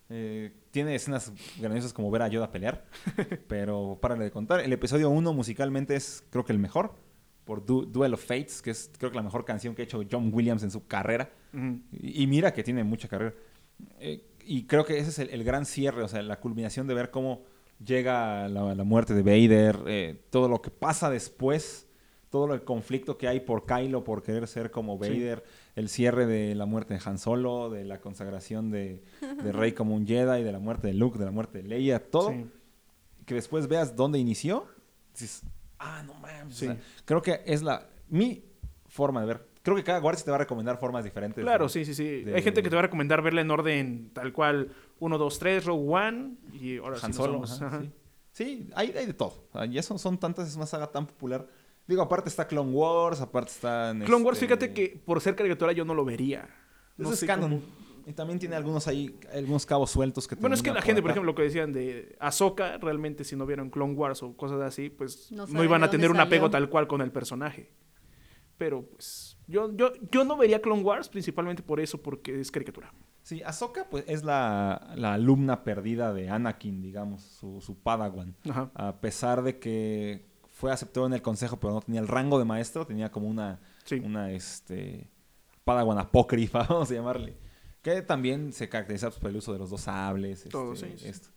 Eh, tiene escenas grandiosas como ver a Yoda pelear, pero para de contar. El episodio 1 musicalmente es creo que el mejor, por Du- Duel of Fates, que es creo que la mejor canción que ha hecho John Williams en su carrera. Y, y mira que tiene mucha carrera. Eh, y creo que ese es el, el gran cierre, o sea, la culminación de ver cómo llega la, la muerte de Vader, eh, todo lo que pasa después, todo el conflicto que hay por Kylo, por querer ser como Sí. El cierre de la muerte de Han Solo, de la consagración de, de Rey como un Jedi, de la muerte de Luke, de la muerte de Leia, todo, Sí. que después veas dónde inició, dices, ah, no mames. o Sí. sea, creo que es la mi forma de ver. Creo que cada guardia te va a recomendar formas diferentes. Claro, ¿no? sí, sí, sí. de- Hay gente que te va a recomendar verla en orden tal cual 1, 2, 3, Rogue One y ahora sí Han nos Solo. ajá, Ajá. sí. Sí, hay, hay de todo. Y eso son tantas, es una saga tan popular. Digo, aparte está Clone Wars, aparte está... Clone Wars, este, fíjate que por ser caricatura yo no lo vería. Eso es canon. cómo- Y también tiene algunos ahí, algunos cabos sueltos que Bueno, es que la gente, por ejemplo, lo que decían de Ahsoka, realmente si no vieron Clone Wars o cosas así, pues No iban a tener un apego tal cual con el personaje. Pero pues yo, yo, yo no vería Clone Wars principalmente por eso, porque es caricatura. Sí, Ahsoka pues es la, la alumna perdida de Anakin, digamos, su, su padawan. Ajá. A pesar de que fue aceptado en el consejo, pero no tenía el rango de maestro, tenía como una, Sí. una este, padawan apócrifa, vamos a llamarle. Que también se caracteriza pues, por el uso de los dos sables. Todo, este, sí, sí. esto.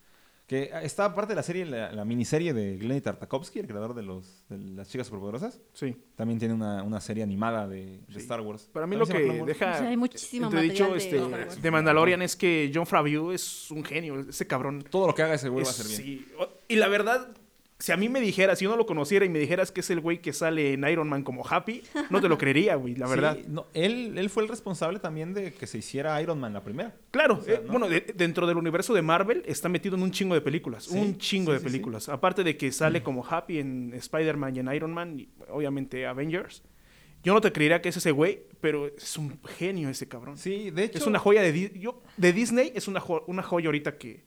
Que está aparte de la serie, la, la miniserie de Glenny Tartakovsky, el creador de, los, de las chicas superpoderosas. Sí. También tiene una, una serie animada de, de Sí. Star Wars. Para mí lo que deja O sea, hay muchísimo entredicho, material de este, de Mandalorian es que John Favreau es un genio, ese cabrón. Todo lo que haga ese güey va a ser bien. sí. Y la verdad, si a mí me dijeras, si yo no lo conociera y me dijeras que es el güey que sale en Iron Man como Happy, no te lo creería, güey, la Sí, verdad. no, él, él fue el responsable también de que se hiciera Iron Man la primera. Claro, O sea, eh, ¿no? bueno, de- dentro del universo de Marvel está metido en un chingo de películas, Sí, un chingo sí, de sí, sí. películas. Aparte de que sale como Happy en Spider-Man y en Iron Man, y obviamente Avengers. Yo no te creería que es ese güey, pero es un genio ese cabrón. Sí, de hecho. es una joya de, Di- yo, de Disney, es una, jo- una joya ahorita que...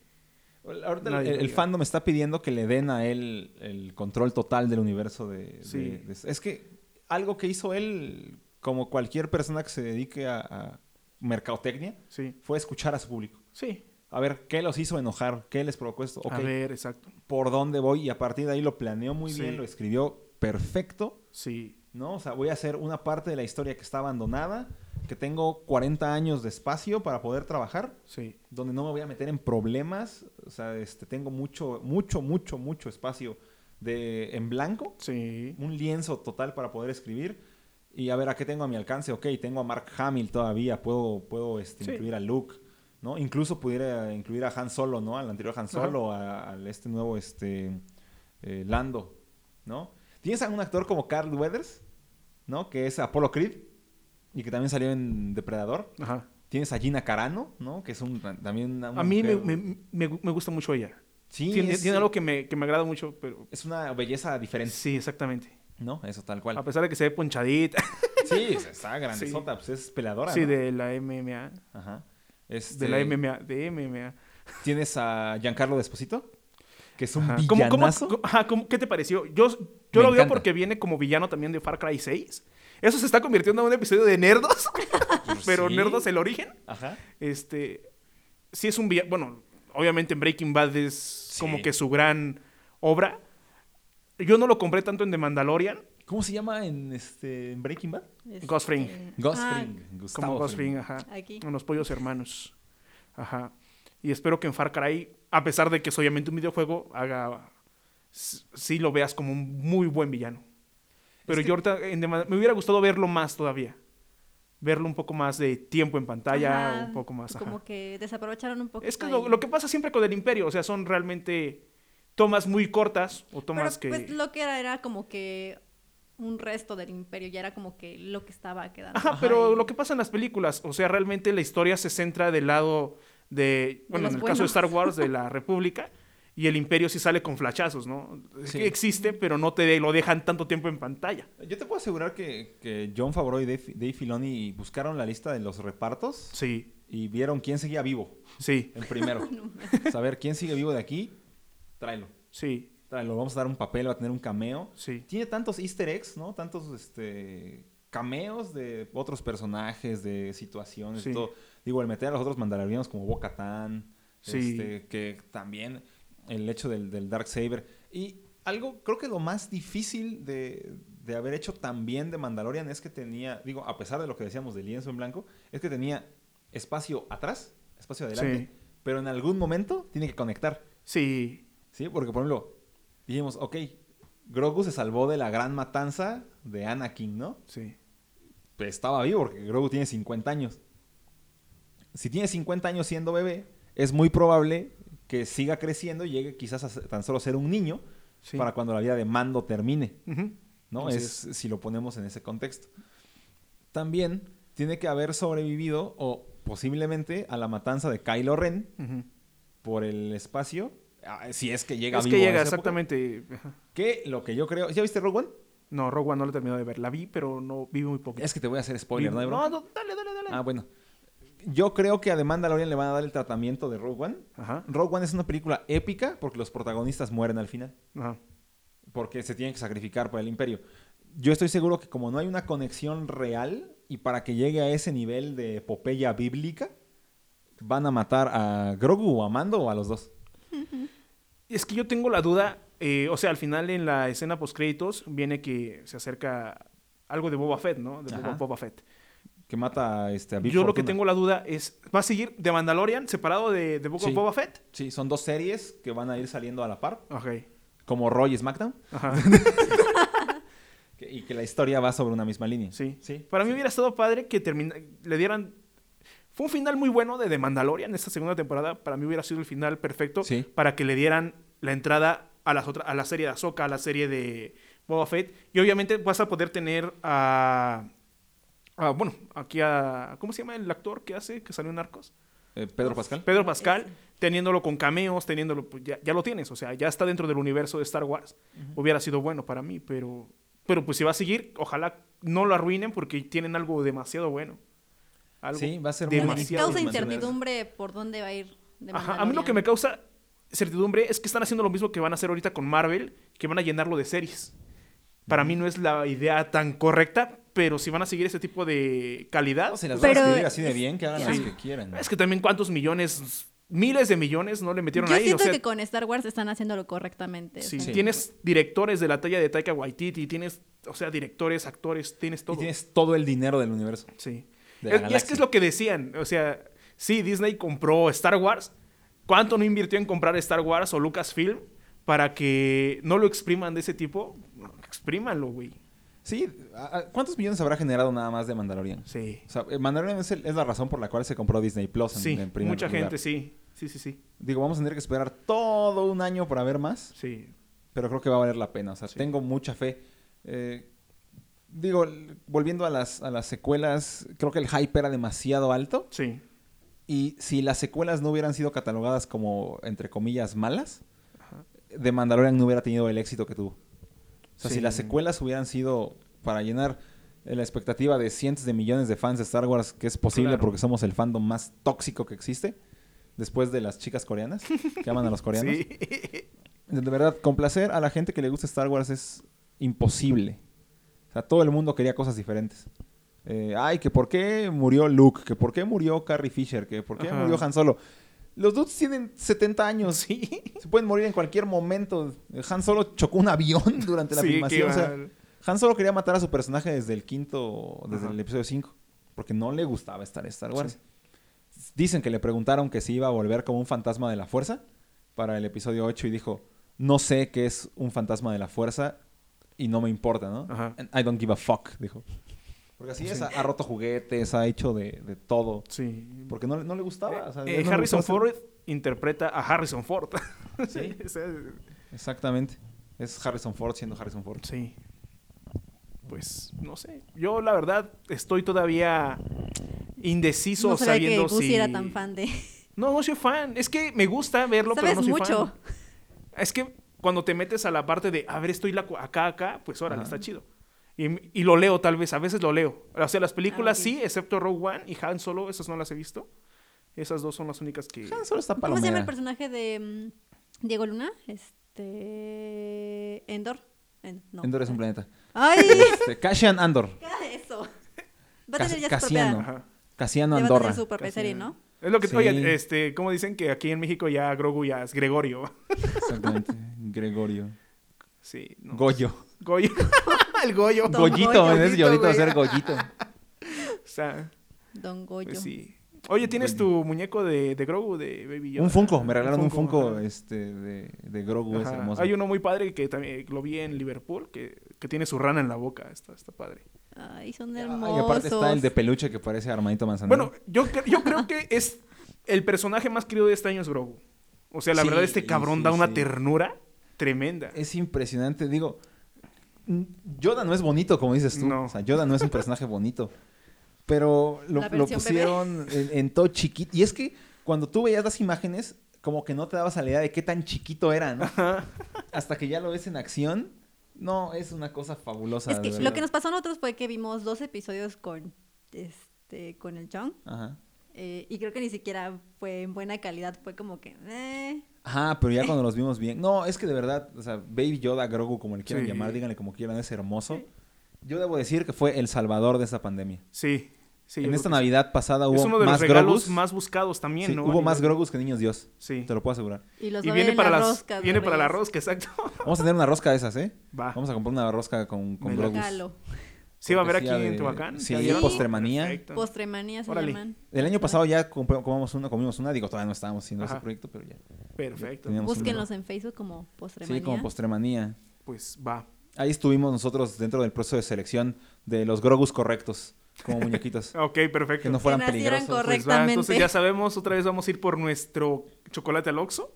Ahorita el, el diga. fandom está pidiendo que le den a él el control total del universo de, Sí. de- de- es que algo que hizo él, como cualquier persona que se dedique a, a mercadotecnia, Sí, fue escuchar a su público. sí. A ver, ¿qué los hizo enojar? ¿Qué les provocó esto? A ver, exacto. ¿por dónde voy? Y a partir de ahí lo planeó muy Sí. bien, lo escribió perfecto. Sí. ¿no? O sea, voy a hacer una parte de la historia que está abandonada, que tengo 40 años de espacio para poder trabajar, Sí. donde no me voy a meter en problemas, o sea, este, tengo mucho, mucho, mucho, mucho espacio de, en blanco, Sí. un lienzo total para poder escribir. Y a ver, ¿a qué tengo a mi alcance? Ok, tengo a Mark Hamill todavía, puedo, puedo este, Sí. incluir a Luke, ¿no? Incluso pudiera incluir a Han Solo, ¿no? Al anterior Han. Solo, a- al este nuevo, este, eh, Lando, ¿no? Tienes a un actor como Carl Weathers, ¿no? Que es Apollo Creed y que también salió en Depredador. Ajá. Tienes a Gina Carano, ¿no? Que es un, también una A mí me, me- me- me gusta mucho ella. Sí, tiene, es, tiene algo que me, que me agrada mucho, pero... es una belleza diferente, Sí, exactamente. ¿no? Eso tal cual. A pesar de que se ve ponchadita. Sí, está grandezota, pues es peleadora, sí, ¿no? de la MMA. Ajá. Este, De la MMA. De MMA. Tienes a Giancarlo Desposito, que es un Ajá. ¿Cómo- cómo- villanazo. cómo- ajá, cómo- ¿Qué te pareció? Yo, yo Me lo veo encanta. porque viene como villano también de Far Cry 6. Eso se está convirtiendo en un episodio de Nerdos. pero Sí. Nerdos el origen. Ajá. Este. Sí es un villano. Bueno, obviamente en Breaking Bad es como que su gran obra. Yo no lo compré tanto en The Mandalorian. ¿Cómo se llama en, este, en Breaking Bad? Este, Ghost Fring. Ghost ah, como Ghost Fring. Fring, ajá. Aquí. Con los pollos hermanos. Ajá. Y espero que en Far Cry, a pesar de que es obviamente un videojuego, haga. Sí lo veas como un muy buen villano. Pero Es que- yo ahorita en me hubiera gustado verlo más todavía. Verlo un poco más de tiempo en pantalla, Ajá, un poco más. Como que desaprovecharon un poco. Es que lo, lo que pasa siempre con el Imperio, o sea, son realmente tomas muy cortas o Pero tomas que. pues lo que era era como que un resto del imperio, ya era como que lo que estaba quedando. Ajá, pero lo que pasa en las películas, o sea, realmente la historia se centra del lado de, bueno, en el caso de. Star Wars, de la República, y el Imperio sí sale con flachazos, ¿no? Es Sí. que existe, pero no te lo dejan tanto tiempo en pantalla. Yo te puedo asegurar que, que John Favreau y Dave, Dave Filoni buscaron la lista de los repartos Sí, y vieron quién seguía vivo sí, en primero. Saber quién sigue vivo de aquí, tráelo. sí, Tráelo, vamos a dar un papel, va a tener un cameo. sí. Tiene tantos easter eggs, ¿no? Tantos este, cameos de otros personajes, de situaciones, Sí. y todo. Digo, el meter a los otros mandalorianos como Bo-Katan, Sí. este, que también el hecho del, del Dark Saber. Y algo, creo que lo más difícil de, de haber hecho también de Mandalorian es que tenía, digo, a pesar de lo que decíamos del lienzo en blanco, es que tenía espacio atrás, espacio adelante, Sí. pero en algún momento tiene que conectar. Sí, Sí, porque por ejemplo, dijimos, ok, Grogu se salvó de la gran matanza de Anakin, ¿no? sí. Pues estaba vivo porque Grogu tiene 50 años. Si tiene 50 años siendo bebé, es muy probable que siga creciendo y llegue quizás a tan solo ser un niño sí. para cuando la vida de Mando termine. ¿no? Es, si lo ponemos en ese contexto. También tiene que haber sobrevivido o posiblemente a la matanza de Kylo Ren por el espacio, ah, si es que llega Es vivo que a llega esa época. exactamente. ajá. Que lo que yo creo. ¿Ya viste Rogue One? No, Rogue One no la he terminado de ver. La vi, pero no vi muy poco. Es que te voy a hacer spoiler, ¿no? hay no, bronca? no, dale, dale, dale. Ah, bueno. Yo creo que a The Mandalorian le van a dar el tratamiento de Rogue One. Ajá, Rogue One es una película épica porque los protagonistas mueren al final. ajá. Porque se tienen que sacrificar para el imperio. Yo estoy seguro que como no hay una conexión real y para que llegue a ese nivel de epopeya bíblica, van a matar a Grogu o a Mando o a los dos. Es que yo tengo la duda, eh, o sea, al final en la escena post créditos viene que se acerca algo de Boba Fett, ¿no? De. Boba Fett. Que mata a este, a Big Yo lo que tengo la duda es, ¿va a seguir de Mandalorian separado de, de Boba, Sí. Boba Fett? Sí, son dos series que van a ir saliendo a la par, Ok. como Roy y SmackDown, Ajá. y que la historia va sobre una misma línea. Sí. Sí. Para mí hubiera estado padre que termina, le dieran... Fue un final muy bueno de The Mandalorian esta segunda temporada. Para mí hubiera sido el final perfecto Sí. para que le dieran la entrada a, las otra- a la serie de Ahsoka, a la serie de Boba Fett. Y obviamente vas a poder tener a... a, bueno, aquí a... ¿Cómo se llama el actor que hace, que salió en Narcos? Eh, Pedro Pascal. Pedro Pascal, teniéndolo con cameos, teniéndolo, pues ya, ya lo tienes, o sea, ya está dentro del universo de Star Wars. Hubiera sido bueno para mí, pero, pero pues si va a seguir, ojalá no lo arruinen porque tienen algo demasiado bueno. Algo Sí, va a ser demasiado causa incertidumbre por dónde va a ir. de Ajá, a mí lo que me causa certidumbre es que están haciendo lo mismo que van a hacer ahorita con Marvel, que van a llenarlo de series. Para mí no es la idea tan correcta, pero si van a seguir ese tipo de calidad, No, si las Pero van a escribir así de es- bien, que hagan Sí. las que quieran. es que también cuántos millones miles de millones no le metieron Yo ahí. siento o sea, que con Star Wars están haciéndolo correctamente. sí, sea, tienes directores de la talla de Taika Waititi, tienes, o sea, directores, actores, tienes todo. Y tienes todo el dinero del universo. Sí. de Es- y es que es lo que decían, o sea, sí, Disney compró Star Wars. ¿Cuánto no invirtió en comprar Star Wars o Lucasfilm para que no lo expriman de ese tipo? No, exprímanlo, güey. Sí, ¿a- a- ¿cuántos millones habrá generado nada más de Mandalorian? Sí. O sea, eh, Mandalorian es, el- es la razón por la cual se compró Disney Plus en, Sí, en primer mucha lugar. gente, sí. Sí, sí, sí. Digo, vamos a tener que esperar todo un año para ver más, Sí. pero creo que va a valer la pena. O sea, Sí. tengo mucha fe. Eh, digo, volviendo a las, a las secuelas, creo que el hype era demasiado alto. Sí. Y si las secuelas no hubieran sido catalogadas como, entre comillas, malas, Ajá. de Mandalorian no hubiera tenido el éxito que tuvo. O sea, Sí. si las secuelas hubieran sido para llenar la expectativa de cientos de millones de fans de Star Wars, que es posible Claro. porque somos el fandom más tóxico que existe, después de las chicas coreanas, que aman a los coreanos. Sí. De verdad, complacer a la gente que le gusta Star Wars es imposible. O sea, todo el mundo quería cosas diferentes. Eh, ay, que por qué murió Luke, que por qué murió Carrie Fisher, que por qué Ajá. murió Han Solo. Los dos tienen 70 años. Sí. Se pueden morir en cualquier momento. Han Solo chocó un avión durante la Sí, filmación. O sea. Han Solo quería matar a su personaje desde el quinto, desde Ajá. el episodio 5. Porque no le gustaba estar en Star Wars. Dicen que le preguntaron que si iba a volver como un fantasma de la fuerza para el episodio 8 y dijo, no sé qué es un fantasma de la fuerza y no me importa, ¿no? Ajá. And I don't give a fuck, dijo. Porque así es, Sí. ha, ha roto juguetes, ha hecho de, de todo. Sí. Porque no, no le gustaba. o sea, Eh, no le Harrison gustaba Ford interpreta a Harrison Ford. Sí. O sea, Exactamente. Es Harrison Ford siendo Harrison Ford. sí. Pues no sé. Yo la verdad estoy todavía indeciso no sabía que sabiendo Gucci si era tan fan de... No, no soy fan. Es que me gusta verlo, pero Sabes no soy mucho. fan. Es que cuando te metes a la parte de, a ver, estoy la acá, acá, pues órale, Ajá. está chido. Y, y lo leo tal vez, a veces lo leo. O sea, las películas Ah, sí, excepto Rogue One y Han Solo, esas no las he visto. Esas dos son las únicas que... Han Solo está ¿Cómo se llama el palomera. personaje de mm, Diego Luna? Este... Endor. En- no. Endor es un planeta. ¡Ay! Este, Cassian Andor. ¿Qué eso? Va a tener ya. Ajá. Cassiano ya va a tener Andorra. su propia Casi serie. ¿no? Es lo que, Sí. oye, este, ¿cómo dicen que aquí en México ya Grogu ya es Gregorio? Exactamente. Gregorio. Sí, no. Goyo. Goyo. el Goyo. Don Goyito, Goyo. va a güey. ser Goyito. O sea, Don Goyo. pues sí. Oye, ¿tienes tu muñeco de, de Grogu, de Baby Yoda? Un Funko, me regalaron un Funko ajá. este, de, de Grogu, es hermoso. Hay uno muy padre que también lo vi en Liverpool, que, que tiene su rana en la boca. Está, está padre. Ay, son Ah, hermosos. Y aparte está el de peluche que parece Armadito Manzanero. Bueno, yo, yo creo que es el personaje más querido de este año es Grogu. O sea, la Sí, verdad, este cabrón sí, da una sí. ternura tremenda. es impresionante. Digo, Yoda no es bonito, como dices tú. No. O sea, Yoda no es un personaje bonito. Pero lo, pusieron en, en todo chiquito. Y es que cuando tú veías las imágenes, como que no te dabas a la idea de qué tan chiquito era, ¿no? Hasta que ya lo ves en acción. No, es una cosa fabulosa. Es que lo que nos pasó a nosotros fue que vimos dos episodios con este con el Chong Ajá. eh, y creo que ni siquiera fue en buena calidad, fue como que eh, Ajá, pero ya cuando los vimos bien. No, es que de verdad, o sea, Baby Yoda, Grogu, como le quieran Sí. llamar, díganle como quieran, es hermoso. Yo debo decir que fue el salvador de esta pandemia. Sí. sí en esta sí. Navidad pasada Es hubo uno de los más regalos Grogus. más buscados también, Sí, ¿no? hubo más Grogus que niños Dios. Sí. Te lo puedo asegurar. y los Y viene para, las las, roscas de viene para la rosca, exacto. Vamos a tener una rosca de esas, ¿eh? Va. Vamos a comprar una rosca con, con Me Grogus. Regalo. Sí, va a haber aquí en Tehuacán. sí, ¿Ya? Postremanía. Perfecto. Postremanía se Órale. llaman. El año pasado ya comp- comamos una, comimos una, digo, todavía no estábamos haciendo ese Ajá. proyecto, pero ya. Perfecto. Búsquenlos en Facebook como Postremanía. Sí, como postremanía. Pues va. Ahí estuvimos nosotros dentro del proceso de selección de los Grogus correctos, como muñequitos. Ok, perfecto. que no fueran Que peligrosos. Pues va, correctamente. entonces ya sabemos, otra vez vamos a ir por nuestro chocolate al Oxxo.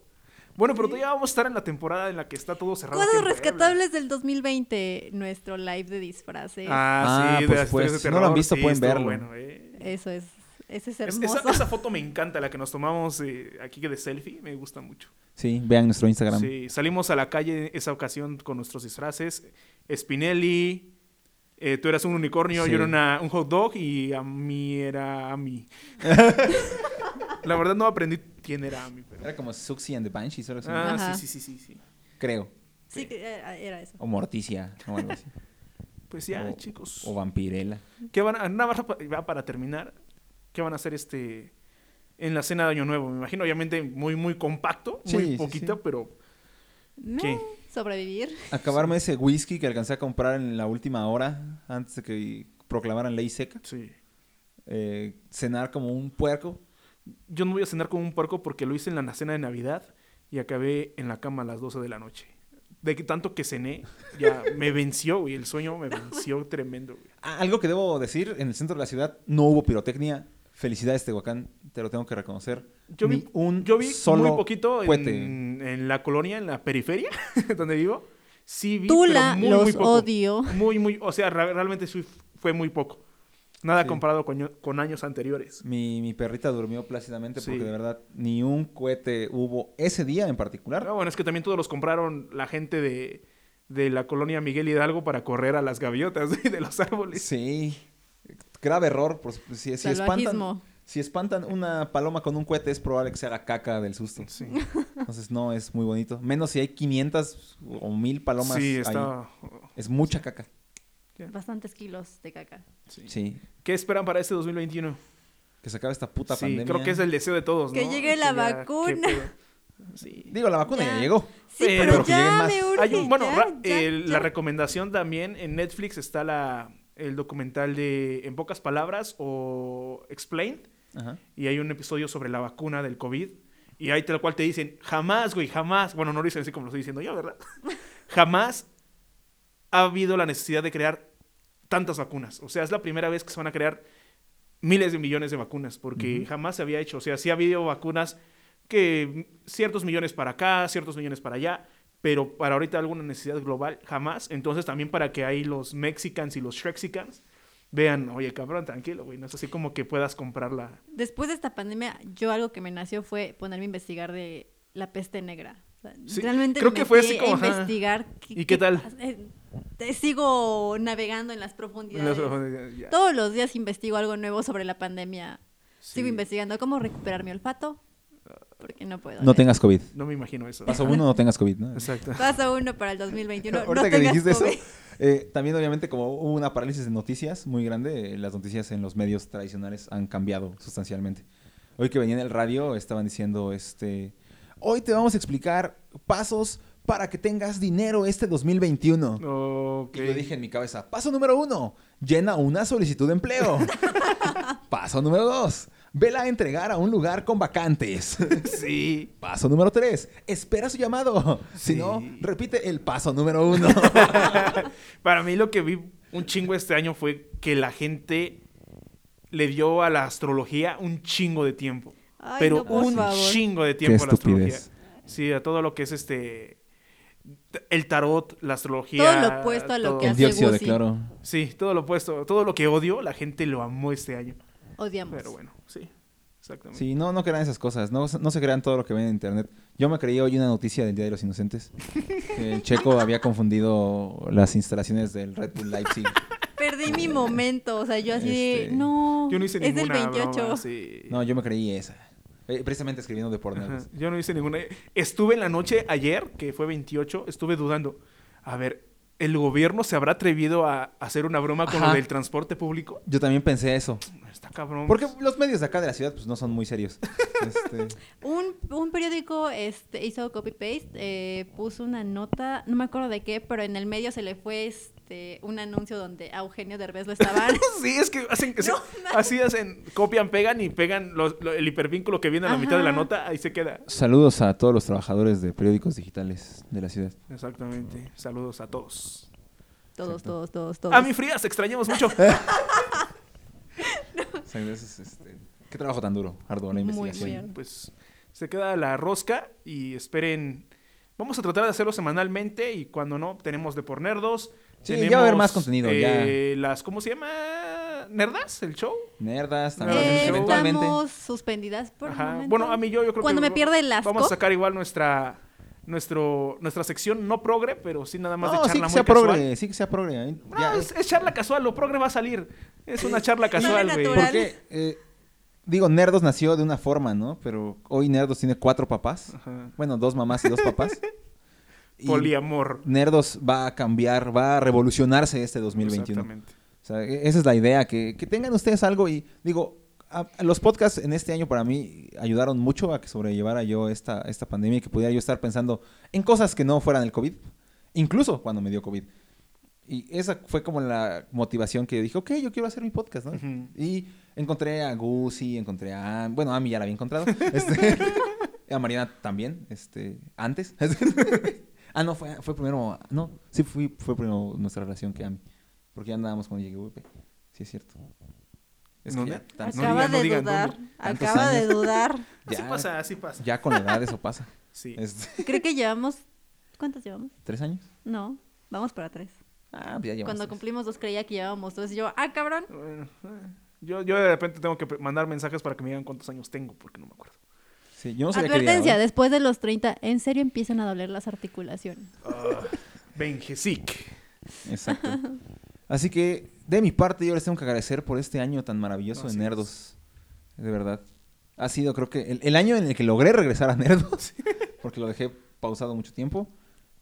Bueno, pero todavía vamos a estar en la temporada en la que está todo cerrado. Cosas rescatables del 2020, nuestro live de disfraces. Ah, Ah, sí, de historias supuesto. de Si no lo han terror, visto, sí, pueden verlo. Bueno, eh. Eso es, ese es Es- hermoso. esa, esa foto me encanta, la que nos tomamos eh, aquí de selfie, me gusta mucho. Sí, vean nuestro Instagram. Sí, salimos a la calle esa ocasión con nuestros disfraces. Spinelli, eh, tú eras un unicornio, Sí. yo era una- un hot dog y a mí era a mí. la verdad no aprendí quién era pero... Era como Suxy and the Banshees, así, Ah, Ajá. sí, sí, sí, creo. Sí, que era, era eso. O Morticia, o algo así. Pues ya, O- chicos. O Vampirella. ¿Qué van a, nada más pa- ya para terminar, ¿qué van a hacer este en la cena de Año Nuevo. Me imagino, obviamente, muy, muy compacto, Sí, muy sí, poquito, sí. pero ¿Qué? Sobrevivir. Acabarme ese whisky que alcancé a comprar en la última hora antes de que proclamaran ley seca. sí. Eh, cenar como un puerco. Yo no voy a cenar como un puerco porque lo hice en la cena de Navidad y acabé en la cama a las 12 de la noche. De que tanto que cené, ya me venció, güey. El sueño me venció tremendo, güey. Ah, Algo que debo decir, en el centro de la ciudad no hubo pirotecnia. Felicidades, Tehuacán, te lo tengo que reconocer. Yo Ni vi, un yo vi solo muy poquito en, en la colonia, en la periferia, donde vivo. Sí vi, Tula pero muy, los muy poco. odio. Muy, muy, o sea, realmente fue muy poco. Nada Sí. comparado con, con años anteriores. Mi, mi perrita durmió plácidamente Sí. porque de verdad ni un cohete hubo ese día en particular. Ah, bueno, es que también todos los compraron la gente de, de la colonia Miguel Hidalgo para correr a las gaviotas de los árboles. Sí, grave error. Por, si, si espantan, Salvajismo. si espantan una paloma con un cohete es probable que se haga caca del susto. Sí, Entonces no es muy bonito. Menos si hay 500 o 1000 palomas sí ahí. está... Es mucha caca. Bastantes kilos de caca. sí. Sí. ¿Qué esperan para este 2021? Que se acabe esta puta Sí, pandemia. creo que es el deseo de todos, Que ¿no? llegue la ya- vacuna. Sí. Digo, la vacuna ya, Ya. llegó. Sí, Pero pero, que lleguen ya más. me urge, Hay un- bueno, ya, ra- ya, el- ya. la recomendación también en Netflix está la, el documental de En pocas palabras o Explained. Ajá. Y hay un episodio sobre la vacuna del COVID. Y ahí tal cual te dicen, jamás, güey, jamás. Bueno, no lo dicen así como lo estoy diciendo yo, ¿verdad? jamás ha habido la necesidad de crear tantas vacunas. O sea, es la primera vez que se van a crear miles de millones de vacunas, porque jamás se había hecho. O sea, sí ha habido vacunas que ciertos millones para acá, ciertos millones para allá, pero para ahorita alguna necesidad global, jamás. Entonces también para que ahí los mexicans y los shrexicans vean, oye, cabrón, tranquilo, güey, no es así como que puedas comprarla. Después de esta pandemia, yo algo que me nació fue ponerme a investigar de la peste negra. O sea, Sí, realmente creo me que fue así como, a investigar. ¿Y qué tal? Eh, te sigo navegando en las profundidades. Todos los días investigo algo nuevo sobre la pandemia. Sí. Sigo investigando cómo recuperar mi olfato. Porque no puedo. No tengas COVID. No me imagino eso. Paso uno, no tengas COVID, ¿no? Exacto. Paso uno para el 2021. Ahorita no que tengas dijiste eso, eh, también obviamente como hubo una parálisis de noticias muy grande, eh, las noticias en los medios tradicionales han cambiado sustancialmente. Hoy que venía en el radio estaban diciendo, este, hoy te vamos a explicar pasos para que tengas dinero este 2021. Ok. Y yo dije en mi cabeza, paso número uno, llena una solicitud de empleo. paso número dos, vela a entregar a un lugar con vacantes. Sí. Paso número tres, espera su llamado. Si no, repite el paso número uno. Para mí lo que vi un chingo este año fue que la gente le dio a la astrología un chingo de tiempo. Ay, pero no, un favor. chingo de tiempo Qué a la astrología. Sí, a todo lo que es este el tarot, la astrología. Todo lo opuesto a lo todo. que el hace dióxido de cloro. Sí, todo lo opuesto, todo lo que odio, la gente lo amó este año. Odiamos. Pero bueno, sí. Exactamente. Sí, no, no crean esas cosas. No, no se crean todo lo que ven en internet. Yo me creí hoy una noticia del Día de los Inocentes. que el checo había confundido las instalaciones del Red Bull Leipzig. Perdí mi momento. O sea, yo así Este, no. Yo no hice es del ninguna 28. broma, sí. No, yo me creí esa. Eh, precisamente escribiendo de por Ajá, nerds. Yo no hice ninguna. Estuve en la noche ayer, que fue 28, estuve dudando. A ver, ¿el gobierno se habrá atrevido a hacer una broma con Ajá. lo del transporte público? Yo también pensé eso. Está cabrón. Porque los medios de acá de la ciudad pues no son muy serios. Este, Un, un periódico este, hizo copy-paste, eh, puso una nota, no me acuerdo de qué, pero en el medio se le fue este, un anuncio donde a Eugenio Derbez lo estaban. Sí, es que hacen que No, así hacen, copian, pegan y pegan los- lo- el hipervínculo que viene a la mitad de la nota, ahí se queda. saludos a todos los trabajadores de periódicos digitales de la ciudad. Exactamente. Saludos a todos. todos, Exacto. todos, todos, todos. A mi frías, extrañamos mucho. O sea, es- este, qué trabajo tan duro, arduo la Muy, investigación. muy arduo. pues se queda la rosca y esperen. Vamos a tratar de hacerlo semanalmente y cuando no, tenemos de por nerdos. Sí, ya va a haber más contenido, eh, Las, ¿cómo se llama? ¿Nerdas? ¿El show? Nerdas, también, Eh, eventualmente. estamos suspendidas por el Ajá. momento. Bueno, a mí yo, yo creo Cuando que me pierde el asco. Vamos a sacar igual nuestra nuestro nuestra sección no progre, pero sí nada más No, de sí charla que muy sea casual. progre, sí que sea progre. ¿eh? No, Ya, es, es charla casual, lo progre va a salir. Es una charla casual, güey. Porque, eh, digo, Nerdos nació de una forma, ¿no? Pero hoy Nerdos tiene cuatro papás. Ajá. Bueno, dos mamás y dos papás. Poliamor. Nerdos va a cambiar, va a revolucionarse este 2021. Exactamente. O sea, e- esa es la idea, que, que tengan ustedes algo y digo, a- a los podcasts en este año para mí ayudaron mucho a que sobrellevara yo esta, esta pandemia y que pudiera yo estar pensando en cosas que no fueran el COVID, incluso cuando me dio COVID. Y esa fue como la motivación que dije, ok, yo quiero hacer mi podcast, ¿no? Ujú. Y encontré a Gusi, encontré a... Bueno, a mí ya la había encontrado. este, a Mariana también, este, antes. ah, no, fue, fue primero... No, sí, fui, fue primero nuestra relación que a mí. Porque ya andábamos cuando llegué VP. Sí, es cierto. Es que ya, tan- No Acaba digan, no de digan dudar. Acaba de dudar. Así ya- pasa, así pasa. Ya con la edad eso pasa. Sí. Este, Creo que llevamos. ¿Cuántos llevamos? ¿Tres años? No, vamos para tres. Ah, ya llevamos Cuando tres. cumplimos dos creía que llevábamos dos. Y yo, ah, cabrón. Bueno, eh, yo, yo de repente tengo que mandar mensajes para que me digan cuántos años tengo, porque no me acuerdo. Sí, yo no sabía que había Advertencia, después de los 30, en serio empiezan a doler las articulaciones. Ah, Benjesic. Exacto. Así que, de mi parte, yo les tengo que agradecer por este año tan maravilloso Así de es. Nerdos. De verdad. Ha sido, creo que, el, el año en el que logré regresar a Nerdos, porque lo dejé pausado mucho tiempo.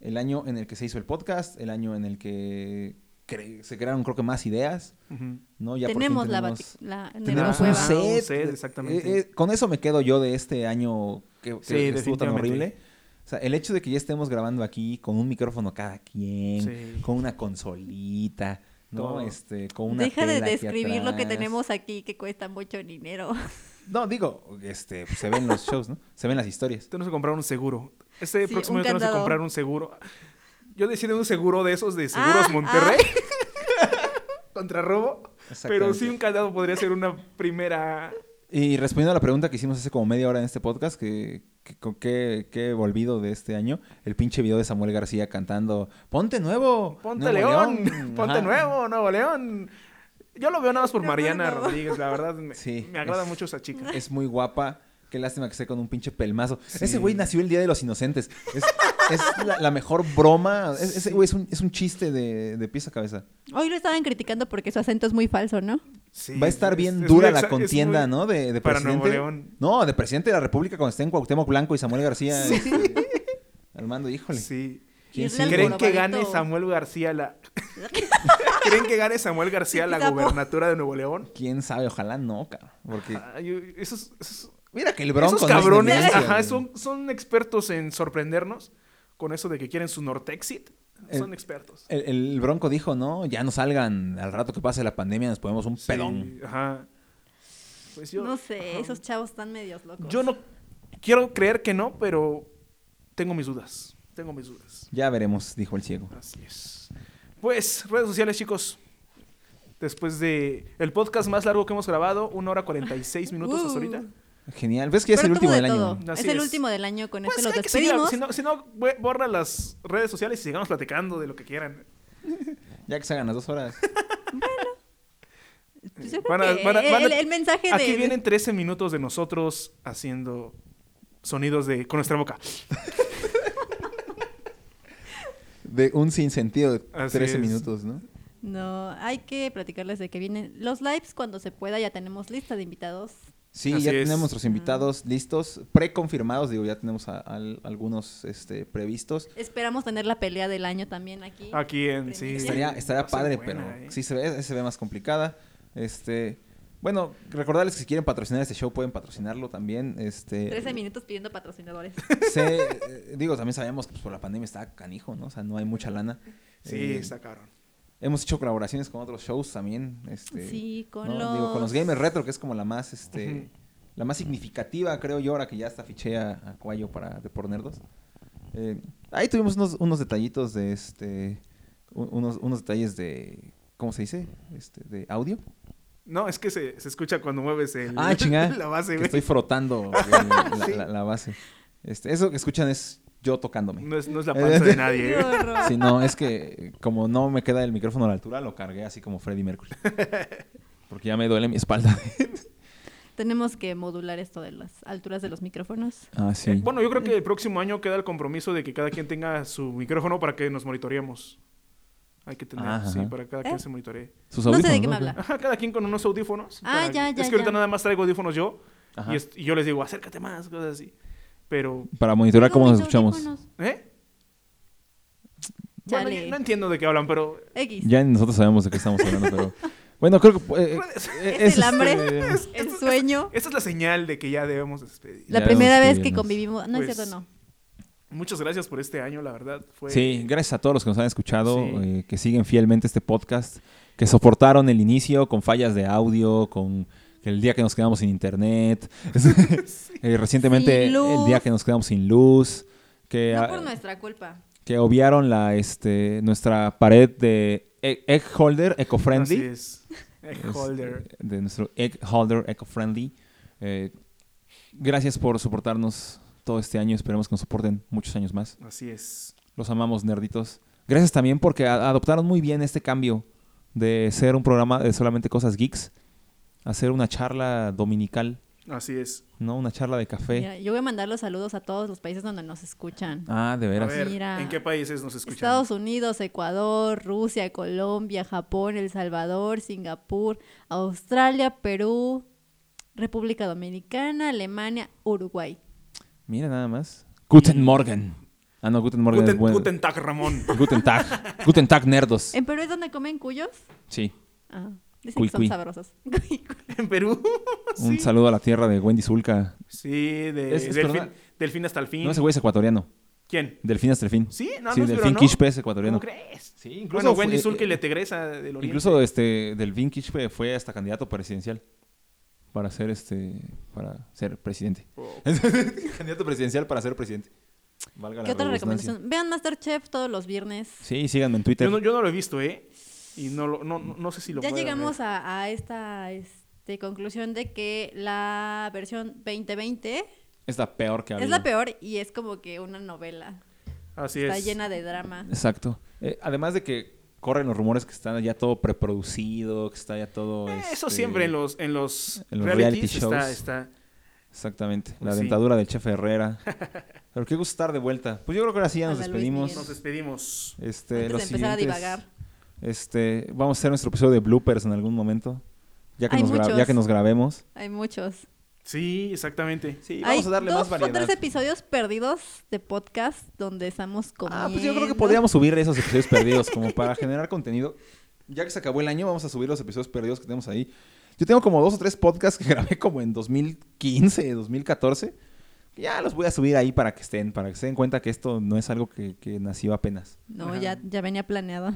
El año en el que se hizo el podcast, el año en el que cre- se crearon, creo que, más ideas. ¿no? Ya por tenemos, la, tenemos- bati- la Tenemos un set. set, exactamente. Eh, eh, con eso me quedo yo de este año que, que Sí, estuvo tan horrible. O sea, el hecho de que ya estemos grabando aquí con un micrófono cada quien, Sí. con una consolita, ¿no? Todo. Este, con una Deja de describir lo que tenemos aquí que cuesta mucho dinero. No, digo, este, pues, se ven los shows, ¿no? Se ven las historias. Tenemos que comprar un seguro. Este Sí, próximo año tenemos que comprar un seguro. Yo decidí un seguro de esos de Seguros Ah, Monterrey. Contra robo. Pero sí un candado podría ser una primera... Y respondiendo a la pregunta que hicimos hace como media hora en este podcast, que, que con qué, qué he volvido de este año, el pinche video de Samuel García cantando Ponte nuevo, Ponte Nuevo León, Ponte Ajá. Nuevo, Nuevo León. Yo lo veo nada más por Mariana. Rodríguez, la verdad. Me, Sí, me agrada es- mucho esa chica. Es muy guapa. Qué lástima que esté con un pinche pelmazo. Sí. Ese güey nació el Día de los Inocentes. Es, es la, la mejor broma. Es- ese güey es un, es un chiste de, de pies a cabeza. Hoy lo estaban criticando porque su acento es muy falso, ¿no? Sí, Va a estar es- bien es dura la contienda, muy- ¿no? De, de para presidente. Nuevo León. No, de presidente de la República cuando esté en Cuauhtémoc Blanco y Samuel García. este, Armando, híjole. Sí. ¿Quién sigue? ¿Creen que gane Samuel García la... ¿Creen que gane Samuel García la gobernatura de Nuevo León? ¿Quién sabe? Ojalá no, cabrón. Porque Ay, esos, esos, mira que el Bronco esos no es cabrones, ajá, son expertos en sorprendernos con eso de que quieren su Nortexit. Son El- expertos. El, el Bronco dijo, ¿no? Ya no salgan. Al rato que pase la pandemia nos ponemos un Sí, pedón. Ajá. Pues yo, no sé, ajá. esos chavos están medios locos. Yo no quiero creer que no, pero tengo mis dudas. Tengo mis dudas. Ya veremos, dijo el ciego. Así es. Pues, redes sociales, chicos. Después de el podcast más largo que hemos grabado, una hora 46 minutos hasta Uh. ahorita. Genial. ¿Ves que ya es el último de del todo. año? Así es el es. último del año, con Pues este los despedimos. si no, si no, borra las redes sociales y sigamos platicando de lo que quieran. Ya que se hagan las dos horas. Pues yo creo Van a- que van a- van a- el, el mensaje de... Aquí vienen 13 minutos de nosotros haciendo sonidos de con nuestra boca. De un sinsentido de Así 13 es. minutos, ¿no? No, hay que platicarles de que vienen los lives cuando se pueda. Ya tenemos lista de invitados. Sí, Así ya es. tenemos nuestros invitados listos, preconfirmados, digo, ya tenemos a- al- algunos este, previstos. Esperamos tener la pelea del año también aquí. Aquí en sí. Estaría, estaría padre, buena, pero ¿eh? sí se ve, se ve más complicada. Este, bueno, recordarles que si quieren patrocinar este show pueden patrocinarlo también. Este, 13 minutos pidiendo patrocinadores. eh, digo, también sabemos que pues, por la pandemia está canijo, ¿no? O sea, no hay mucha lana. Sí, Eh, está. Hemos hecho colaboraciones con otros shows también. Este, sí, con ¿no? los... Digo, con los gamers retro, que es como la más, este, la más significativa, creo yo, ahora que ya hasta fiché a, a Cuayo para de por Nerdos. Eh, ahí tuvimos unos, unos detallitos de este, unos, unos detalles de, ¿cómo se dice? Este, de audio. No, es que se, se escucha cuando mueves el, Ah, chingada. la base, que estoy frotando el- la, Sí. la- la base. Este, eso que escuchan es yo tocándome. No es, no es la panza de nadie. Si no, es que como no me queda el micrófono a la altura, lo cargué así como Freddie Mercury. Porque ya me duele mi espalda. Tenemos que modular esto de las alturas de los micrófonos. Ah, sí. Eh, Bueno, yo creo que el próximo año queda el compromiso de que cada quien tenga su micrófono para que nos monitoreemos. Hay que tener, Ajá. sí, para cada quien ¿Eh? se monitoree. Sus No sé de qué me habla. Ajá, cada quien con unos audífonos. Ah, para- ya, ya, Es que ahorita ya. nada más traigo audífonos yo Ajá. y, es- y yo les digo, acércate más, cosas así. Pero, Para monitorear cómo nos escuchamos. ¿eh? Bueno, Chale. yo no entiendo de qué hablan, pero X. Ya nosotros sabemos de qué estamos hablando, pero Bueno, creo que... eh, eh, Es el este- hambre. El sueño. Esta es la señal de que ya debemos despedir. La Ya primera vez que convivimos. No Pues, es cierto, no. Muchas gracias por este año, la verdad. Fue... Sí, gracias a todos los que nos han escuchado, Sí. eh, que siguen fielmente este podcast, que soportaron el inicio con fallas de audio, con el día que nos quedamos sin internet, eh, recientemente Sin luz. el día que nos quedamos sin luz, que, No por nuestra culpa. que obviaron la, este, nuestra pared de egg, egg holder Así eco-friendly. es. Egg holder. eh, De nuestro egg holder eco-friendly. Eh, gracias por soportarnos todo este año. Esperemos que nos soporten muchos años más. Así es. Los amamos, nerditos. Gracias también porque a- adoptaron muy bien este cambio de ser un programa de solamente cosas geeks a ser una charla dominical, Así es. ¿no? Una charla de café. Mira, yo voy a mandar los saludos a todos los países donde nos escuchan. Ah, de A veras. ver, Mira. ¿en qué países nos escuchan? Estados Unidos, Ecuador, Rusia, Colombia, Japón, El Salvador, Singapur, Australia, Perú, República Dominicana, Alemania, Uruguay. Mira nada más. Guten Morgen. Ah, no, Guten Morgen Guten, es bueno. Guten Tag, Ramón. Guten Tag. Guten Tag, nerdos. ¿En Perú es donde comen cuyos? Sí. Ah, dicen Cuy, que son cuy. sabrosos. en Perú. Un sí. saludo a la tierra de Wendy Zulka. Sí, de, Es- es del, verdad. fin, del fin hasta el fin. No, ese güey es ecuatoriano. ¿Quién? Del fin hasta el fin. Sí, no, sí, no, del pero no. Es ecuatoriano. ¿Cómo crees? Sí, incluso Bueno, Wendy Zulka y eh, la Tegresa del Oriente. Incluso este del Vin Quispe fue hasta candidato presidencial para ser este para ser presidente. Oh. candidato presidencial para ser presidente. Valga ¿Qué la otra redundancia. recomendación? Vean Masterchef todos los viernes. Sí, síganme en Twitter. Yo no, yo no lo he visto, ¿eh? Y no, lo- no, no, no sé si lo Ya pueda llegamos ver. a, a esta este, conclusión de que la versión 2020 Es la peor que ha es habido. la peor y es como que una novela. Así Está es. llena de drama. Exacto. Eh, además de que corren los rumores que está ya todo preproducido, que está ya todo Eh, Eso este, siempre en los, en los, en los realities reality shows. está. Exactamente. La Pues sí. dentadura del chef Herrera. Pero qué gusto estar de vuelta. Pues yo creo que ahora sí ya nos despedimos. Nos despedimos. Este, Antes los de empezar a divagar. Este, vamos a hacer nuestro episodio de bloopers en algún momento. Ya que, Hay nos, gra- muchos. ya que nos grabemos. Hay muchos. Sí, exactamente. Sí, Hay vamos a darle dos más o variedad. tres episodios perdidos de podcast donde estamos comiendo. Ah, pues yo creo que podríamos subir esos episodios perdidos como para generar contenido. Ya que se acabó el año, vamos a subir los episodios perdidos que tenemos ahí. Yo tengo como dos o tres podcasts que grabé como en 2015, 2014. que Ya los voy a subir ahí para que estén, para que se den cuenta que esto no es algo que, que nació apenas. No, Ajá. ya, ya venía planeado.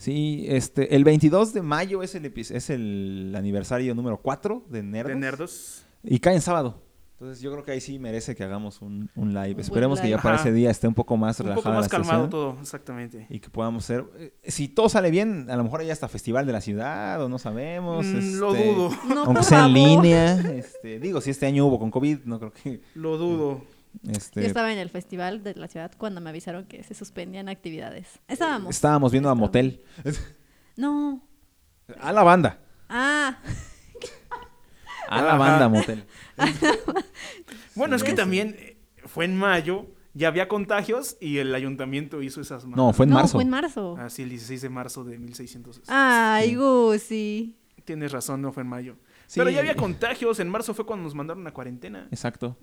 Sí, este, el 22 de mayo es el, es el aniversario número 4 de Nerdos. De nerdos. Y cae en sábado. Entonces yo creo que ahí sí merece que hagamos un, un live. Esperemos que ya para Ajá. ese día esté un poco más Un relajada poco más la calmado todo, exactamente. Y que podamos hacer... eh, Si todo sale bien, a lo mejor hay hasta festival de la ciudad o no sabemos. Mm, lo este, dudo, No, Aunque sea en línea. Este, digo, si este año hubo con COVID, no creo que... lo dudo. Este, Yo estaba en el festival de la ciudad cuando me avisaron que se suspendían actividades. Estábamos. Estábamos viendo a. Motel. No. A la banda. Ah, A la Ajá. banda Motel. Bueno, es que Sí. también eh, fue en mayo, ya había contagios y el ayuntamiento hizo esas No, fue en no, marzo. fue en marzo. Ah, sí, el 16 de marzo de 1600. Ay, Gusi. Tienes razón, no fue en mayo. Sí. Pero ya había contagios, en marzo fue cuando nos mandaron a cuarentena. Exacto.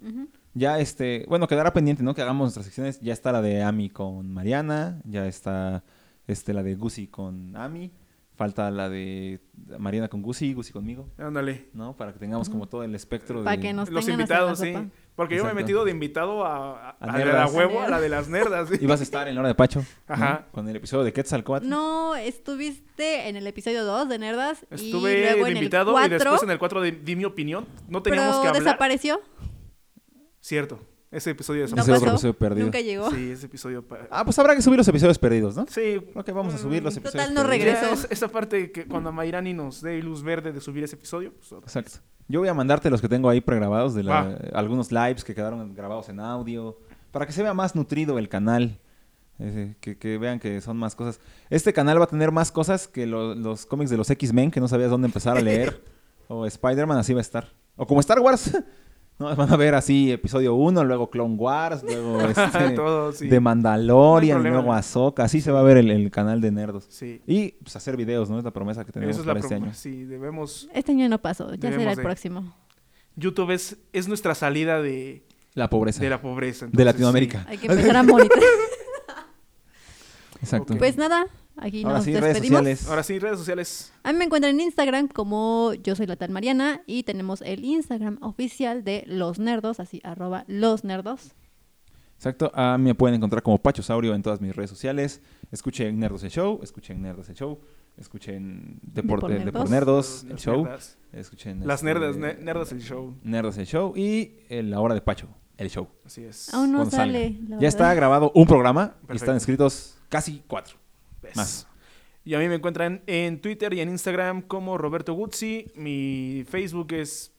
Ya, este, bueno, quedará pendiente, ¿no? Que hagamos nuestras secciones. Ya está la de Ami con Mariana, ya está este, la de Gusi con Ami, falta la de Mariana con Gusi, Gusi conmigo, Ándale. ¿no? Para que tengamos como todo el espectro de... Pa' que nos- Los invitados, sí. sopa. Porque yo me he Exacto. metido de invitado a, a, A a la de la huevo, a la de las nerdas. sí. Y vas a estar en la hora de Pacho, ¿no? Ajá. Con el episodio de Quetzalcoatl. No, estuviste en el episodio 2 de Nerdas. Estuve y luego de en invitado el 4, y después en el 4 de, di mi opinión. No teníamos pero que hablar. desapareció. Cierto. Ese episodio No otro episodio perdido. Nunca llegó. Sí, ese episodio. pa- Ah, pues habrá que subir los episodios perdidos, ¿no? Sí. Creo que vamos a subir los Mm, episodios Total, no regresó. es- esa parte que cuando Mayrani nos dé luz verde de subir ese episodio. pues. Exacto. Yo voy a mandarte los que tengo ahí pregrabados de la- Va. algunos lives que quedaron grabados en audio para que se vea más nutrido el canal. que, que vean que son más cosas. Este canal va a tener más cosas que lo- los cómics de los X-Men que no sabías dónde empezar a leer. o Spider-Man, así va a estar. O como Star Wars. no, van a ver así episodio 1, luego Clone Wars, luego este, Todo, sí. de Mandalorian, No luego Ahsoka. Así se va a ver el, el canal de Nerdos. Sí. Y pues hacer videos, ¿no? Es la promesa que tenemos Esa es la para este año. Sí, debemos. Este año no pasó, ya será el de- próximo. YouTube es, es nuestra salida de, La pobreza. de la pobreza. de Latinoamérica. Hay que empezar a monitorear. Exacto. Ok. Pues nada, Aquí Ahora nos sí, redes sociales. Ahora sí, redes sociales. A mí me encuentran en Instagram como yo soy la tal Mariana y tenemos el Instagram oficial de Los Nerdos, así arroba Los Nerdos. Exacto. A mí me pueden encontrar como Pachosaurio en todas mis redes sociales. Escuchen Nerdos el Show, escuchen Nerdos el Show, escuchen Deporte Depor de por Nerdos. El Las show, nerdas. escuchen Las este, nerdas, ne- nerdas el show. Nerdos el Show y La Hora de Pacho, el show. Así es. Aún no cuando sale. la Ya está grabado un programa y están escritos casi cuatro. Más. Y a mí me encuentran en Twitter y en Instagram como Roberto Guzzi. Mi Facebook es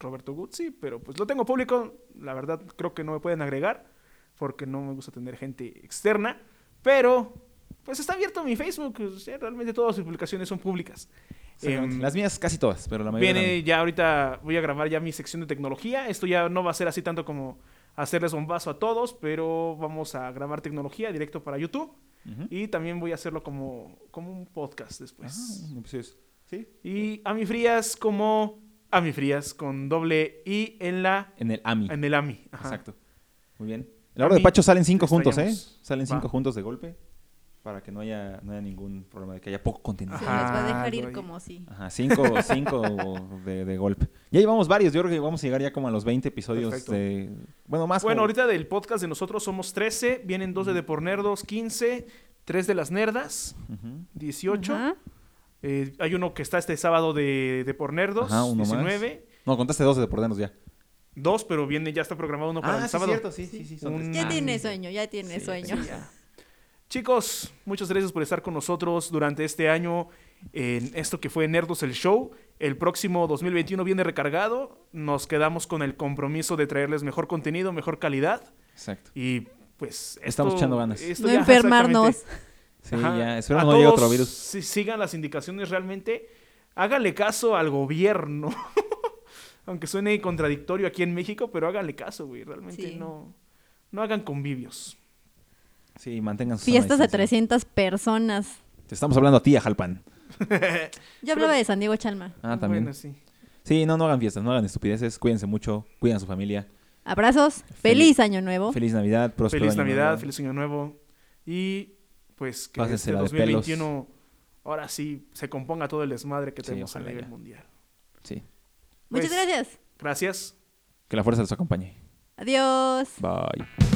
Roberto Guzzi, pero pues lo tengo público. La verdad creo que no me pueden agregar porque no me gusta tener gente externa. Pero pues está abierto mi Facebook. o sea, realmente todas sus publicaciones son públicas. Em, Las mías casi todas, pero la mayoría. Viene ya ahorita, voy a grabar ya mi sección de tecnología. Esto ya no va a ser así tanto como hacerles bombazo a todos, pero vamos a grabar tecnología directo para YouTube. Y también voy a hacerlo como, como un podcast después. Ah, pues, sí. Y a mi frías como a mi frías con doble I en la En el AMI. en el AMI. Ajá. Exacto. Muy bien. La hora de AMI, Pacho salen cinco juntos, ¿eh? Salen cinco Va. juntos de golpe. Para que no haya, no haya ningún problema de que haya poco contenido. Se Ajá. les va a dejar ir como si. Ajá, cinco, cinco de, de golpe. Ya llevamos varios, yo creo que vamos a llegar ya como a los 20 episodios Perfecto. de... Bueno, más Bueno, como- ahorita del podcast de nosotros somos 13, vienen 12 de por nerdos, 15, 3 de las nerdas, Ujú. 18. Ajá. Eh, hay uno que está este sábado de, de por nerdos, Ajá, uno más. 19. No, contaste 12 de pordenos ya. Dos, pero viene, ya está programado uno para el sábado. sí, sí, sí. son Un-. Ya Ah, tiene sueño, ya tiene Sí, sueño. sí, ya. Chicos, muchas gracias por estar con nosotros durante este año en esto que fue Nerdos el Show. El próximo 2021 viene recargado. Nos quedamos con el compromiso de traerles mejor contenido, mejor calidad. Exacto. Y pues... esto- Estamos echando ganas. esto No ya, enfermarnos. Sí, Ajá. ya. A Espero no llegue otro virus. si- sigan las indicaciones realmente. Háganle caso al gobierno. Aunque suene contradictorio aquí en México, pero háganle caso, güey. Realmente Sí. no, no hagan convivios. Sí, mantengan su sana Fiestas de distancia. 300 personas. Te estamos hablando a ti, a Jalpan. Yo hablaba de San Diego Chalma. Ah, también. Bueno, sí. Sí, no, no hagan fiestas, no hagan estupideces. Cuídense mucho, cuiden a su familia. Abrazos, feliz año nuevo. Feliz Navidad, próspero Feliz año Navidad, nuevo. feliz Año Nuevo. Y pues que este Pásensela de pelos. 2021 ahora sí se componga todo el desmadre que Sí, tenemos a nivel ya. mundial. Sí. Muchas Pues, gracias. Gracias. Que la fuerza los acompañe. Adiós. Bye.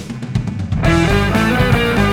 Thank you.